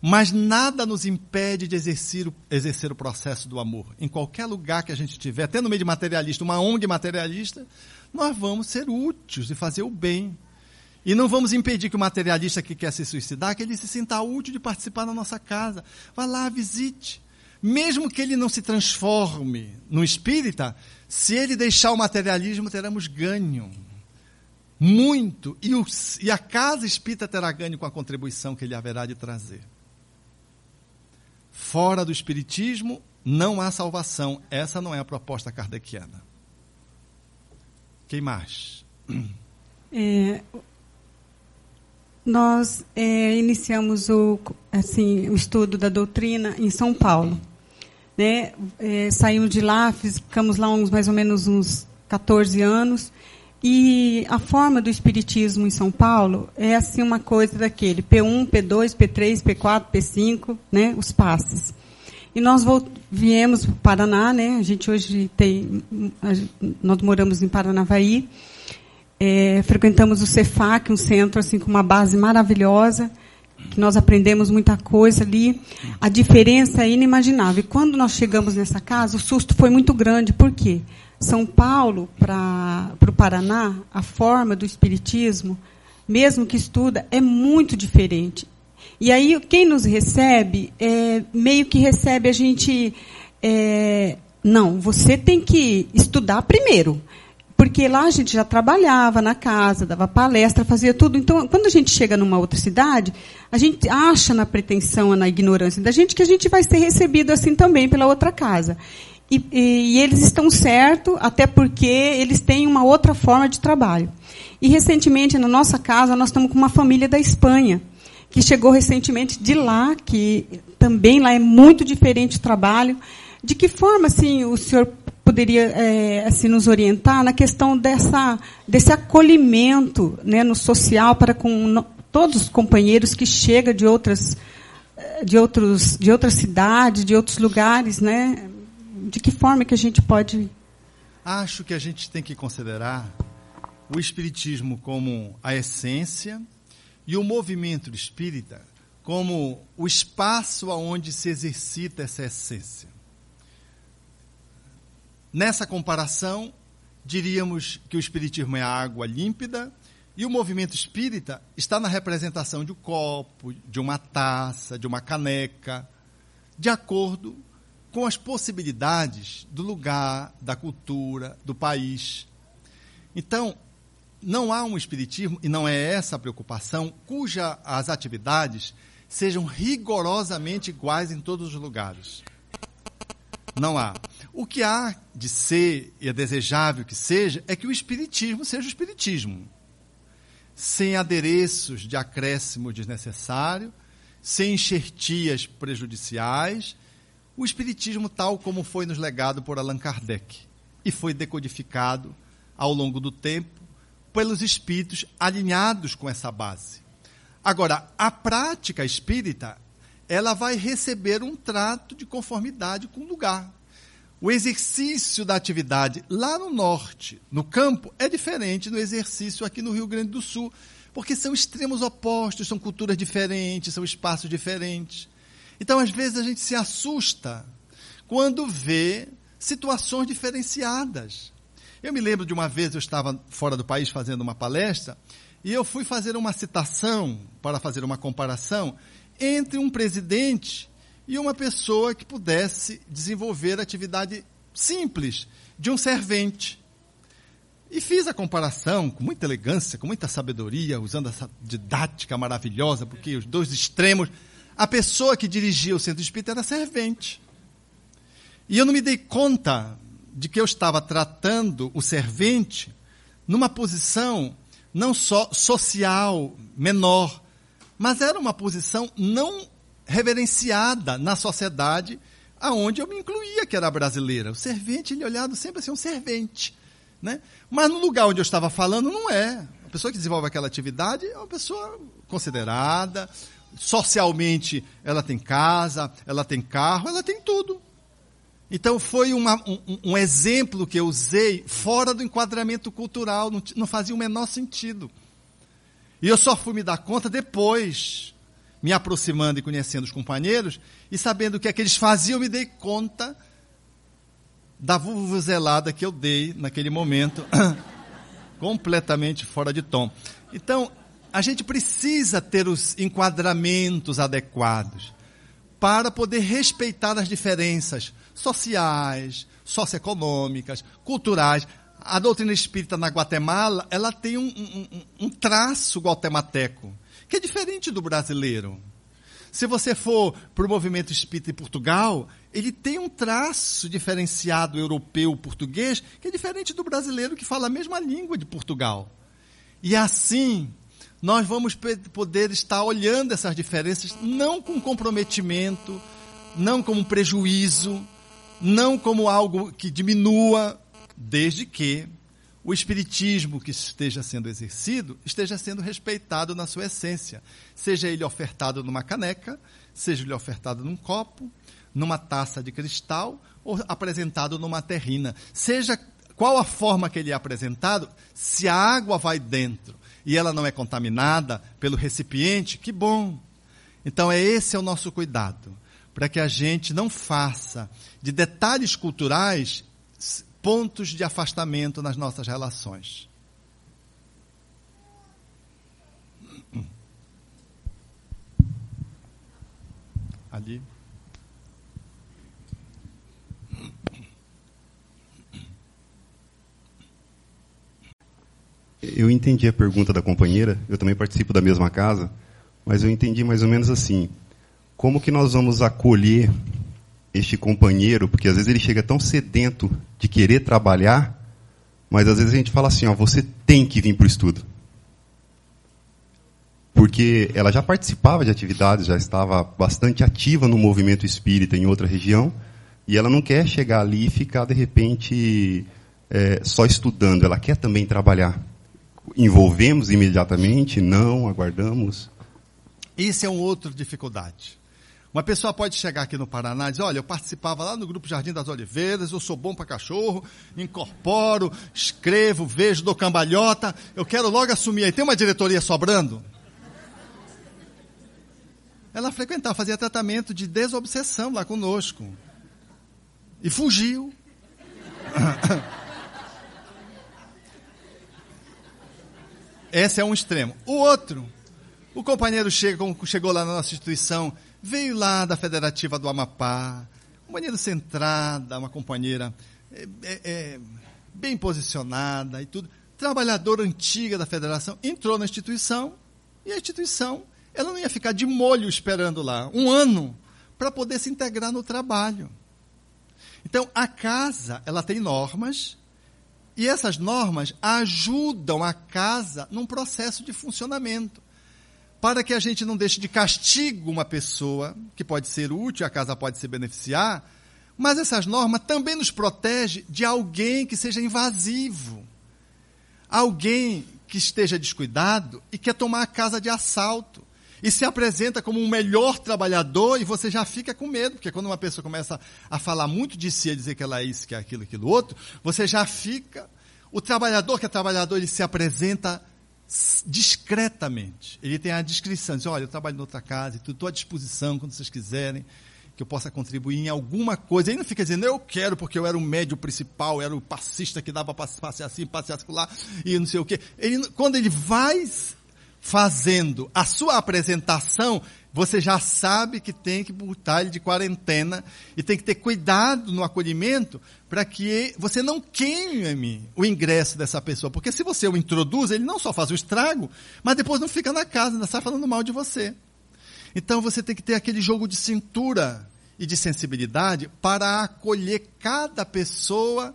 Mas nada nos impede de exercer o, exercer o processo do amor. Em qualquer lugar que a gente estiver, até no meio de materialista, uma ONG materialista, nós vamos ser úteis e fazer o bem. E não vamos impedir que o materialista que quer se suicidar, que ele se sinta útil de participar na nossa casa. Vá lá, visite. Mesmo que ele não se transforme no espírita, se ele deixar o materialismo, teremos ganho. Muito. E, o, e a casa espírita terá ganho com a contribuição que ele haverá de trazer. Fora do espiritismo, não há salvação. Essa não é a proposta kardeciana. Quem mais? É, nós é, iniciamos o, assim, o estudo da doutrina em São Paulo. Né? É, saímos de lá, ficamos lá uns mais ou menos uns 14 anos. E a forma do espiritismo em São Paulo é assim uma coisa daquele P1, P2, P3, P4, P5, né, os passes. E nós viemos para o Paraná, né? A gente hoje tem, nós moramos em Paranavaí. É, frequentamos o Cefac, um centro assim com uma base maravilhosa, que nós aprendemos muita coisa ali. A diferença é inimaginável. E quando nós chegamos nessa casa, o susto foi muito grande. Por quê? São Paulo para o Paraná, a forma do espiritismo, mesmo que estuda, é muito diferente. E aí quem nos recebe, é, meio que recebe a gente. É, não, você tem que estudar primeiro porque lá a gente já trabalhava na casa, dava palestra, fazia tudo. Então, quando a gente chega numa outra cidade, a gente acha na pretensão, na ignorância da gente, que a gente vai ser recebido assim também pela outra casa. E, e, e eles estão certos, até porque eles têm uma outra forma de trabalho. E recentemente, na nossa casa, nós estamos com uma família da Espanha, que chegou recentemente de lá, que também lá é muito diferente o trabalho. De que forma, assim, o senhor poderia é, assim nos orientar na questão dessa desse acolhimento né, no social para com todos os companheiros que chegam de outras de outros de outras cidades de outros lugares né de que forma que a gente pode. Acho que a gente tem que considerar o Espiritismo como a essência e o movimento espírita como o espaço onde se exercita essa essência. Nessa comparação, diríamos que o Espiritismo é a água límpida e o movimento espírita está na representação de um copo, de uma taça, de uma caneca, de acordo com as possibilidades do lugar, da cultura, do país. Então, não há um espiritismo, e não é essa a preocupação, cuja as atividades sejam rigorosamente iguais em todos os lugares. Não há. O que há de ser, e é desejável que seja, é que o espiritismo seja o espiritismo. Sem adereços de acréscimo desnecessário, sem enxertias prejudiciais, o espiritismo tal como foi nos legado por Allan Kardec e foi decodificado ao longo do tempo pelos espíritos alinhados com essa base. Agora, a prática espírita, ela vai receber um trato de conformidade com o lugar. O exercício da atividade lá no norte, no campo, é diferente do exercício aqui no Rio Grande do Sul, porque são extremos opostos, são culturas diferentes, são espaços diferentes. Então, às vezes, a gente se assusta quando vê situações diferenciadas. Eu me lembro de uma vez eu estava fora do país fazendo uma palestra e eu fui fazer uma citação para fazer uma comparação entre um presidente e uma pessoa que pudesse desenvolver atividade simples de um servente. E fiz a comparação com muita elegância, com muita sabedoria, usando essa didática maravilhosa, porque os dois extremos. A pessoa que dirigia o centro espírita era servente. E eu não me dei conta de que eu estava tratando o servente numa posição não só social menor, mas era uma posição não reverenciada na sociedade aonde eu me incluía, que era brasileira. O servente, ele olhado sempre assim, um servente. Né? Mas no lugar onde eu estava falando, não é. A pessoa que desenvolve aquela atividade é uma pessoa considerada, socialmente ela tem casa, ela tem carro, ela tem tudo. Então foi uma, um, um, exemplo que eu usei fora do enquadramento cultural, não, não fazia o menor sentido. E eu só fui me dar conta depois, me aproximando e conhecendo os companheiros, e sabendo o que é que eles faziam, me dei conta da vuvuzelada que eu dei naquele momento, [coughs] completamente fora de tom. Então, a gente precisa ter os enquadramentos adequados para poder respeitar as diferenças sociais, socioeconômicas, culturais. A doutrina espírita na Guatemala, ela tem um, um, um traço guatemateco, que é diferente do brasileiro. Se você for para o movimento espírita em Portugal, ele tem um traço diferenciado europeu português, que é diferente do brasileiro que fala a mesma língua de Portugal. E assim, nós vamos poder estar olhando essas diferenças não com comprometimento, não como prejuízo, não como algo que diminua, desde que o espiritismo que esteja sendo exercido esteja sendo respeitado na sua essência, seja ele ofertado numa caneca, seja ele ofertado num copo, numa taça de cristal ou apresentado numa terrina. Seja qual a forma que ele é apresentado, se a água vai dentro e ela não é contaminada pelo recipiente, que bom. Então é esse é o nosso cuidado para que a gente não faça de detalhes culturais pontos de afastamento nas nossas relações. Ali. Eu entendi a pergunta da companheira, eu também participo da mesma casa, mas eu entendi mais ou menos assim como que nós vamos acolher este companheiro, porque às vezes ele chega tão sedento de querer trabalhar, mas às vezes a gente fala assim, ó, você tem que vir para o estudo. Porque ela já participava de atividades, já estava bastante ativa no movimento espírita em outra região, e ela não quer chegar ali e ficar, de repente, é, só estudando, ela quer também trabalhar. Envolvemos imediatamente? Não, aguardamos? Isso é uma outra dificuldade. Uma pessoa pode chegar aqui no Paraná e dizer, olha, eu participava lá no Grupo Jardim das Oliveiras, eu sou bom para cachorro, incorporo, escrevo, vejo, dou cambalhota, eu quero logo assumir aí. Tem uma diretoria sobrando? Ela frequentava, fazia tratamento de desobsessão lá conosco. E fugiu. [coughs] Esse é um extremo. O outro, o companheiro chega, chegou lá na nossa instituição, veio lá da Federativa do Amapá, companheira centrada, uma companheira é, é, é, bem posicionada e tudo, trabalhadora antiga da federação, entrou na instituição e a instituição ela não ia ficar de molho esperando lá um ano para poder se integrar no trabalho. Então a casa ela tem normas e essas normas ajudam a casa num processo de funcionamento para que a gente não deixe de castigo uma pessoa, que pode ser útil, a casa pode se beneficiar, mas essas normas também nos protegem de alguém que seja invasivo. Alguém que esteja descuidado e quer tomar a casa de assalto. E se apresenta como um melhor trabalhador e você já fica com medo, porque quando uma pessoa começa a falar muito de si, a dizer que ela é isso, que é aquilo, aquilo outro, você já fica. O trabalhador que é trabalhador, ele se apresenta discretamente. Ele tem a descrição, diz, olha, eu trabalho em outra casa estou à disposição quando vocês quiserem que eu possa contribuir em alguma coisa. Ele não fica dizendo, eu quero porque eu era o médio principal, era o passista que dava passear assim, passear lá e não sei o quê. Ele, quando ele vai fazendo a sua apresentação, você já sabe que tem que botar ele de quarentena e tem que ter cuidado no acolhimento para que você não queime o ingresso dessa pessoa. Porque se você o introduz, ele não só faz o estrago, mas depois não fica na casa, ainda sai falando mal de você. Então você tem que ter aquele jogo de cintura e de sensibilidade para acolher cada pessoa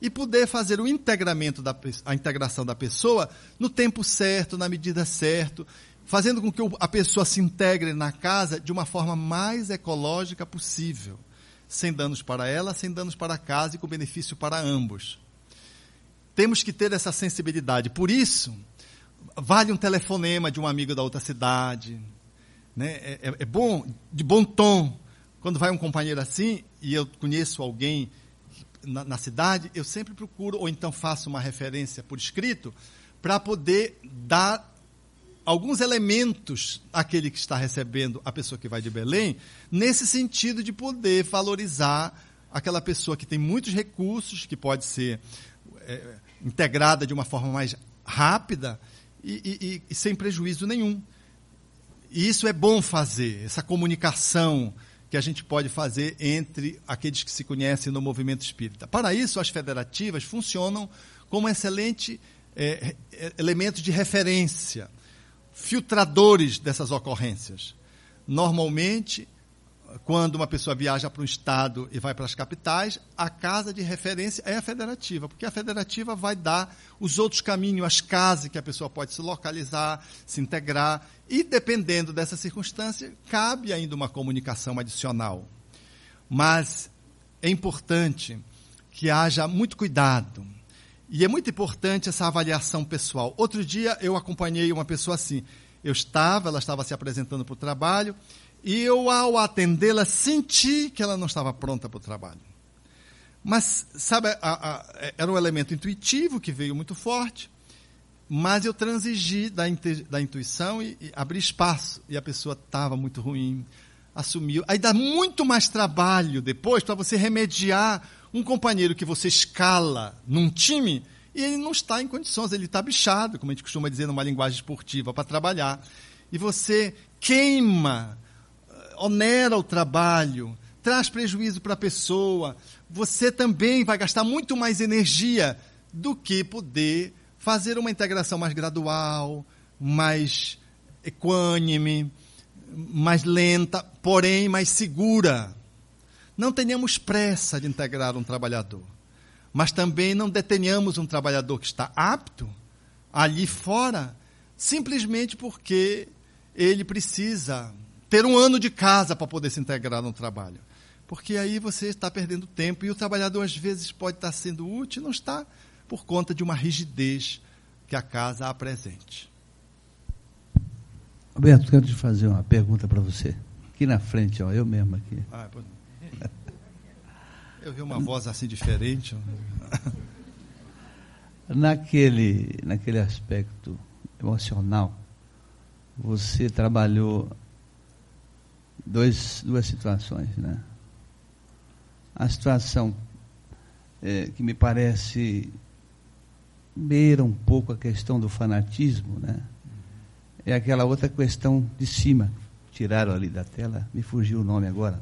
e poder fazer o integramento da a integração da pessoa no tempo certo, na medida certa, fazendo com que a pessoa se integre na casa de uma forma mais ecológica possível, sem danos para ela, sem danos para a casa e com benefício para ambos. Temos que ter essa sensibilidade. Por isso, vale um telefonema de um amigo da outra cidade. Né? É, é, é bom, de bom tom. Quando vai um companheiro assim, e eu conheço alguém na, na cidade, eu sempre procuro, ou então faço uma referência por escrito, para poder dar alguns elementos àquele que está recebendo a pessoa que vai de Belém, nesse sentido de poder valorizar aquela pessoa que tem muitos recursos, que pode ser é, integrada de uma forma mais rápida e, e, e, sem prejuízo nenhum. E isso é bom fazer, essa comunicação que a gente pode fazer entre aqueles que se conhecem no movimento espírita. Para isso, as federativas funcionam como excelente é, é elemento de referência filtradores dessas ocorrências. Normalmente, quando uma pessoa viaja para um estado e vai para as capitais, a casa de referência é a federativa, porque a federativa vai dar os outros caminhos, as casas que a pessoa pode se localizar, se integrar, e dependendo dessa circunstância, cabe ainda uma comunicação adicional. Mas é importante que haja muito cuidado e é muito importante essa avaliação pessoal. Outro dia eu acompanhei uma pessoa assim. Eu estava, ela estava se apresentando para o trabalho, e eu, ao atendê-la, senti que ela não estava pronta para o trabalho. Mas, sabe, a, a, era um elemento intuitivo que veio muito forte, mas eu transigi da, da intuição e, e abri espaço. E a pessoa estava muito ruim, assumiu. Aí dá muito mais trabalho depois para você remediar um companheiro que você escala num time e ele não está em condições, ele está bichado, como a gente costuma dizer numa linguagem esportiva, para trabalhar. E você queima, eh, onera o trabalho, traz prejuízo para a pessoa. Você também vai gastar muito mais energia do que poder fazer uma integração mais gradual, mais equânime, mais lenta, porém mais segura. Não tenhamos pressa de integrar um trabalhador, mas também não detenhamos um trabalhador que está apto ali fora, simplesmente porque ele precisa ter um ano de casa para poder se integrar no trabalho. Porque aí você está perdendo tempo e o trabalhador às vezes pode estar sendo útil e não está por conta de uma rigidez que a casa apresente. Roberto, quero te fazer uma pergunta para você. Aqui na frente, ó, eu mesmo aqui. Ah, eu vi uma voz assim diferente. [laughs] naquele, naquele aspecto emocional, você trabalhou dois, duas situações, né? A situação é, que me parece beira um pouco a questão do fanatismo, né? É aquela outra questão de cima, tiraram ali da tela, me fugiu o nome agora.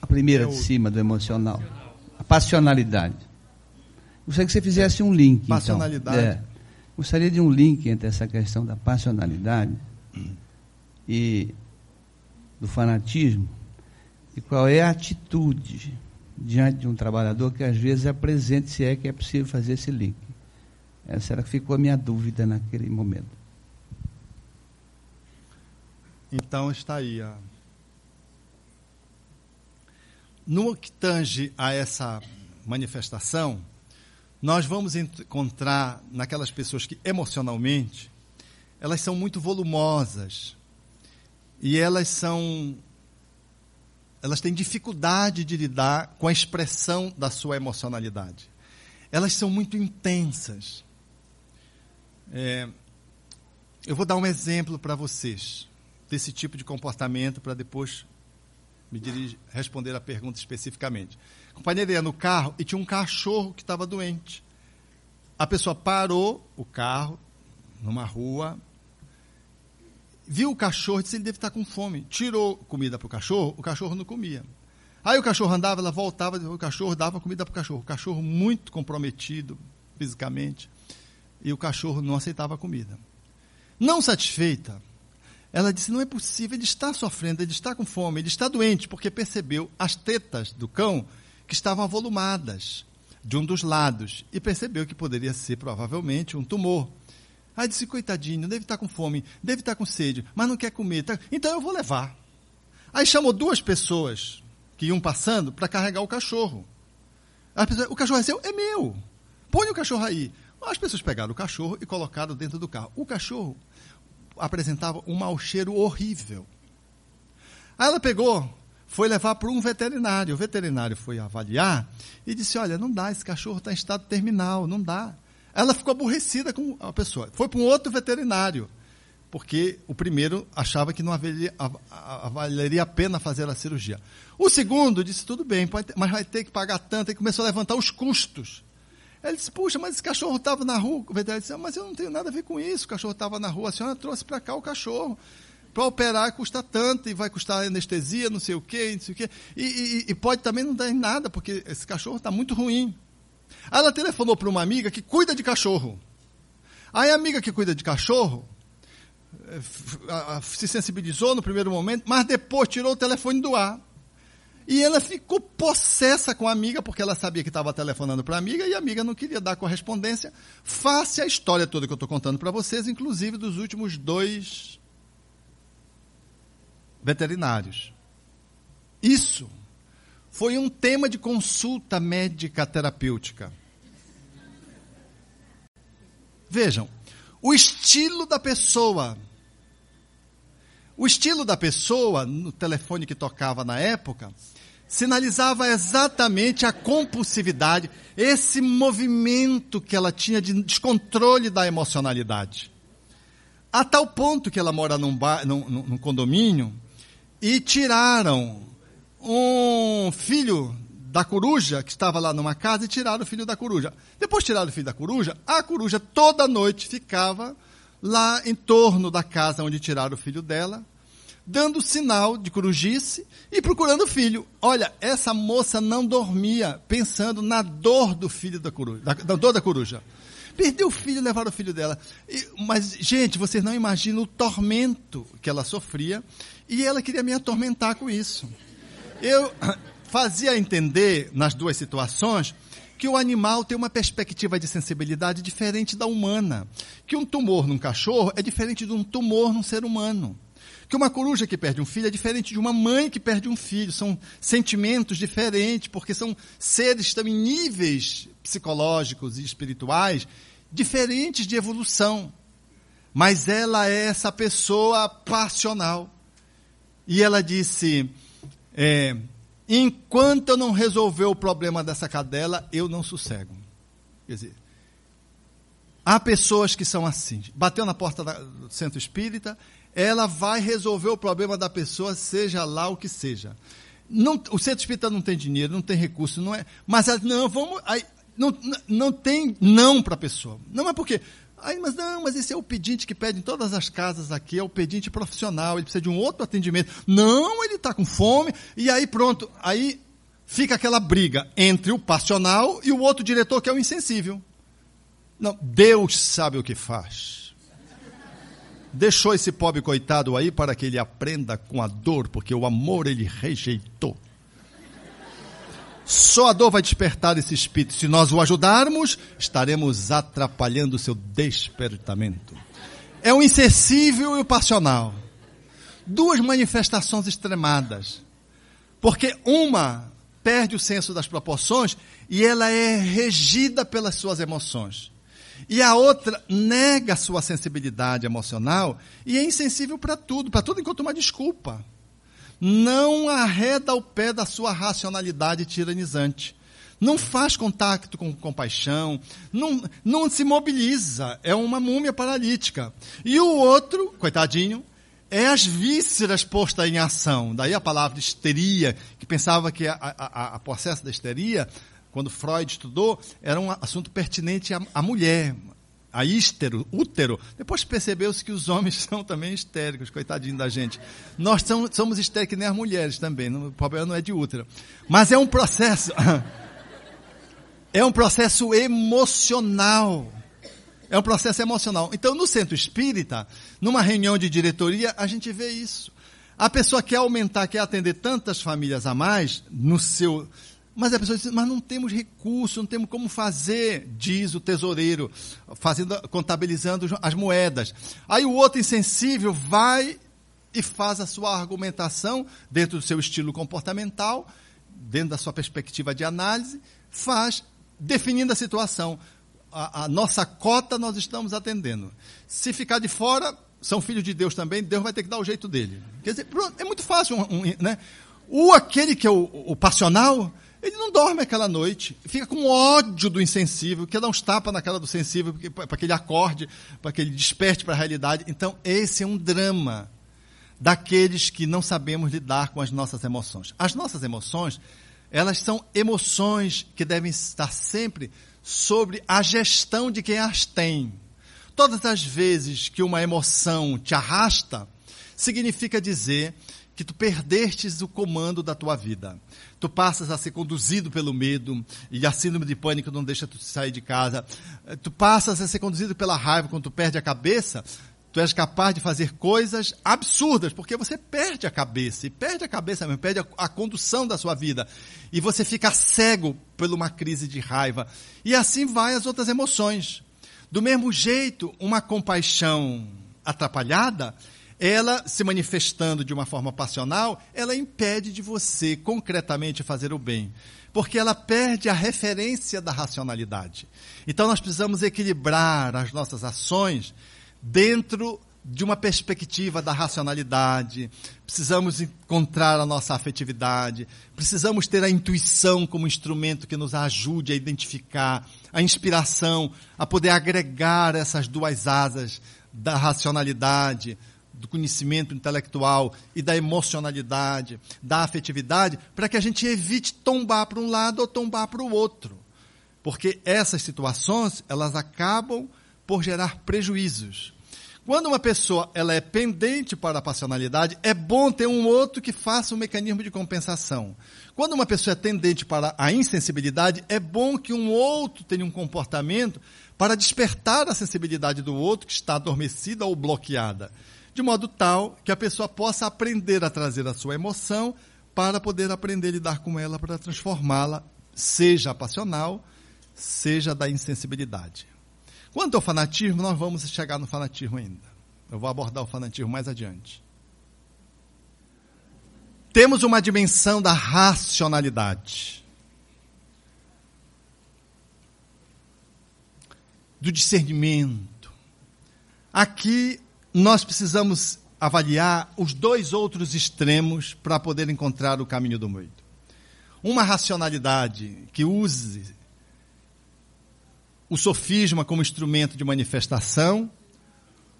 A primeira de cima do emocional, a passionalidade. Gostaria que você fizesse um link. Então. Passionalidade. Então. É, gostaria de um link entre essa questão da passionalidade e do fanatismo e qual é a atitude diante de um trabalhador que às vezes apresente se é que é possível fazer esse link. Essa era ficou a minha dúvida naquele momento. Então está aí. A... No que tange a essa manifestação, nós vamos encontrar naquelas pessoas que emocionalmente elas são muito volumosas e elas são elas têm dificuldade de lidar com a expressão da sua emocionalidade. Elas são muito intensas. É, eu vou dar um exemplo para vocês desse tipo de comportamento para depois me dirigir, responder a pergunta especificamente. A companheira ia no carro e tinha um cachorro que estava doente. A pessoa parou o carro numa rua, viu o cachorro e disse: ele deve estar com fome. Tirou comida para o cachorro, o cachorro não comia. Aí o cachorro andava, ela voltava, o cachorro dava comida para o cachorro. O cachorro muito comprometido fisicamente. E o cachorro não aceitava a comida. Não satisfeita, ela disse: não é possível, ele está sofrendo, ele está com fome, ele está doente, porque percebeu as tetas do cão que estavam avolumadas de um dos lados e percebeu que poderia ser provavelmente um tumor. Aí disse: coitadinho, deve estar com fome, deve estar com sede, mas não quer comer, tá? então eu vou levar. Aí chamou duas pessoas que iam passando para carregar o cachorro. Pessoas, o cachorro é seu? É meu. Põe o cachorro aí. As pessoas pegaram o cachorro e colocaram dentro do carro. O cachorro apresentava um mau cheiro horrível. Aí ela pegou, foi levar para um veterinário. O veterinário foi avaliar e disse: Olha, não dá, esse cachorro está em estado terminal, não dá. Ela ficou aborrecida com a pessoa. Foi para um outro veterinário, porque o primeiro achava que não valeria a pena fazer a cirurgia. O segundo disse: Tudo bem, ter, mas vai ter que pagar tanto. E começou a levantar os custos. Ele disse, puxa, mas esse cachorro estava na rua. O veterinário disse, mas eu não tenho nada a ver com isso. O cachorro estava na rua, a senhora trouxe para cá o cachorro. Para operar custa tanto e vai custar anestesia, não sei o quê, não sei o quê. E, e, e pode também não dar em nada, porque esse cachorro está muito ruim. Aí ela telefonou para uma amiga que cuida de cachorro. Aí a amiga que cuida de cachorro eh, se sensibilizou no primeiro momento, mas depois tirou o telefone do ar. E ela ficou possessa com a amiga, porque ela sabia que estava telefonando para a amiga e a amiga não queria dar correspondência. Face a história toda que eu estou contando para vocês, inclusive dos últimos dois veterinários. Isso foi um tema de consulta médica terapêutica. Vejam, o estilo da pessoa. O estilo da pessoa, no telefone que tocava na época, sinalizava exatamente a compulsividade, esse movimento que ela tinha de descontrole da emocionalidade. A tal ponto que ela mora num, bar, num, num condomínio e tiraram um filho da coruja, que estava lá numa casa, e tiraram o filho da coruja. Depois tiraram o filho da coruja, a coruja toda noite ficava lá em torno da casa onde tiraram o filho dela, dando sinal de corujice e procurando o filho. Olha, essa moça não dormia pensando na dor do filho da coruja, da, da dor da coruja. Perdeu o filho, levaram o filho dela. E, mas, gente, vocês não imaginam o tormento que ela sofria e ela queria me atormentar com isso. Eu fazia entender nas duas situações que o animal tem uma perspectiva de sensibilidade diferente da humana. Que um tumor num cachorro é diferente de um tumor num ser humano. Que uma coruja que perde um filho é diferente de uma mãe que perde um filho. São sentimentos diferentes, porque são seres em níveis psicológicos e espirituais diferentes de evolução. Mas ela é essa pessoa passional. e ela disse: é, enquanto eu não resolver o problema dessa cadela, eu não sossego. Quer dizer, há pessoas que são assim. Bateu na porta do centro espírita, ela vai resolver o problema da pessoa, seja lá o que seja. Não, o centro espírita não tem dinheiro, não tem recurso, não é. Mas não, vamos. Aí, não, não tem não para a pessoa. Não é porque Aí, mas não, mas esse é o pedinte que pede em todas as casas aqui, é o pedinte profissional, ele precisa de um outro atendimento. Não, ele está com fome, e aí pronto, aí fica aquela briga entre o passional e o outro diretor que é o insensível. Não, Deus sabe o que faz. Deixou esse pobre coitado aí para que ele aprenda com a dor, porque o amor ele rejeitou. Só a dor vai despertar esse espírito. Se nós o ajudarmos, estaremos atrapalhando o seu despertamento. É o insensível e o passional. Duas manifestações extremadas. Porque uma perde o senso das proporções e ela é regida pelas suas emoções. E a outra nega a sua sensibilidade emocional e é insensível para tudo, para tudo enquanto uma desculpa não arreda o pé da sua racionalidade tiranizante. Não faz contato com compaixão, não, não se mobiliza, é uma múmia paralítica. E o outro, coitadinho, é as vísceras postas em ação. Daí a palavra histeria, que pensava que a, a, a processo da histeria, quando Freud estudou, era um assunto pertinente à, à mulher, a ístero, útero. Depois percebeu-se que os homens [laughs] são também histéricos, coitadinho da gente. Nós somos, somos histéricos nem as mulheres também, o problema não é de útero. Mas é um processo, [laughs] é um processo emocional. É um processo emocional. Então, no centro espírita, numa reunião de diretoria, a gente vê isso. A pessoa quer aumentar, quer atender tantas famílias a mais no seu mas a pessoa diz, mas não temos recurso, não temos como fazer, diz o tesoureiro, fazendo, contabilizando as moedas. Aí o outro insensível vai e faz a sua argumentação dentro do seu estilo comportamental, dentro da sua perspectiva de análise, faz definindo a situação. A, a nossa cota nós estamos atendendo. Se ficar de fora, são filhos de Deus também, Deus vai ter que dar o jeito dele. Quer dizer, é muito fácil, um, um, né? O aquele que é o, o passional, ele não dorme aquela noite, fica com ódio do insensível, quer dar uns tapas na cara do sensível para que ele acorde, para que ele desperte para a realidade. Então, esse é um drama daqueles que não sabemos lidar com as nossas emoções. As nossas emoções, elas são emoções que devem estar sempre sobre a gestão de quem as tem. Todas as vezes que uma emoção te arrasta, significa dizer que tu perdestes o comando da tua vida tu passas a ser conduzido pelo medo, e a síndrome de pânico não deixa tu sair de casa. Tu passas a ser conduzido pela raiva quando tu perde a cabeça, tu és capaz de fazer coisas absurdas, porque você perde a cabeça, e perde a cabeça mesmo, perde a, a condução da sua vida, e você fica cego por uma crise de raiva. E assim vai as outras emoções. Do mesmo jeito, uma compaixão atrapalhada, ela se manifestando de uma forma passional, ela impede de você concretamente fazer o bem, porque ela perde a referência da racionalidade. Então nós precisamos equilibrar as nossas ações dentro de uma perspectiva da racionalidade, precisamos encontrar a nossa afetividade, precisamos ter a intuição como instrumento que nos ajude a identificar, a inspiração, a poder agregar essas duas asas da racionalidade, do conhecimento intelectual e da emocionalidade, da afetividade, para que a gente evite tombar para um lado ou tombar para o outro. Porque essas situações, elas acabam por gerar prejuízos. Quando uma pessoa ela é pendente para a passionalidade, é bom ter um outro que faça um mecanismo de compensação. Quando uma pessoa é tendente para a insensibilidade, é bom que um outro tenha um comportamento para despertar a sensibilidade do outro que está adormecida ou bloqueada de modo tal que a pessoa possa aprender a trazer a sua emoção para poder aprender a lidar com ela, para transformá-la, seja passional, seja da insensibilidade. Quanto ao fanatismo, nós vamos chegar no fanatismo ainda. Eu vou abordar o fanatismo mais adiante. Temos uma dimensão da racionalidade. Do discernimento. Aqui nós precisamos avaliar os dois outros extremos para poder encontrar o caminho do meio. Uma racionalidade que use o sofisma como instrumento de manifestação,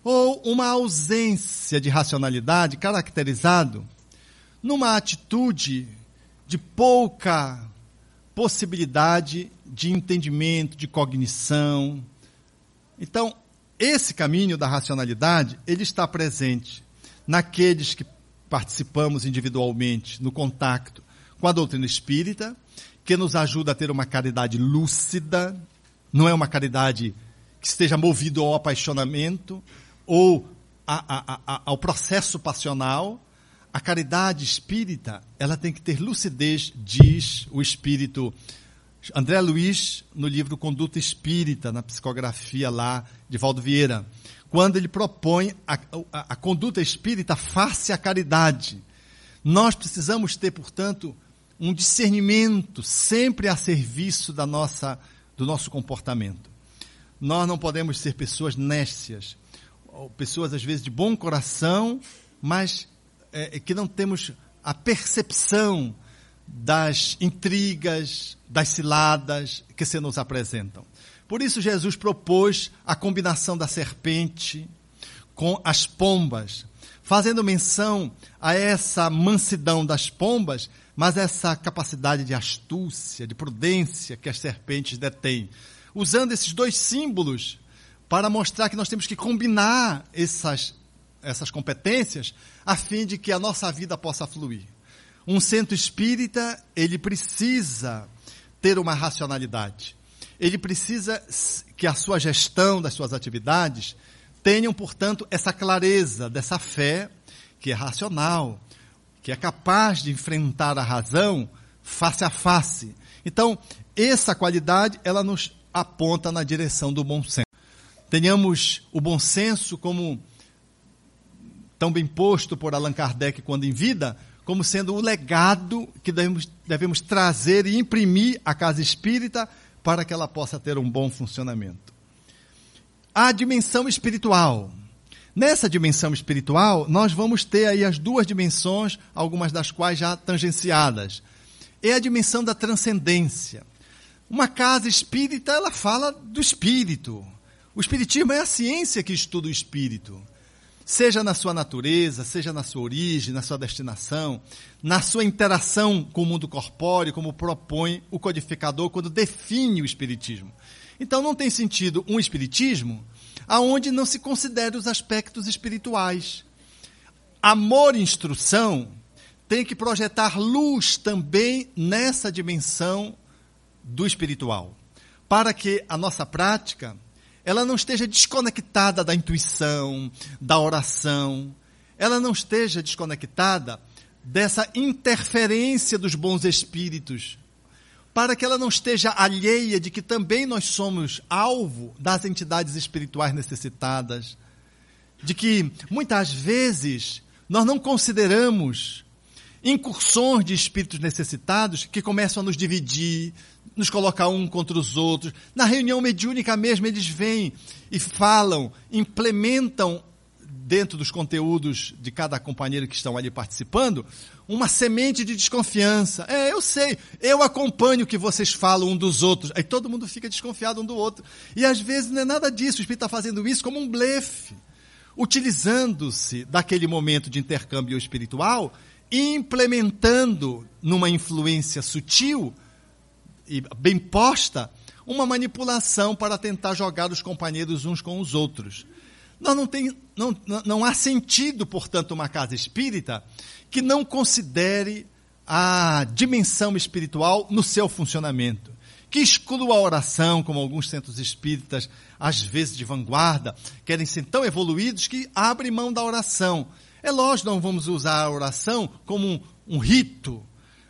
ou uma ausência de racionalidade caracterizado numa atitude de pouca possibilidade de entendimento, de cognição. Então, esse caminho da racionalidade, ele está presente naqueles que participamos individualmente no contato com a doutrina espírita, que nos ajuda a ter uma caridade lúcida, não é uma caridade que esteja movido ao apaixonamento ou a, a, a, ao processo passional. A caridade espírita, ela tem que ter lucidez, diz o espírito André Luiz, no livro Conduta Espírita, na psicografia lá de Valdo Vieira, quando ele propõe a, a, a conduta espírita face à caridade. Nós precisamos ter, portanto, um discernimento sempre a serviço da nossa, do nosso comportamento. Nós não podemos ser pessoas nécias, pessoas às vezes de bom coração, mas é, que não temos a percepção das intrigas, das ciladas que se nos apresentam. Por isso, Jesus propôs a combinação da serpente com as pombas, fazendo menção a essa mansidão das pombas, mas essa capacidade de astúcia, de prudência que as serpentes detêm. Usando esses dois símbolos para mostrar que nós temos que combinar essas, essas competências a fim de que a nossa vida possa fluir. Um centro espírita, ele precisa ter uma racionalidade. Ele precisa que a sua gestão das suas atividades tenham, portanto, essa clareza dessa fé que é racional, que é capaz de enfrentar a razão face a face. Então, essa qualidade, ela nos aponta na direção do bom senso. Tenhamos o bom senso como tão bem posto por Allan Kardec quando em vida, como sendo o legado que devemos, devemos trazer e imprimir à casa espírita para que ela possa ter um bom funcionamento. A dimensão espiritual. Nessa dimensão espiritual, nós vamos ter aí as duas dimensões, algumas das quais já tangenciadas. É a dimensão da transcendência. Uma casa espírita, ela fala do espírito. O espiritismo é a ciência que estuda o espírito seja na sua natureza, seja na sua origem, na sua destinação, na sua interação com o mundo corpóreo, como propõe o codificador quando define o espiritismo. Então não tem sentido um espiritismo aonde não se considere os aspectos espirituais. Amor e instrução tem que projetar luz também nessa dimensão do espiritual, para que a nossa prática ela não esteja desconectada da intuição, da oração, ela não esteja desconectada dessa interferência dos bons espíritos, para que ela não esteja alheia de que também nós somos alvo das entidades espirituais necessitadas, de que muitas vezes nós não consideramos incursões de espíritos necessitados que começam a nos dividir, nos colocar um contra os outros. Na reunião mediúnica mesmo, eles vêm e falam, implementam dentro dos conteúdos de cada companheiro que estão ali participando, uma semente de desconfiança. É, eu sei, eu acompanho o que vocês falam um dos outros. Aí todo mundo fica desconfiado um do outro. E às vezes não é nada disso, o Espírito está fazendo isso como um blefe, utilizando-se daquele momento de intercâmbio espiritual implementando numa influência sutil e bem posta uma manipulação para tentar jogar os companheiros uns com os outros. Não, não, tem, não, não há sentido, portanto, uma casa espírita que não considere a dimensão espiritual no seu funcionamento. Que exclua a oração, como alguns centros espíritas, às vezes de vanguarda, querem ser tão evoluídos que abrem mão da oração é lógico, não vamos usar a oração como um, um rito,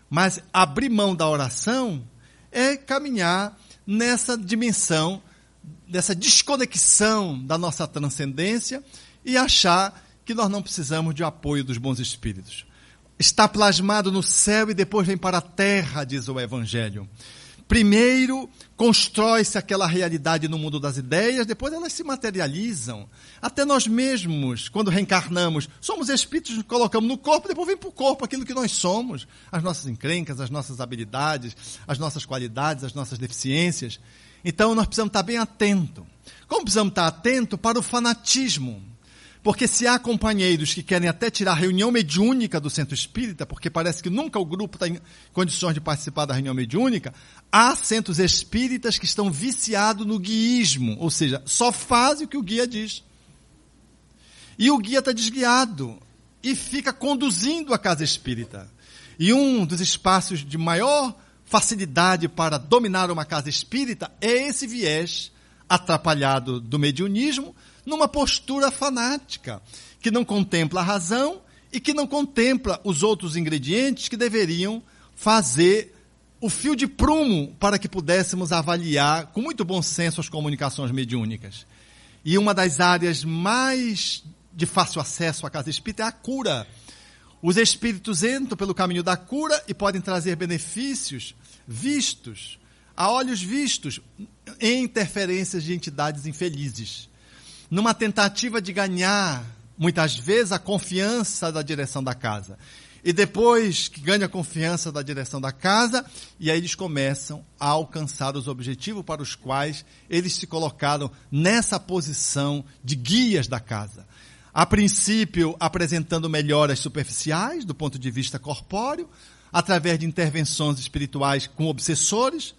mas abrir mão da oração é caminhar nessa dimensão, dessa desconexão da nossa transcendência e achar que nós não precisamos de apoio dos bons espíritos. Está plasmado no céu e depois vem para a terra, diz o Evangelho. Primeiro, constrói-se aquela realidade no mundo das ideias, depois elas se materializam. Até nós mesmos, quando reencarnamos, somos espíritos, nos colocamos no corpo, depois vem para o corpo aquilo que nós somos. As nossas encrencas, as nossas habilidades, as nossas qualidades, as nossas deficiências. Então nós precisamos estar bem atentos. Como precisamos estar atentos para o fanatismo? Porque se há companheiros que querem até tirar a reunião mediúnica do centro espírita, porque parece que nunca o grupo está em condições de participar da reunião mediúnica, há centros espíritas que estão viciados no guiísmo, ou seja, só fazem o que o guia diz. E o guia está desguiado e fica conduzindo a casa espírita. E um dos espaços de maior facilidade para dominar uma casa espírita é esse viés atrapalhado do mediunismo, numa postura fanática, que não contempla a razão e que não contempla os outros ingredientes que deveriam fazer o fio de prumo para que pudéssemos avaliar com muito bom senso as comunicações mediúnicas. E uma das áreas mais de fácil acesso à casa espírita é a cura. Os espíritos entram pelo caminho da cura e podem trazer benefícios vistos, a olhos vistos, em interferências de entidades infelizes numa tentativa de ganhar, muitas vezes, a confiança da direção da casa. E depois que ganha a confiança da direção da casa, e aí eles começam a alcançar os objetivos para os quais eles se colocaram nessa posição de guias da casa. A princípio, apresentando melhoras superficiais do ponto de vista corpóreo, através de intervenções espirituais com obsessores,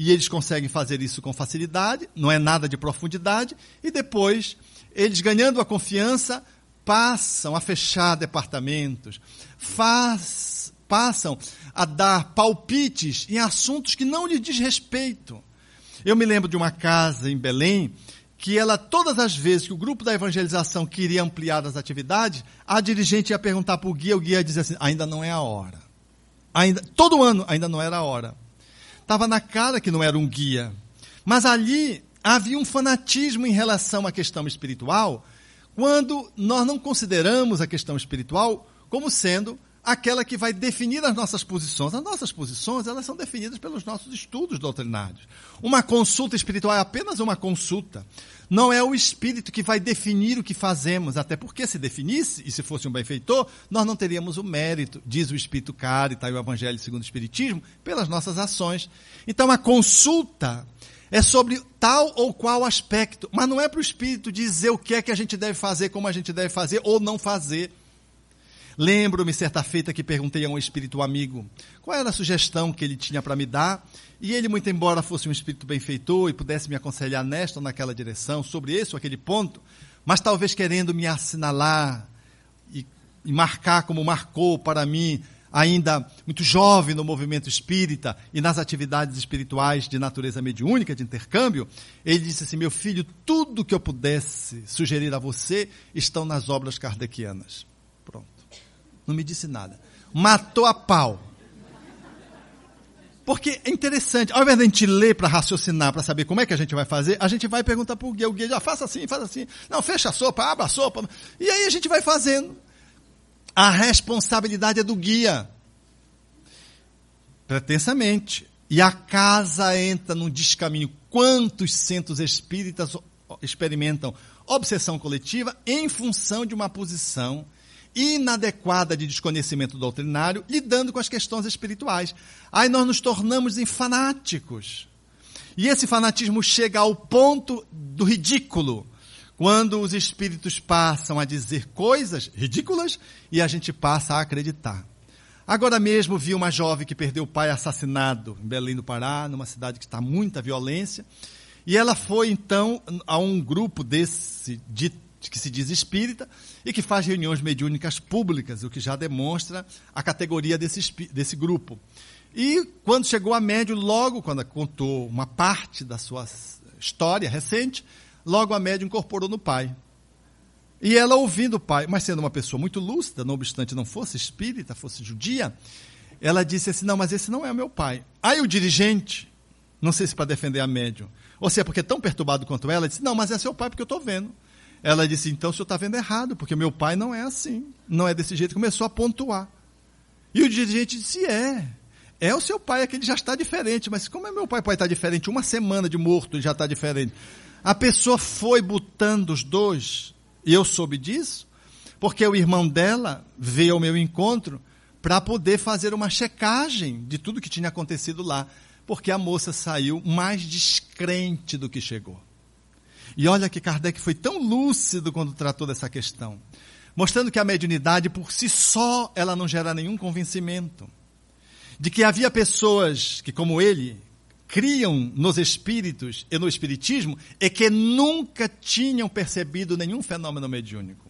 e eles conseguem fazer isso com facilidade, não é nada de profundidade, e depois, eles ganhando a confiança, passam a fechar departamentos, faz, passam a dar palpites em assuntos que não lhes diz respeito. Eu me lembro de uma casa em Belém, que ela, todas as vezes que o grupo da evangelização queria ampliar as atividades, a dirigente ia perguntar para o guia, o guia ia dizer assim, ainda não é a hora. Ainda, todo ano ainda não era a hora. Estava na cara que não era um guia. Mas ali havia um fanatismo em relação à questão espiritual, quando nós não consideramos a questão espiritual como sendo aquela que vai definir as nossas posições. As nossas posições, elas são definidas pelos nossos estudos doutrinários. Uma consulta espiritual é apenas uma consulta. Não é o espírito que vai definir o que fazemos, até porque se definisse, e se fosse um benfeitor, nós não teríamos o mérito, diz o espírito Carita e o Evangelho segundo o Espiritismo, pelas nossas ações. Então a consulta é sobre tal ou qual aspecto, mas não é para o espírito dizer o que é que a gente deve fazer, como a gente deve fazer ou não fazer. Lembro-me certa feita que perguntei a um espírito amigo qual era a sugestão que ele tinha para me dar, e ele, muito embora fosse um espírito benfeitor e pudesse me aconselhar nesta ou naquela direção, sobre esse ou aquele ponto, mas talvez querendo me assinalar e, e marcar como marcou para mim, ainda muito jovem no movimento espírita e nas atividades espirituais de natureza mediúnica, de intercâmbio, ele disse assim: Meu filho, tudo que eu pudesse sugerir a você estão nas obras kardecianas. Não me disse nada. Matou a pau. Porque é interessante, ao invés de a gente ler para raciocinar, para saber como é que a gente vai fazer, a gente vai perguntar para o guia, o guia já faça assim, faça assim. Não, fecha a sopa, abra a sopa. E aí a gente vai fazendo. A responsabilidade é do guia. Pretensamente. E a casa entra num descaminho. Quantos centros espíritas experimentam obsessão coletiva em função de uma posição inadequada de desconhecimento doutrinário, lidando com as questões espirituais. Aí nós nos tornamos em fanáticos. E esse fanatismo chega ao ponto do ridículo, quando os espíritos passam a dizer coisas ridículas e a gente passa a acreditar. Agora mesmo vi uma jovem que perdeu o pai assassinado em Belém do Pará, numa cidade que está muita violência, e ela foi então a um grupo desse de que se diz espírita e que faz reuniões mediúnicas públicas, o que já demonstra a categoria desse, desse grupo. E quando chegou a médium, logo quando contou uma parte da sua história recente, logo a médium incorporou no pai. E ela ouvindo o pai, mas sendo uma pessoa muito lúcida, não obstante não fosse espírita, fosse judia, ela disse assim: Não, mas esse não é o meu pai. Aí o dirigente, não sei se para defender a médium, ou se é porque é tão perturbado quanto ela, disse: Não, mas é seu pai porque eu estou vendo. Ela disse: então o senhor está vendo errado, porque meu pai não é assim, não é desse jeito. Começou a pontuar. E o dirigente disse: é. É o seu pai, é que ele já está diferente. Mas como é meu pai pode estar diferente? Uma semana de morto ele já está diferente. A pessoa foi botando os dois, e eu soube disso, porque o irmão dela veio ao meu encontro para poder fazer uma checagem de tudo que tinha acontecido lá, porque a moça saiu mais descrente do que chegou. E olha que Kardec foi tão lúcido quando tratou dessa questão, mostrando que a mediunidade por si só ela não gera nenhum convencimento, de que havia pessoas que como ele criam nos espíritos e no espiritismo e que nunca tinham percebido nenhum fenômeno mediúnico.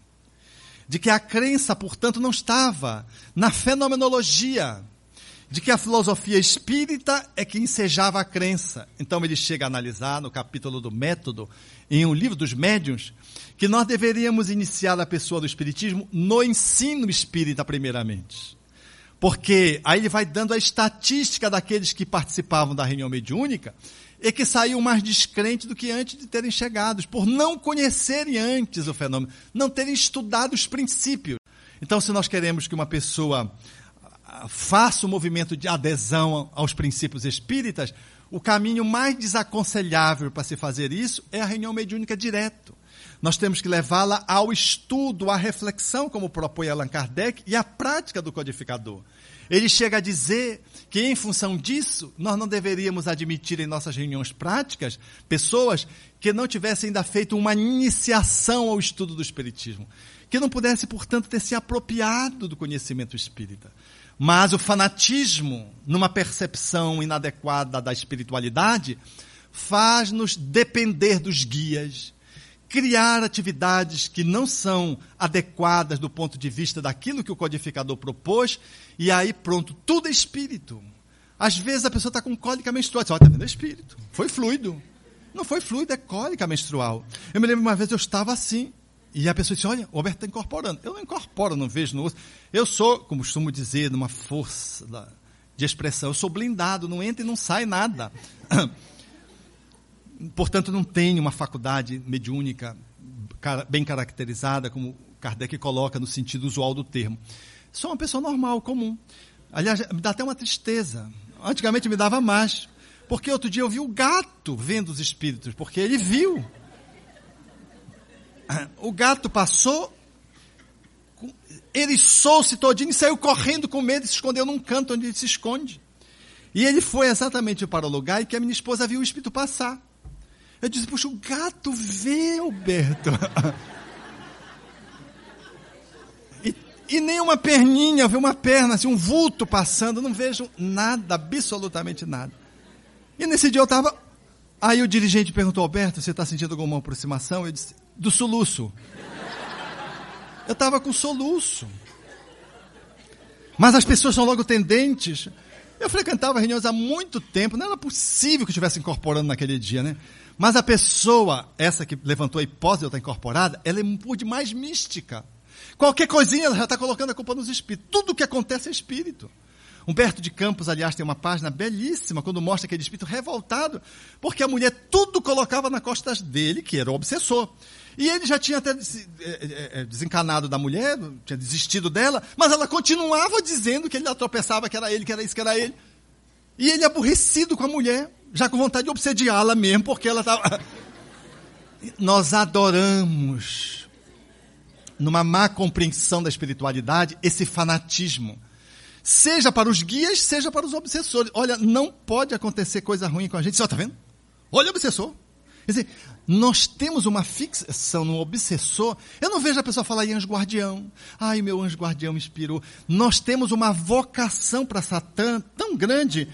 De que a crença, portanto, não estava na fenomenologia, de que a filosofia espírita é que ensejava a crença. Então ele chega a analisar no capítulo do método, em um livro dos médiuns, que nós deveríamos iniciar a pessoa do espiritismo no ensino espírita primeiramente. Porque aí ele vai dando a estatística daqueles que participavam da reunião mediúnica e que saíam mais descrentes do que antes de terem chegado, por não conhecerem antes o fenômeno, não terem estudado os princípios. Então, se nós queremos que uma pessoa faça o movimento de adesão aos princípios espíritas, o caminho mais desaconselhável para se fazer isso é a reunião mediúnica direto. Nós temos que levá-la ao estudo, à reflexão, como propõe Allan Kardec, e à prática do codificador. Ele chega a dizer que, em função disso, nós não deveríamos admitir em nossas reuniões práticas pessoas que não tivessem ainda feito uma iniciação ao estudo do Espiritismo, que não pudesse, portanto, ter se apropriado do conhecimento espírita. Mas o fanatismo, numa percepção inadequada da espiritualidade, faz-nos depender dos guias, criar atividades que não são adequadas do ponto de vista daquilo que o codificador propôs, e aí pronto, tudo é espírito. Às vezes a pessoa está com cólica menstrual, olha, está vendo, é espírito, foi fluido. Não foi fluido, é cólica menstrual. Eu me lembro uma vez eu estava assim, e a pessoa disse, olha, o Alberto está incorporando. Eu não incorporo, não vejo, não uso. Eu sou, como costumo dizer, numa força de expressão, eu sou blindado, não entra e não sai nada. [clears throat] portanto, não tem uma faculdade mediúnica bem caracterizada, como Kardec coloca no sentido usual do termo. Sou uma pessoa normal, comum. Aliás, me dá até uma tristeza. Antigamente me dava mais. Porque outro dia eu vi o gato vendo os espíritos, porque ele viu. O gato passou, eriçou-se todinho e saiu correndo com medo e se escondeu num canto onde ele se esconde. E ele foi exatamente para o lugar em que a minha esposa viu o espírito passar. Eu disse, puxa, o gato vê, Alberto. [laughs] e, e nem uma perninha, vê uma perna, assim, um vulto passando, não vejo nada, absolutamente nada. E nesse dia eu estava. Aí o dirigente perguntou, Alberto, você está sentindo alguma aproximação? Eu disse, do soluço. Eu estava com soluço. Mas as pessoas são logo tendentes. Eu frequentava reuniões há muito tempo, não era possível que eu estivesse incorporando naquele dia, né? Mas a pessoa, essa que levantou a hipótese de eu estar incorporada, ela é um pouco mais mística. Qualquer coisinha ela já está colocando a culpa nos espíritos. Tudo o que acontece é espírito. Humberto de Campos, aliás, tem uma página belíssima quando mostra aquele espírito revoltado, porque a mulher tudo colocava nas costas dele, que era o obsessor. E ele já tinha até é, é, desencanado da mulher, tinha desistido dela, mas ela continuava dizendo que ele tropeçava, que era ele, que era isso, que era ele. E ele aborrecido com a mulher já com vontade de obsediá-la mesmo, porque ela estava. [laughs] Nós adoramos, numa má compreensão da espiritualidade, esse fanatismo. Seja para os guias, seja para os obsessores. Olha, não pode acontecer coisa ruim com a gente. Você está vendo? Olha o obsessor. Quer dizer, nós temos uma fixação no obsessor. Eu não vejo a pessoa falar em anjo guardião. Ai, meu anjo guardião me inspirou. Nós temos uma vocação para Satã tão grande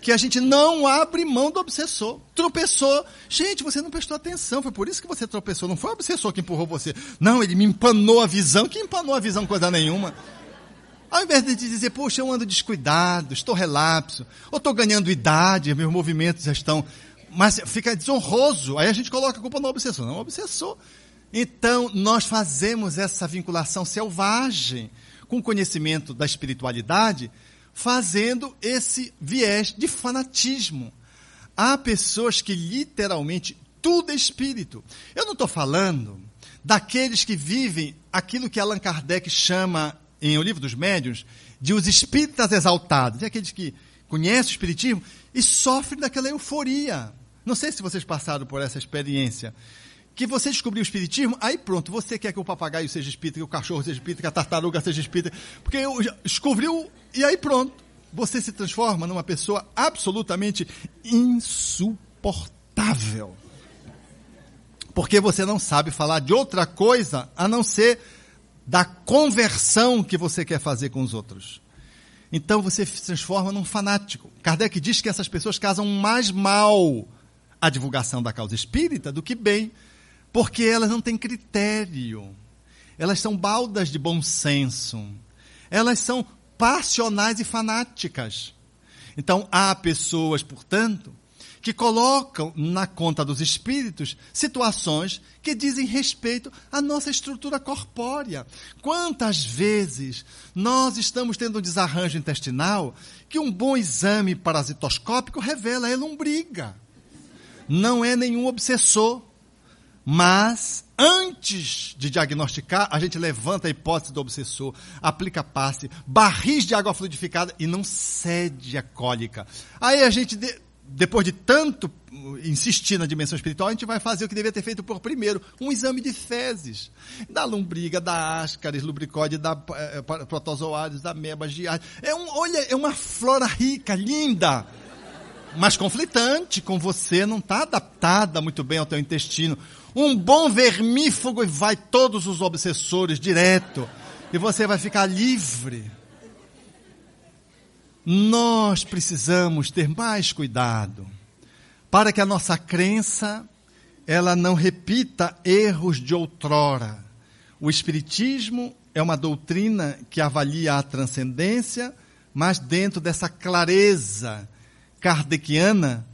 que a gente não abre mão do obsessor. Tropeçou. Gente, você não prestou atenção. Foi por isso que você tropeçou. Não foi o obsessor que empurrou você. Não, ele me empanou a visão. Que empanou a visão coisa nenhuma. Ao invés de dizer, poxa, eu ando descuidado, estou relapso, ou estou ganhando idade, meus movimentos já estão. Mas fica desonroso. Aí a gente coloca a culpa no obsessor. Não, é o obsessor. Então, nós fazemos essa vinculação selvagem com o conhecimento da espiritualidade fazendo esse viés de fanatismo. Há pessoas que literalmente tudo é espírito. Eu não estou falando daqueles que vivem aquilo que Allan Kardec chama, em O Livro dos Médiuns, de os espíritas exaltados. De aqueles que conhece o Espiritismo e sofre daquela euforia. Não sei se vocês passaram por essa experiência. Que você descobriu o Espiritismo, aí pronto, você quer que o papagaio seja espírita, que o cachorro seja espírita, que a tartaruga seja espírita. Porque eu descobriu e aí pronto. Você se transforma numa pessoa absolutamente insuportável. Porque você não sabe falar de outra coisa a não ser da conversão que você quer fazer com os outros. Então você se transforma num fanático. Kardec diz que essas pessoas casam mais mal a divulgação da causa espírita do que bem, porque elas não têm critério. Elas são baldas de bom senso. Elas são passionais e fanáticas. Então há pessoas, portanto, que colocam na conta dos espíritos situações que dizem respeito à nossa estrutura corpórea. Quantas vezes nós estamos tendo um desarranjo intestinal que um bom exame parasitoscópico revela é lombriga. Não é nenhum obsessor. Mas, antes de diagnosticar, a gente levanta a hipótese do obsessor, aplica passe, barris de água fluidificada e não cede a cólica. Aí a gente depois de tanto insistir na dimensão espiritual, a gente vai fazer o que deveria ter feito por primeiro, um exame de fezes. Da lombriga, da ascaris, lubricóide, da é, protozoários, da mebas, de é um, Olha, é uma flora rica, linda, mas conflitante com você, não está adaptada muito bem ao teu intestino. Um bom vermífugo e vai todos os obsessores direto. E você vai ficar livre nós precisamos ter mais cuidado para que a nossa crença ela não repita erros de outrora. O espiritismo é uma doutrina que avalia a transcendência, mas dentro dessa clareza kardeciana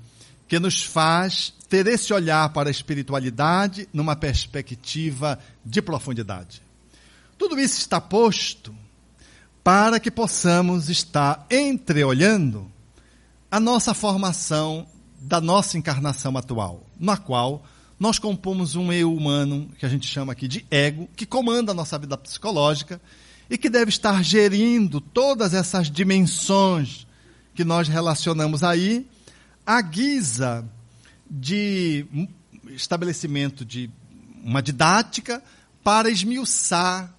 que nos faz ter esse olhar para a espiritualidade numa perspectiva de profundidade. Tudo isso está posto para que possamos estar entreolhando a nossa formação da nossa encarnação atual, na qual nós compomos um eu humano, que a gente chama aqui de ego, que comanda a nossa vida psicológica e que deve estar gerindo todas essas dimensões que nós relacionamos aí, à guisa de estabelecimento de uma didática para esmiuçar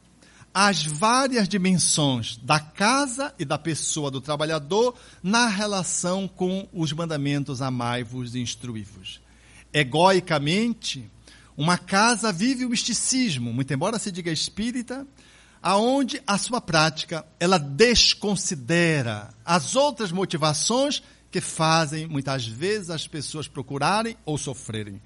as várias dimensões da casa e da pessoa do trabalhador na relação com os mandamentos amai-vos e instruí-vos. Egoicamente, uma casa vive o misticismo, muito embora se diga espírita, aonde a sua prática ela desconsidera as outras motivações que fazem muitas vezes as pessoas procurarem ou sofrerem.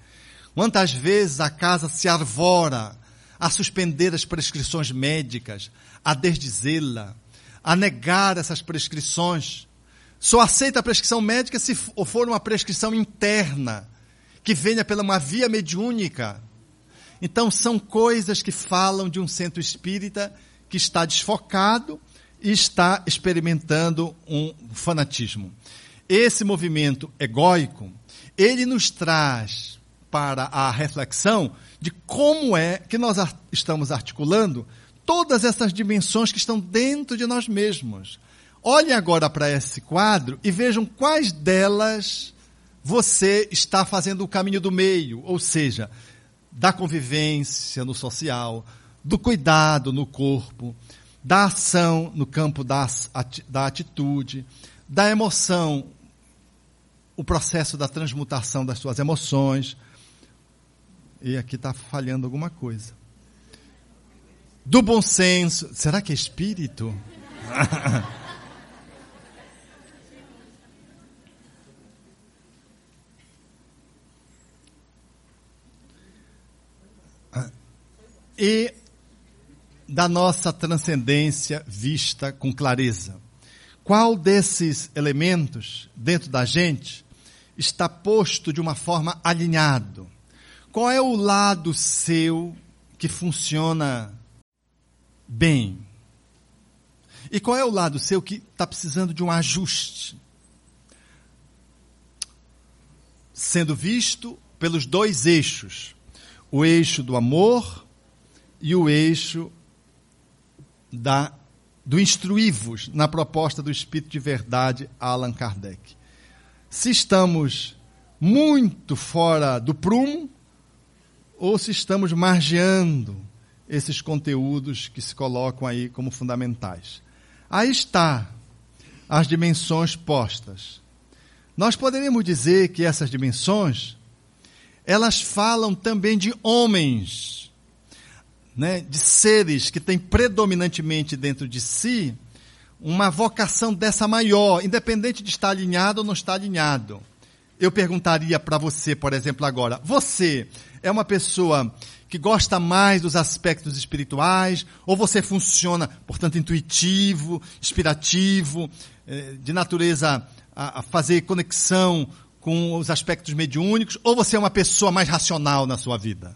Quantas vezes a casa se arvora a suspender as prescrições médicas, a desdizê-la, a negar essas prescrições. Só aceita a prescrição médica se for uma prescrição interna, que venha pela uma via mediúnica. Então, são coisas que falam de um centro espírita que está desfocado e está experimentando um fanatismo. Esse movimento egóico, ele nos traz para a reflexão de como é que nós estamos articulando todas essas dimensões que estão dentro de nós mesmos. Olhem agora para esse quadro e vejam quais delas você está fazendo o caminho do meio, ou seja, da convivência no social, do cuidado no corpo, da ação no campo da, da atitude, da emoção, o processo da transmutação das suas emoções, e aqui está falhando alguma coisa. Do bom senso. Será que é espírito? [laughs] e da nossa transcendência vista com clareza. Qual desses elementos dentro da gente está posto de uma forma alinhado? Qual é o lado seu que funciona bem? E qual é o lado seu que está precisando de um ajuste? Sendo visto pelos dois eixos: o eixo do amor e o eixo da do instruí-vos na proposta do Espírito de Verdade Allan Kardec. Se estamos muito fora do prumo ou se estamos margeando esses conteúdos que se colocam aí como fundamentais. Aí está as dimensões postas. Nós poderíamos dizer que essas dimensões elas falam também de homens, né, de seres que têm predominantemente dentro de si uma vocação dessa maior, independente de estar alinhado ou não estar alinhado. Eu perguntaria para você, por exemplo, agora: você é uma pessoa que gosta mais dos aspectos espirituais, ou você funciona, portanto, intuitivo, inspirativo, eh, de natureza a fazer conexão com os aspectos mediúnicos, ou você é uma pessoa mais racional na sua vida?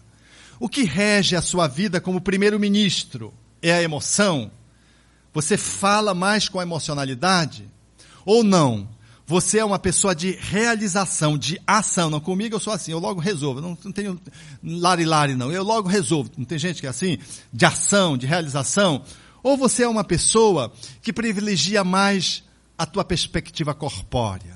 O que rege a sua vida como primeiro-ministro é a emoção? Você fala mais com a emocionalidade? Ou não? Você é uma pessoa de realização, de ação. Não, comigo eu sou assim, eu logo resolvo. Não, não tenho lari-lari, não. Eu logo resolvo. Não tem gente que é assim? De ação, de realização. Ou você é uma pessoa que privilegia mais a tua perspectiva corpórea.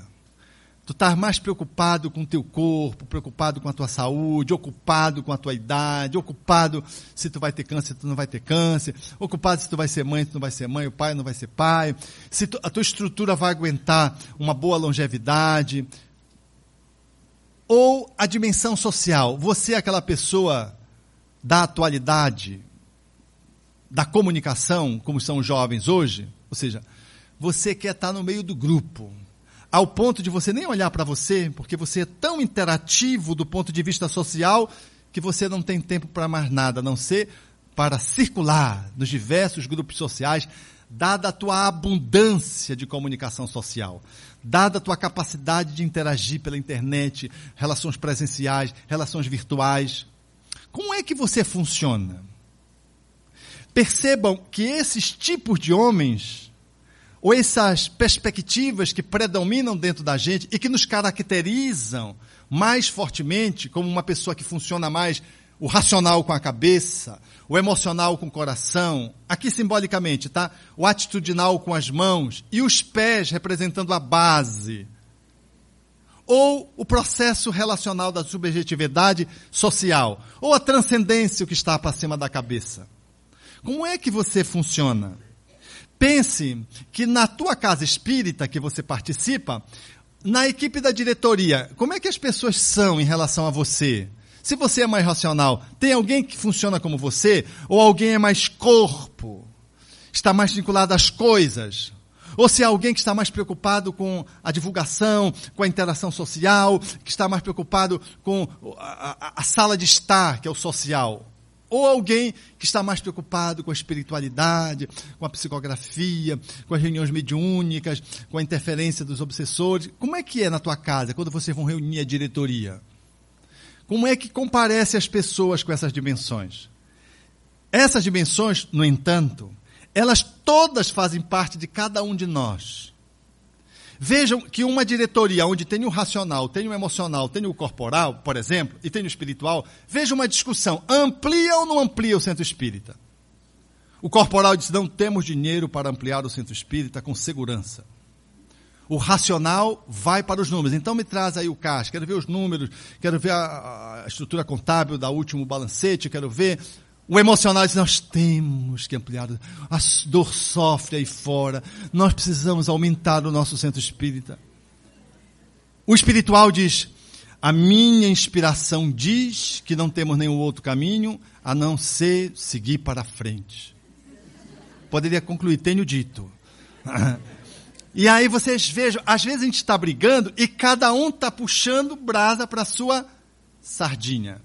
Tu estás mais preocupado com o teu corpo, preocupado com a tua saúde, ocupado com a tua idade, ocupado se tu vai ter câncer, se tu não vai ter câncer, ocupado se tu vai ser mãe, se tu não vai ser mãe, o pai não vai ser pai, se tu, a tua estrutura vai aguentar uma boa longevidade. Ou a dimensão social. Você é aquela pessoa da atualidade, da comunicação, como são os jovens hoje, ou seja, você quer estar no meio do grupo ao ponto de você nem olhar para você, porque você é tão interativo do ponto de vista social que você não tem tempo para mais nada, a não ser para circular nos diversos grupos sociais, dada a tua abundância de comunicação social, dada a tua capacidade de interagir pela internet, relações presenciais, relações virtuais. Como é que você funciona? Percebam que esses tipos de homens ou essas perspectivas que predominam dentro da gente e que nos caracterizam mais fortemente como uma pessoa que funciona mais o racional com a cabeça, o emocional com o coração, aqui simbolicamente, tá? O atitudinal com as mãos e os pés representando a base. Ou o processo relacional da subjetividade social, ou a transcendência que está para cima da cabeça. Como é que você funciona? Pense que na tua casa espírita que você participa, na equipe da diretoria, como é que as pessoas são em relação a você? Se você é mais racional, tem alguém que funciona como você? Ou alguém é mais corpo? Está mais vinculado às coisas? Ou se é alguém que está mais preocupado com a divulgação, com a interação social, que está mais preocupado com a, a, a sala de estar, que é o social? Ou alguém que está mais preocupado com a espiritualidade, com a psicografia, com as reuniões mediúnicas, com a interferência dos obsessores. Como é que é na tua casa quando vocês vão reunir a diretoria? Como é que comparece as pessoas com essas dimensões? Essas dimensões, no entanto, elas todas fazem parte de cada um de nós. Vejam que uma diretoria onde tem o racional, tem o emocional, tem o corporal, por exemplo, e tem o espiritual, veja uma discussão, amplia ou não amplia o centro espírita? O corporal diz, não temos dinheiro para ampliar o centro espírita com segurança. O racional vai para os números. Então me traz aí o caixa, quero ver os números, quero ver a, a estrutura contábil da último balancete, quero ver o emocional diz: nós temos que ampliar. A dor sofre aí fora. Nós precisamos aumentar o nosso centro espírita. O espiritual diz: a minha inspiração diz que não temos nenhum outro caminho a não ser seguir para frente. Poderia concluir: tenho dito. [laughs] E aí vocês vejam, às vezes a gente está brigando e cada um está puxando brasa para a sua sardinha.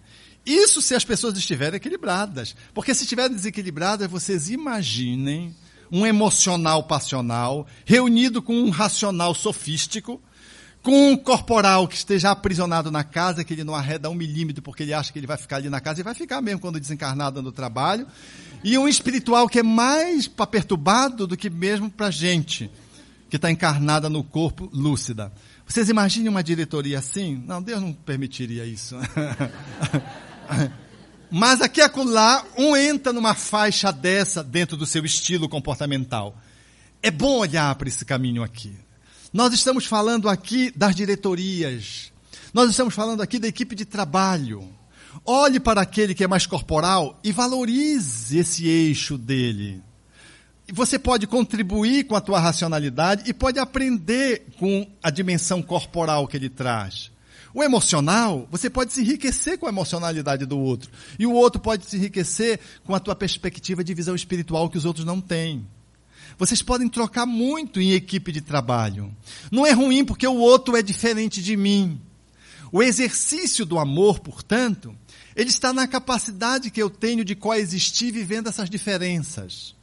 Isso se as pessoas estiverem equilibradas. Porque se estiverem desequilibradas, vocês imaginem um emocional passional reunido com um racional sofístico, com um corporal que esteja aprisionado na casa, que ele não arreda um milímetro porque ele acha que ele vai ficar ali na casa e vai ficar mesmo quando desencarnado no trabalho, e um espiritual que é mais perturbado do que mesmo para gente que está encarnada no corpo lúcida. Vocês imaginem uma diretoria assim? Não, Deus não permitiria isso. [laughs] [laughs] Mas aqui e acolá, um entra numa faixa dessa dentro do seu estilo comportamental. É bom olhar para esse caminho aqui. Nós estamos falando aqui das diretorias. Nós estamos falando aqui da equipe de trabalho. Olhe para aquele que é mais corporal e valorize esse eixo dele. Você pode contribuir com a tua racionalidade e pode aprender com a dimensão corporal que ele traz. O emocional, você pode se enriquecer com a emocionalidade do outro. E o outro pode se enriquecer com a tua perspectiva de visão espiritual que os outros não têm. Vocês podem trocar muito em equipe de trabalho. Não é ruim porque o outro é diferente de mim. O exercício do amor, portanto, ele está na capacidade que eu tenho de coexistir vivendo essas diferenças.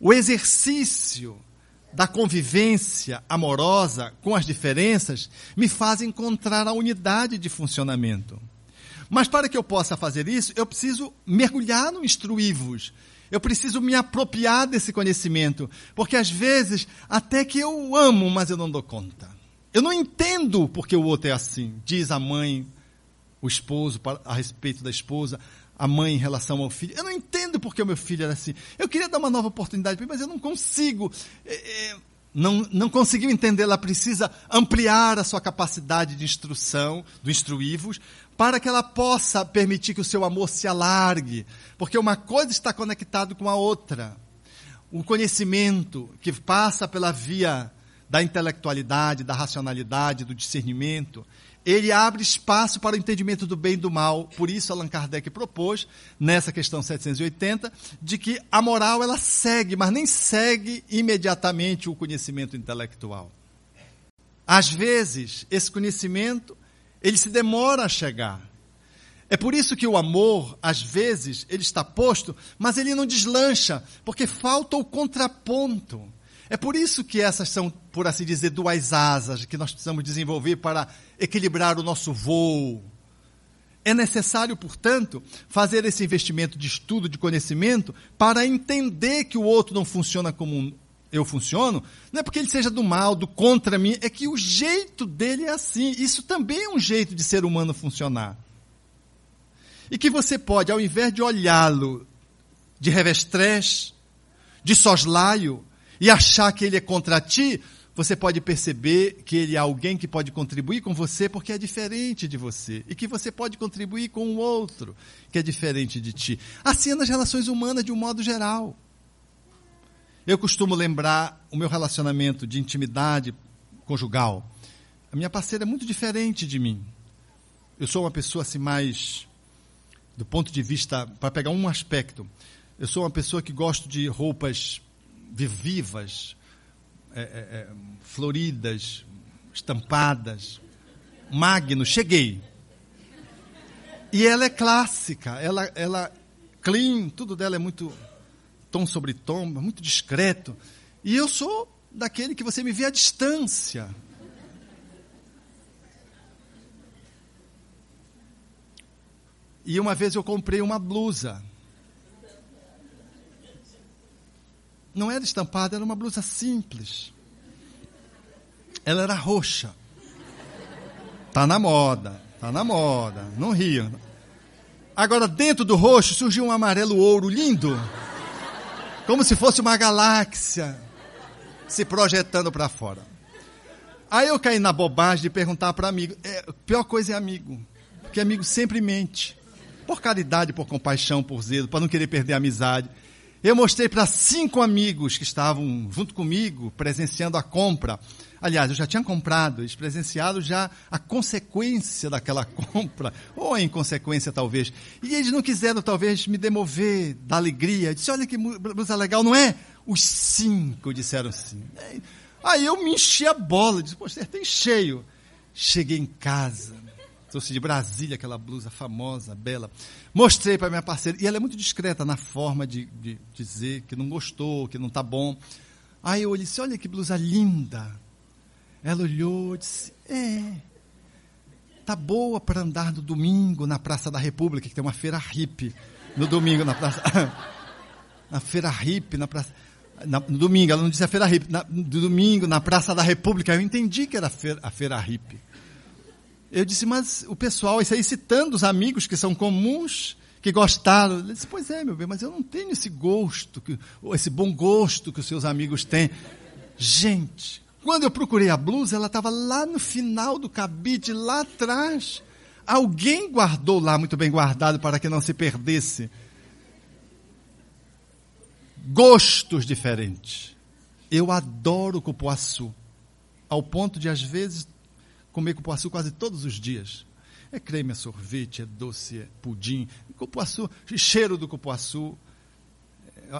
O exercício da convivência amorosa com as diferenças me faz encontrar a unidade de funcionamento. Mas para que eu possa fazer isso, eu preciso mergulhar no instruí-vos. Eu preciso me apropriar desse conhecimento, porque às vezes até que eu amo, mas eu não dou conta. Eu não entendo porque o outro é assim, diz a mãe, o esposo a respeito da esposa, a mãe em relação ao filho. Eu não entendo porque o meu filho era assim. Eu queria dar uma nova oportunidade para ele, mas eu não consigo. É, é, não, não conseguiu entender, ela precisa ampliar a sua capacidade de instrução, do instruí-vos, para que ela possa permitir que o seu amor se alargue. Porque uma coisa está conectada com a outra. O conhecimento que passa pela via da intelectualidade, da racionalidade, do discernimento, ele abre espaço para o entendimento do bem e do mal. Por isso, Allan Kardec propôs, nessa questão 780, de que a moral ela segue, mas nem segue imediatamente o conhecimento intelectual. Às vezes, esse conhecimento ele se demora a chegar. É por isso que o amor, às vezes, ele está posto, mas ele não deslancha, porque falta o contraponto. É por isso que essas são, por assim dizer, duas asas que nós precisamos desenvolver para equilibrar o nosso voo. É necessário, portanto, fazer esse investimento de estudo, de conhecimento, para entender que o outro não funciona como eu funciono. Não é porque ele seja do mal, do contra mim, é que o jeito dele é assim. Isso também é um jeito de ser humano funcionar. E que você pode, ao invés de olhá-lo de revestrez, de soslaio, e achar que ele é contra ti, você pode perceber que ele é alguém que pode contribuir com você porque é diferente de você. E que você pode contribuir com o outro que é diferente de ti. Assim é nas relações humanas de um modo geral. Eu costumo lembrar o meu relacionamento de intimidade conjugal. A minha parceira é muito diferente de mim. Eu sou uma pessoa assim mais do ponto de vista para pegar um aspecto. Eu sou uma pessoa que gosto de roupas vivas, é, é, é, floridas, estampadas. Magno, cheguei. E ela é clássica, ela, ela clean, tudo dela é muito tom sobre tom, muito discreto. E eu sou daquele que você me vê à distância. E uma vez eu comprei uma blusa não era estampada, era uma blusa simples. Ela era roxa. Tá na moda, tá na moda, não ria. Agora, dentro do roxo surgiu um amarelo ouro lindo, como se fosse uma galáxia se projetando para fora. Aí eu caí na bobagem de perguntar para amigo. É, pior coisa é amigo, porque amigo sempre mente. Por caridade, por compaixão, por zelo, para não querer perder a amizade. Eu mostrei para cinco amigos que estavam junto comigo, presenciando a compra. Aliás, eu já tinha comprado, eles presenciaram já a consequência daquela [laughs] compra, ou a inconsequência talvez. E eles não quiseram talvez me demover da alegria. Eu disse, olha que blusa legal, não é? Os cinco disseram sim. Aí eu me enchi a bola, disse, poxa, tem cheio. Cheguei em casa, trouxe de Brasília aquela blusa famosa, bela. Mostrei para minha parceira, e ela é muito discreta na forma de, de dizer que não gostou, que não está bom. Aí eu disse, olha que blusa linda. Ela olhou e disse, é, tá boa para andar no domingo na Praça da República, que tem uma feira hippie no domingo na Praça... [laughs] na feira hippie, na Praça... Na, no domingo, ela não disse a feira hippie, na, no domingo na Praça da República, eu entendi que era a feira, a feira hippie. Eu disse, mas o pessoal, isso aí citando os amigos que são comuns, que gostaram. Ele disse, pois é, meu bem, mas eu não tenho esse gosto, que, esse bom gosto que os seus amigos têm. Gente, quando eu procurei a blusa, ela estava lá no final do cabide, lá atrás. Alguém guardou lá, muito bem guardado, para que não se perdesse. Gostos diferentes. Eu adoro cupuaçu, ao ponto de, às vezes, comer cupuaçu quase todos os dias. É creme, é sorvete, é doce, é pudim. Cupuaçu, cheiro do cupuaçu.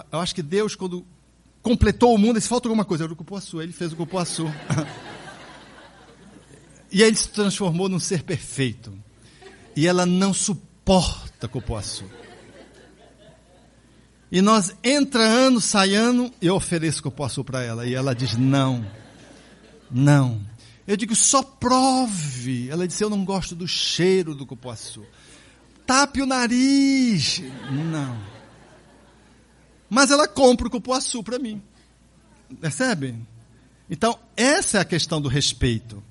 Eu acho que Deus, quando completou o mundo, se falta alguma coisa, era o cupuaçu. Ele fez o cupuaçu. [laughs] e ele se transformou num ser perfeito. E ela não suporta cupuaçu. E nós, entra ano, sai ano, eu ofereço cupuaçu para ela. E ela diz: não, não. Eu digo: só prove. Ela disse: eu não gosto do cheiro do cupuaçu. Tape o nariz. Não. Mas ela compra o cupuaçu para mim. Percebe? Então, essa é a questão do respeito.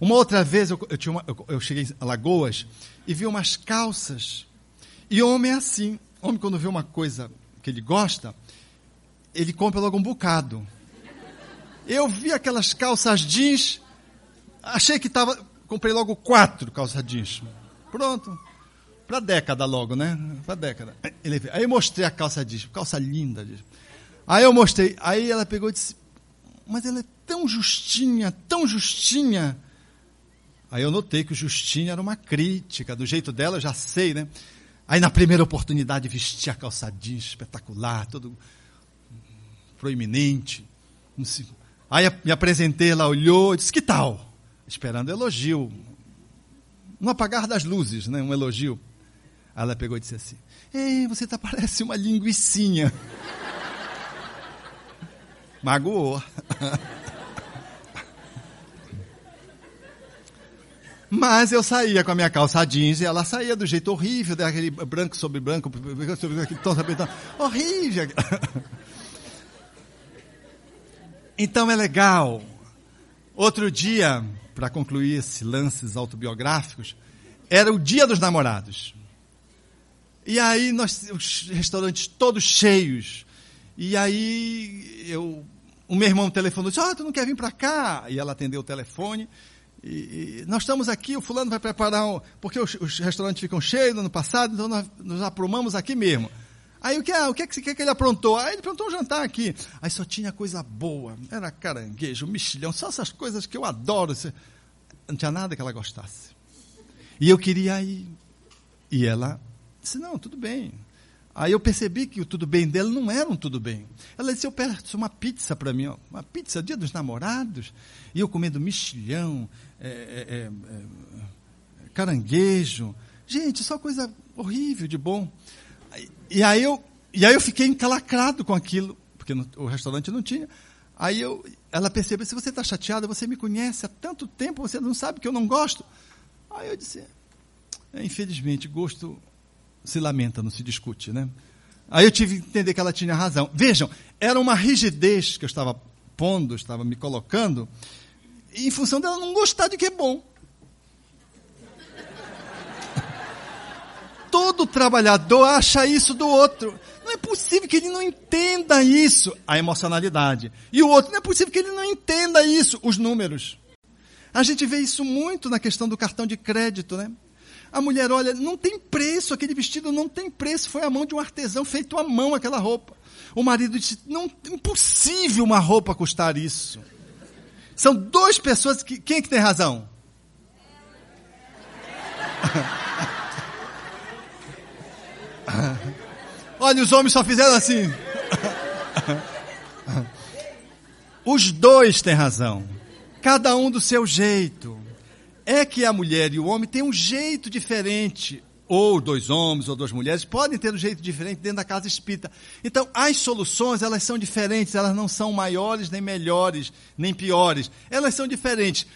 Uma outra vez, eu, eu, uma, eu, eu cheguei em Lagoas e vi umas calças. E homem é assim. Homem, quando vê uma coisa que ele gosta, ele compra logo um bocado. Eu vi aquelas calças jeans, achei que estava. Comprei logo quatro calças jeans. Pronto. Para década logo, né? Para década. Ele, aí eu mostrei a calça jeans, calça linda. Aí eu mostrei, aí ela pegou e disse, mas ela é tão justinha, tão justinha. Aí eu notei que o justinha era uma crítica, do jeito dela eu já sei, né? Aí na primeira oportunidade vesti a calça jeans espetacular, todo proeminente. Aí me apresentei, ela olhou disse, que tal? Esperando elogio. No apagar das luzes, né? um elogio. Aí ela pegou e disse assim, Ei, você tá, [laughs] parece uma linguiçinha. Magoou. [laughs] Mas eu saía com a minha calça jeans e ela saía do jeito horrível, daquele branco sobre branco, tom sobre. Horrível. [laughs] Então é legal. Outro dia, para concluir esses lances autobiográficos, era o dia dos namorados. E aí nós, os restaurantes todos cheios. E aí eu, o meu irmão telefonou, disse, oh, tu não quer vir para cá? E ela atendeu o telefone. E, e, nós estamos aqui, o fulano vai preparar, um, porque os, os, restaurantes ficam cheios no ano passado, então nós nos aprumamos aqui mesmo. Aí o que, ah, o que, é que, que, que ele aprontou? Aí ele aprontou um jantar aqui. Aí só tinha coisa boa. Era caranguejo, mexilhão, só essas coisas que eu adoro. Não tinha nada que ela gostasse. E eu queria ir. E ela disse, não, tudo bem. Aí eu percebi que o tudo bem dela não era um tudo bem. Ela disse, eu peço uma pizza para mim, ó, uma pizza, dia dos namorados. E eu comendo mexilhão, é, é, é, caranguejo. Gente, só coisa horrível de bom. E aí eu, e aí eu fiquei encalacrado com aquilo, porque no, o restaurante não tinha. Aí eu, ela percebeu, se você está chateada, você me conhece há tanto tempo, você não sabe que eu não gosto. Aí eu disse, é, infelizmente, gosto se lamenta, não se discute, né? Aí eu tive que entender que ela tinha razão. Vejam, era uma rigidez que eu estava pondo, estava me colocando, em função dela não gostar de que é bom. Todo trabalhador acha isso do outro. Não é possível que ele não entenda isso, a emocionalidade. E o outro, não é possível que ele não entenda isso, os números. A gente vê isso muito na questão do cartão de crédito, né? A mulher olha, não tem preço, aquele vestido não tem preço, foi a mão de um artesão feito à mão aquela roupa. O marido disse, não, impossível uma roupa custar isso. São duas pessoas que, quem é que tem razão? [laughs] [laughs] Olha, os homens só fizeram assim. [laughs] Os dois têm razão. Cada um do seu jeito é que a mulher e o homem têm um jeito diferente, ou dois homens ou duas mulheres podem ter um jeito diferente dentro da casa espírita. Então, as soluções, elas são diferentes, elas não são maiores, nem melhores, nem piores. Elas são diferentes.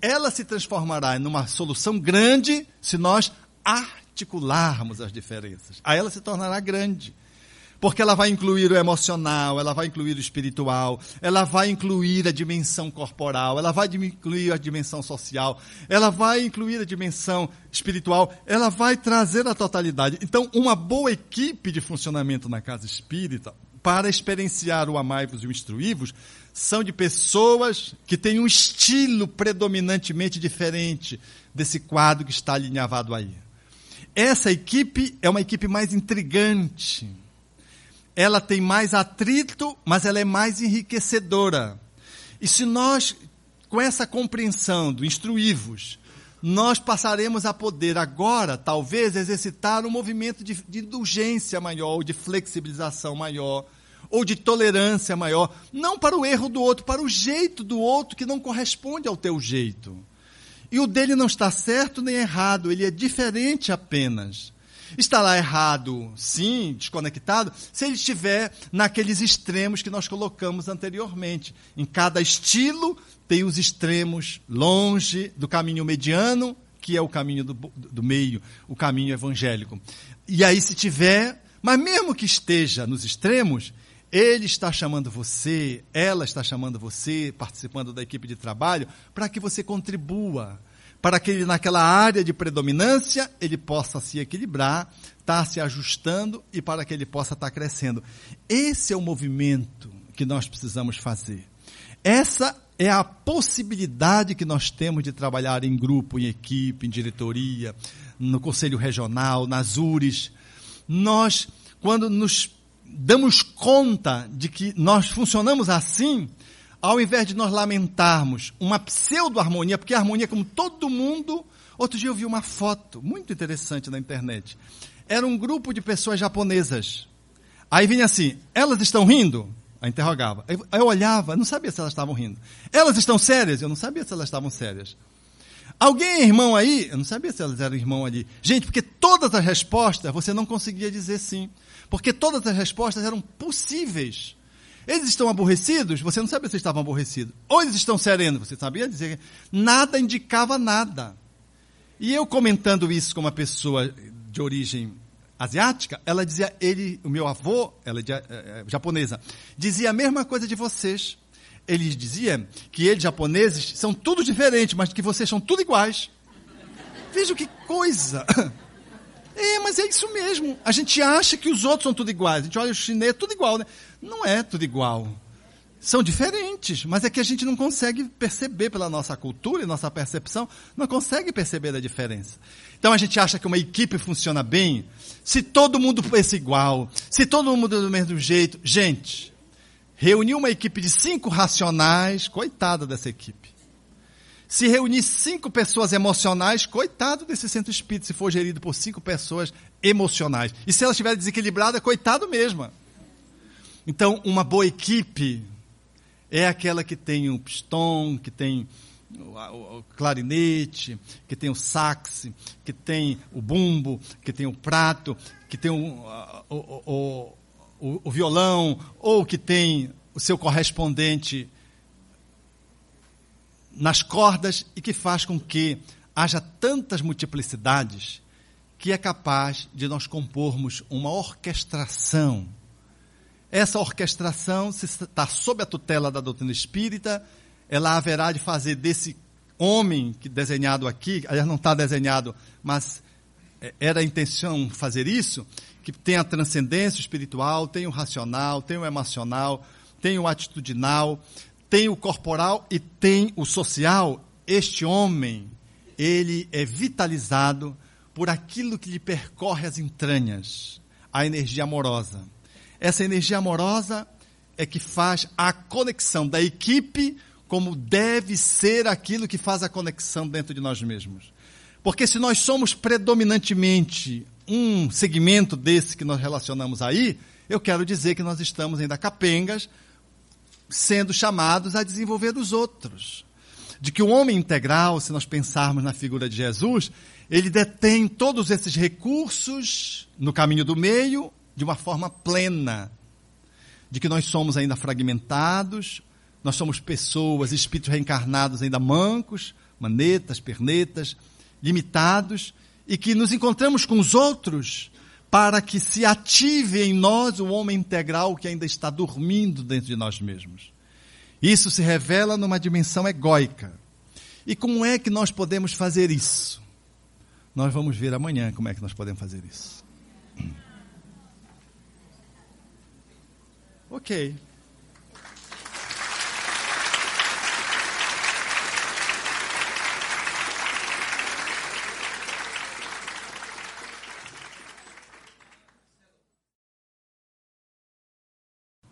Ela se transformará numa solução grande se nós articularmos as diferenças. Aí ela se tornará grande. Porque ela vai incluir o emocional, ela vai incluir o espiritual, ela vai incluir a dimensão corporal, ela vai incluir a dimensão social, ela vai incluir a dimensão espiritual, ela vai trazer a totalidade. Então, uma boa equipe de funcionamento na casa espírita, para experienciar o amai-vos e o instruí-vos, são de pessoas que têm um estilo predominantemente diferente desse quadro que está alinhavado aí. Essa equipe é uma equipe mais intrigante. Ela tem mais atrito, mas ela é mais enriquecedora. E se nós, com essa compreensão do instruí-vos, nós passaremos a poder agora, talvez, exercitar um movimento de, de indulgência maior, ou de flexibilização maior, ou de tolerância maior, não para o erro do outro, para o jeito do outro que não corresponde ao teu jeito. E o dele não está certo nem errado, ele é diferente apenas. Estará errado, sim, desconectado, se ele estiver naqueles extremos que nós colocamos anteriormente. Em cada estilo tem os extremos longe do caminho mediano, que é o caminho do, do meio, o caminho evangélico. E aí, se tiver, mas mesmo que esteja nos extremos, ele está chamando você, ela está chamando você, participando da equipe de trabalho, para que você contribua, para que ele, naquela área de predominância, ele possa se equilibrar, estar tá se ajustando e para que ele possa estar tá crescendo. Esse é o movimento que nós precisamos fazer. Essa é a possibilidade que nós temos de trabalhar em grupo, em equipe, em diretoria, no conselho regional, nas URES. Nós, quando nos damos conta de que nós funcionamos assim, ao invés de nós lamentarmos uma pseudo-harmonia, porque a harmonia, como todo mundo. Outro dia eu vi uma foto muito interessante na internet. Era um grupo de pessoas japonesas. Aí vinha assim: elas estão rindo? Aí interrogava. Aí eu olhava, não sabia se elas estavam rindo. Elas estão sérias? Eu não sabia se elas estavam sérias. Alguém é irmão aí? Eu não sabia se elas eram irmão ali. Gente, porque todas as respostas você não conseguia dizer sim. Porque todas as respostas eram possíveis. Eles estão aborrecidos? Você não sabia se estavam aborrecidos. Ou eles estão serenos? Você sabia dizer? Nada indicava nada. E eu comentando isso com uma pessoa de origem asiática, ela dizia, ele, o meu avô, ela é, é, é, japonesa, dizia a mesma coisa de vocês. Ele dizia que eles, japoneses, são tudo diferentes, mas que vocês são tudo iguais. Veja que coisa! É, mas é isso mesmo. A gente acha que os outros são tudo iguais. A gente olha o chinês, tudo igual, né? Não é tudo igual. São diferentes, mas é que a gente não consegue perceber pela nossa cultura e nossa percepção, não consegue perceber a diferença. Então a gente acha que uma equipe funciona bem se todo mundo pensa igual, se todo mundo é do mesmo jeito. Gente, reunir uma equipe de cinco racionais, coitada dessa equipe se reunir cinco pessoas emocionais, coitado desse centro espírita, se for gerido por cinco pessoas emocionais. E se ela estiver desequilibrada, coitado mesmo. Então, uma boa equipe é aquela que tem o pistão, que tem o, clarinete, que tem o sax, que tem o bumbo, que tem o prato, que tem o, o, o, o violão, ou que tem o seu correspondente nas cordas e que faz com que haja tantas multiplicidades que é capaz de nós compormos uma orquestração. Essa orquestração, se está sob a tutela da doutrina espírita, ela haverá de fazer desse homem que desenhado aqui, aliás, não está desenhado, mas é, era a intenção fazer isso, que tem a transcendência espiritual, tem o racional, tem o emocional, tem o atitudinal, tem o corporal e tem o social, este homem, ele é vitalizado por aquilo que lhe percorre as entranhas, a energia amorosa. Essa energia amorosa é que faz a conexão da equipe como deve ser aquilo que faz a conexão dentro de nós mesmos. Porque se nós somos predominantemente um segmento desse que nós relacionamos aí, eu quero dizer que nós estamos ainda capengas sendo chamados a desenvolver os outros. De que o homem integral, se nós pensarmos na figura de Jesus, ele detém todos esses recursos no caminho do meio de uma forma plena. De que nós somos ainda fragmentados, nós somos pessoas, espíritos reencarnados ainda mancos, manetas, pernetas, limitados, e que nos encontramos com os outros para que se ative em nós o homem integral que ainda está dormindo dentro de nós mesmos. Isso se revela numa dimensão egóica. E como é que nós podemos fazer isso? Nós vamos ver amanhã como é que nós podemos fazer isso. [clears throat] Ok.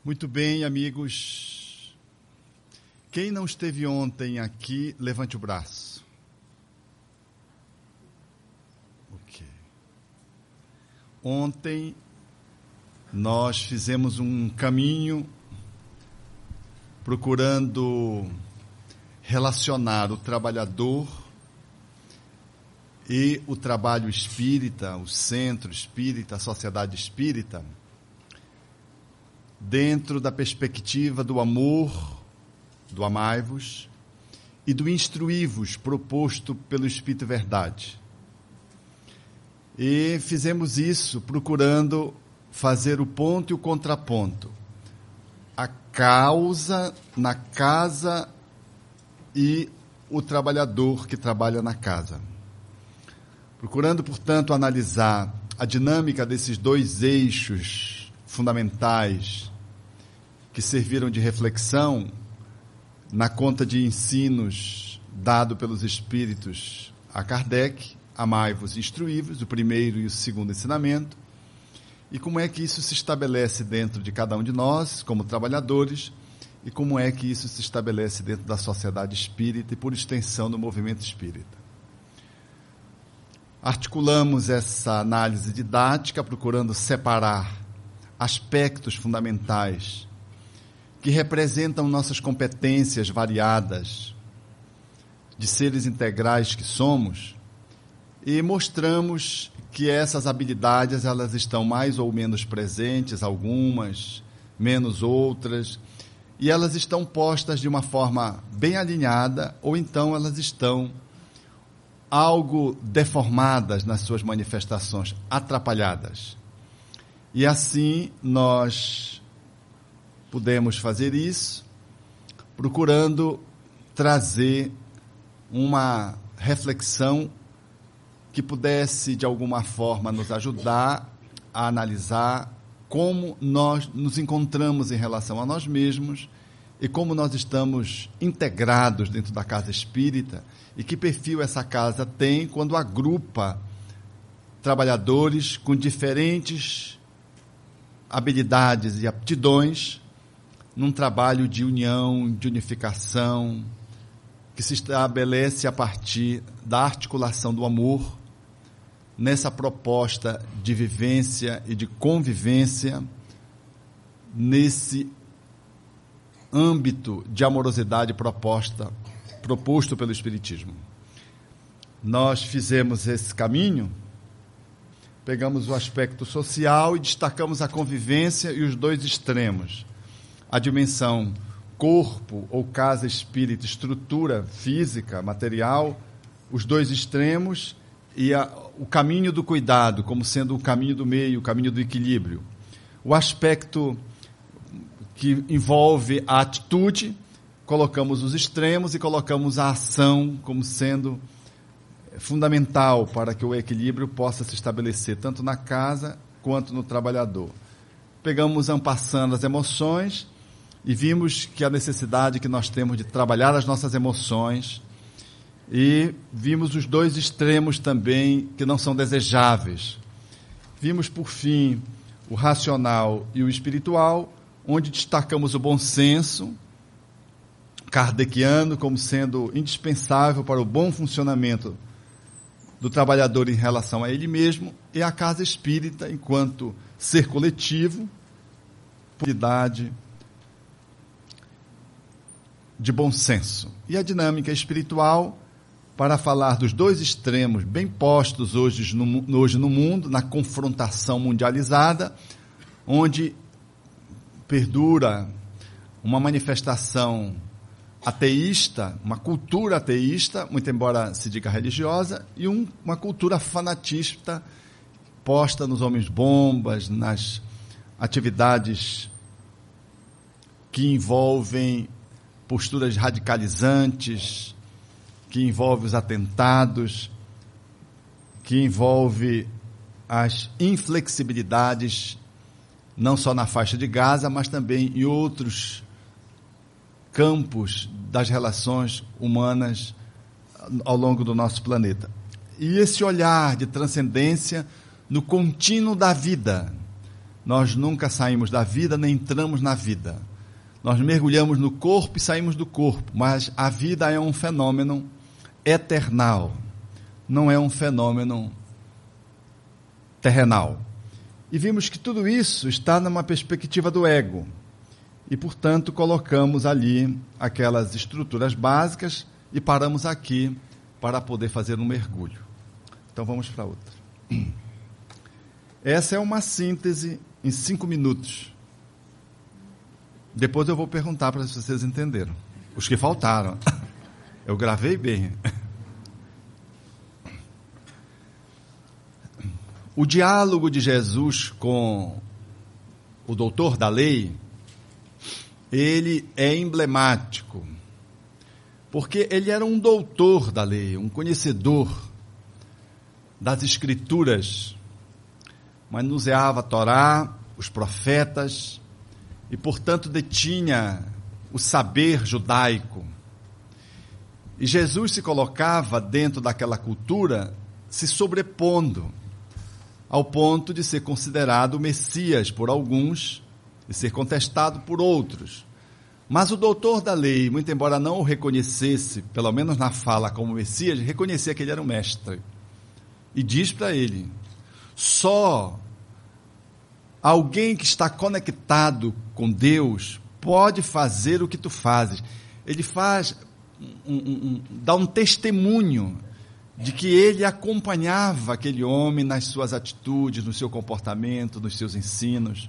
Muito bem, amigos. Quem não esteve ontem aqui, levante o braço. Ok. Ontem nós fizemos um caminho procurando relacionar o trabalhador e o trabalho espírita, o centro espírita, a sociedade espírita dentro da perspectiva do amor, do amai-vos e do instruí-vos proposto pelo Espírito Verdade. E fizemos isso procurando fazer o ponto e o contraponto. A causa na casa e o trabalhador que trabalha na casa. Procurando, portanto, analisar a dinâmica desses dois eixos fundamentais que serviram de reflexão na conta de ensinos dado pelos espíritos a Kardec, amai-vos instruí-vos, o primeiro e o segundo ensinamento, e como é que isso se estabelece dentro de cada um de nós, como trabalhadores, e como é que isso se estabelece dentro da sociedade espírita e, por extensão, do movimento espírita. Articulamos essa análise didática procurando separar aspectos fundamentais que representam nossas competências variadas de seres integrais que somos e mostramos que essas habilidades elas estão mais ou menos presentes, algumas menos outras, e elas estão postas de uma forma bem alinhada ou então elas estão algo deformadas nas suas manifestações, atrapalhadas. E assim nós pudemos fazer isso, procurando trazer uma reflexão que pudesse, de alguma forma, nos ajudar a analisar como nós nos encontramos em relação a nós mesmos e como nós estamos integrados dentro da casa espírita e que perfil essa casa tem quando agrupa trabalhadores com diferentes habilidades e aptidões num trabalho de união, de unificação, que se estabelece a partir da articulação do amor, nessa proposta de vivência e de convivência, nesse âmbito de amorosidade proposta, proposto pelo Espiritismo. Nós fizemos esse caminho, pegamos o aspecto social e destacamos a convivência e os dois extremos a dimensão corpo ou casa espírito, estrutura física, material, os dois extremos e a, o caminho do cuidado como sendo o caminho do meio, o caminho do equilíbrio. O aspecto que envolve a atitude, colocamos os extremos e colocamos a ação como sendo fundamental para que o equilíbrio possa se estabelecer tanto na casa quanto no trabalhador. Pegamos ampassando as emoções e vimos que a necessidade que nós temos de trabalhar as nossas emoções e vimos os dois extremos também que não são desejáveis. Vimos, por fim, o racional e o espiritual, onde destacamos o bom senso kardeciano como sendo indispensável para o bom funcionamento do trabalhador em relação a ele mesmo e a casa espírita enquanto ser coletivo, idade de bom senso. E a dinâmica espiritual, para falar dos dois extremos bem postos hoje no, hoje no mundo, na confrontação mundializada, onde perdura uma manifestação ateísta, uma cultura ateísta, muito embora se diga religiosa, e um, uma cultura fanatista posta nos homens bombas, nas atividades que envolvem posturas radicalizantes, que envolvem os atentados, que envolve as inflexibilidades não só na faixa de Gaza, mas também em outros campos das relações humanas ao longo do nosso planeta. E esse olhar de transcendência no contínuo da vida. Nós nunca saímos da vida nem entramos na vida. Nós mergulhamos no corpo e saímos do corpo, mas a vida é um fenômeno eternal, não é um fenômeno terrenal. E vimos que tudo isso está numa perspectiva do ego. E, portanto, colocamos ali aquelas estruturas básicas e paramos aqui para poder fazer um mergulho. Então vamos para outra. Essa é uma síntese em cinco minutos. Depois eu vou perguntar para vocês entenderam. Os que faltaram. [laughs] Eu gravei bem. O diálogo de Jesus com o doutor da lei, ele é emblemático, porque ele era um doutor da lei, um conhecedor das escrituras, manuseava a Torá, os profetas, e portanto detinha o saber judaico. E Jesus se colocava dentro daquela cultura, se sobrepondo ao ponto de ser considerado Messias por alguns e ser contestado por outros. Mas o doutor da lei, muito embora não o reconhecesse, pelo menos na fala como Messias, reconhecia que ele era um mestre. E diz para ele: só alguém que está conectado com Deus pode fazer o que tu fazes. Ele faz, um, um, dá um testemunho de que ele acompanhava aquele homem nas suas atitudes, no seu comportamento, nos seus ensinos,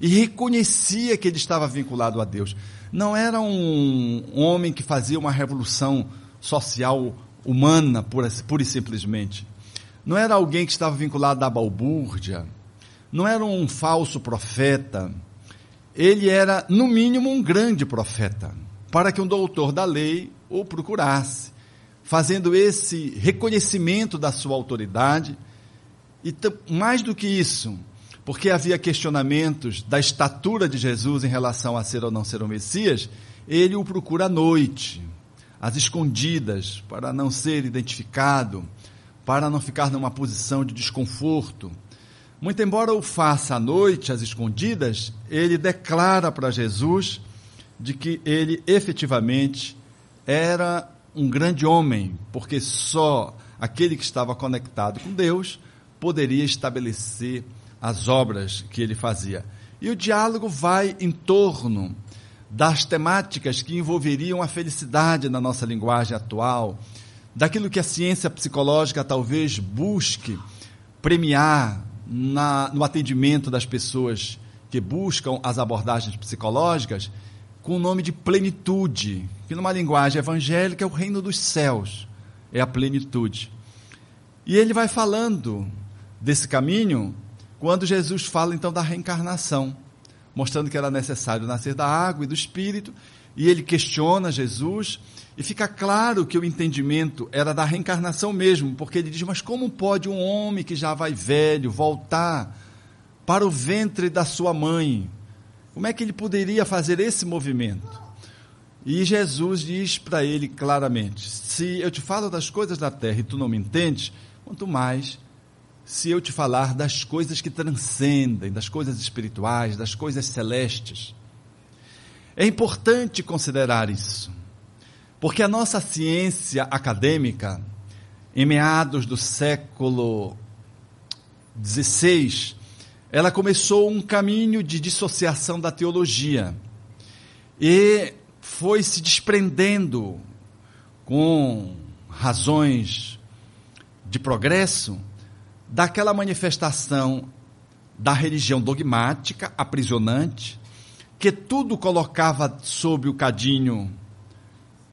e reconhecia que ele estava vinculado a Deus. Não era um homem que fazia uma revolução social humana, pura, pura e simplesmente. Não era alguém que estava vinculado à balbúrdia. Não era um falso profeta. Ele era, no mínimo, um grande profeta, para que um doutor da lei o procurasse fazendo esse reconhecimento da sua autoridade, e mais do que isso, porque havia questionamentos da estatura de Jesus em relação a ser ou não ser o Messias, ele o procura à noite, às escondidas, para não ser identificado, para não ficar numa posição de desconforto. Muito embora o faça à noite, às escondidas, ele declara para Jesus de que ele efetivamente era um grande homem, porque só aquele que estava conectado com Deus poderia estabelecer as obras que ele fazia. E o diálogo vai em torno das temáticas que envolveriam a felicidade na nossa linguagem atual, daquilo que a ciência psicológica talvez busque premiar na, no atendimento das pessoas que buscam as abordagens psicológicas com o nome de plenitude, que numa linguagem evangélica é o reino dos céus, é a plenitude. E ele vai falando desse caminho quando Jesus fala então da reencarnação, mostrando que era necessário nascer da água e do espírito, e ele questiona Jesus, e fica claro que o entendimento era da reencarnação mesmo, porque ele diz: Mas como pode um homem que já vai velho voltar para o ventre da sua mãe? Como é que ele poderia fazer esse movimento? E Jesus diz para ele claramente: Se eu te falo das coisas da terra e tu não me entendes, quanto mais se eu te falar das coisas que transcendem, das coisas espirituais, das coisas celestes. É importante considerar isso, porque a nossa ciência acadêmica, em meados do século XVI, ela começou um caminho de dissociação da teologia. E foi se desprendendo com razões de progresso daquela manifestação da religião dogmática, aprisionante, que tudo colocava sob o cadinho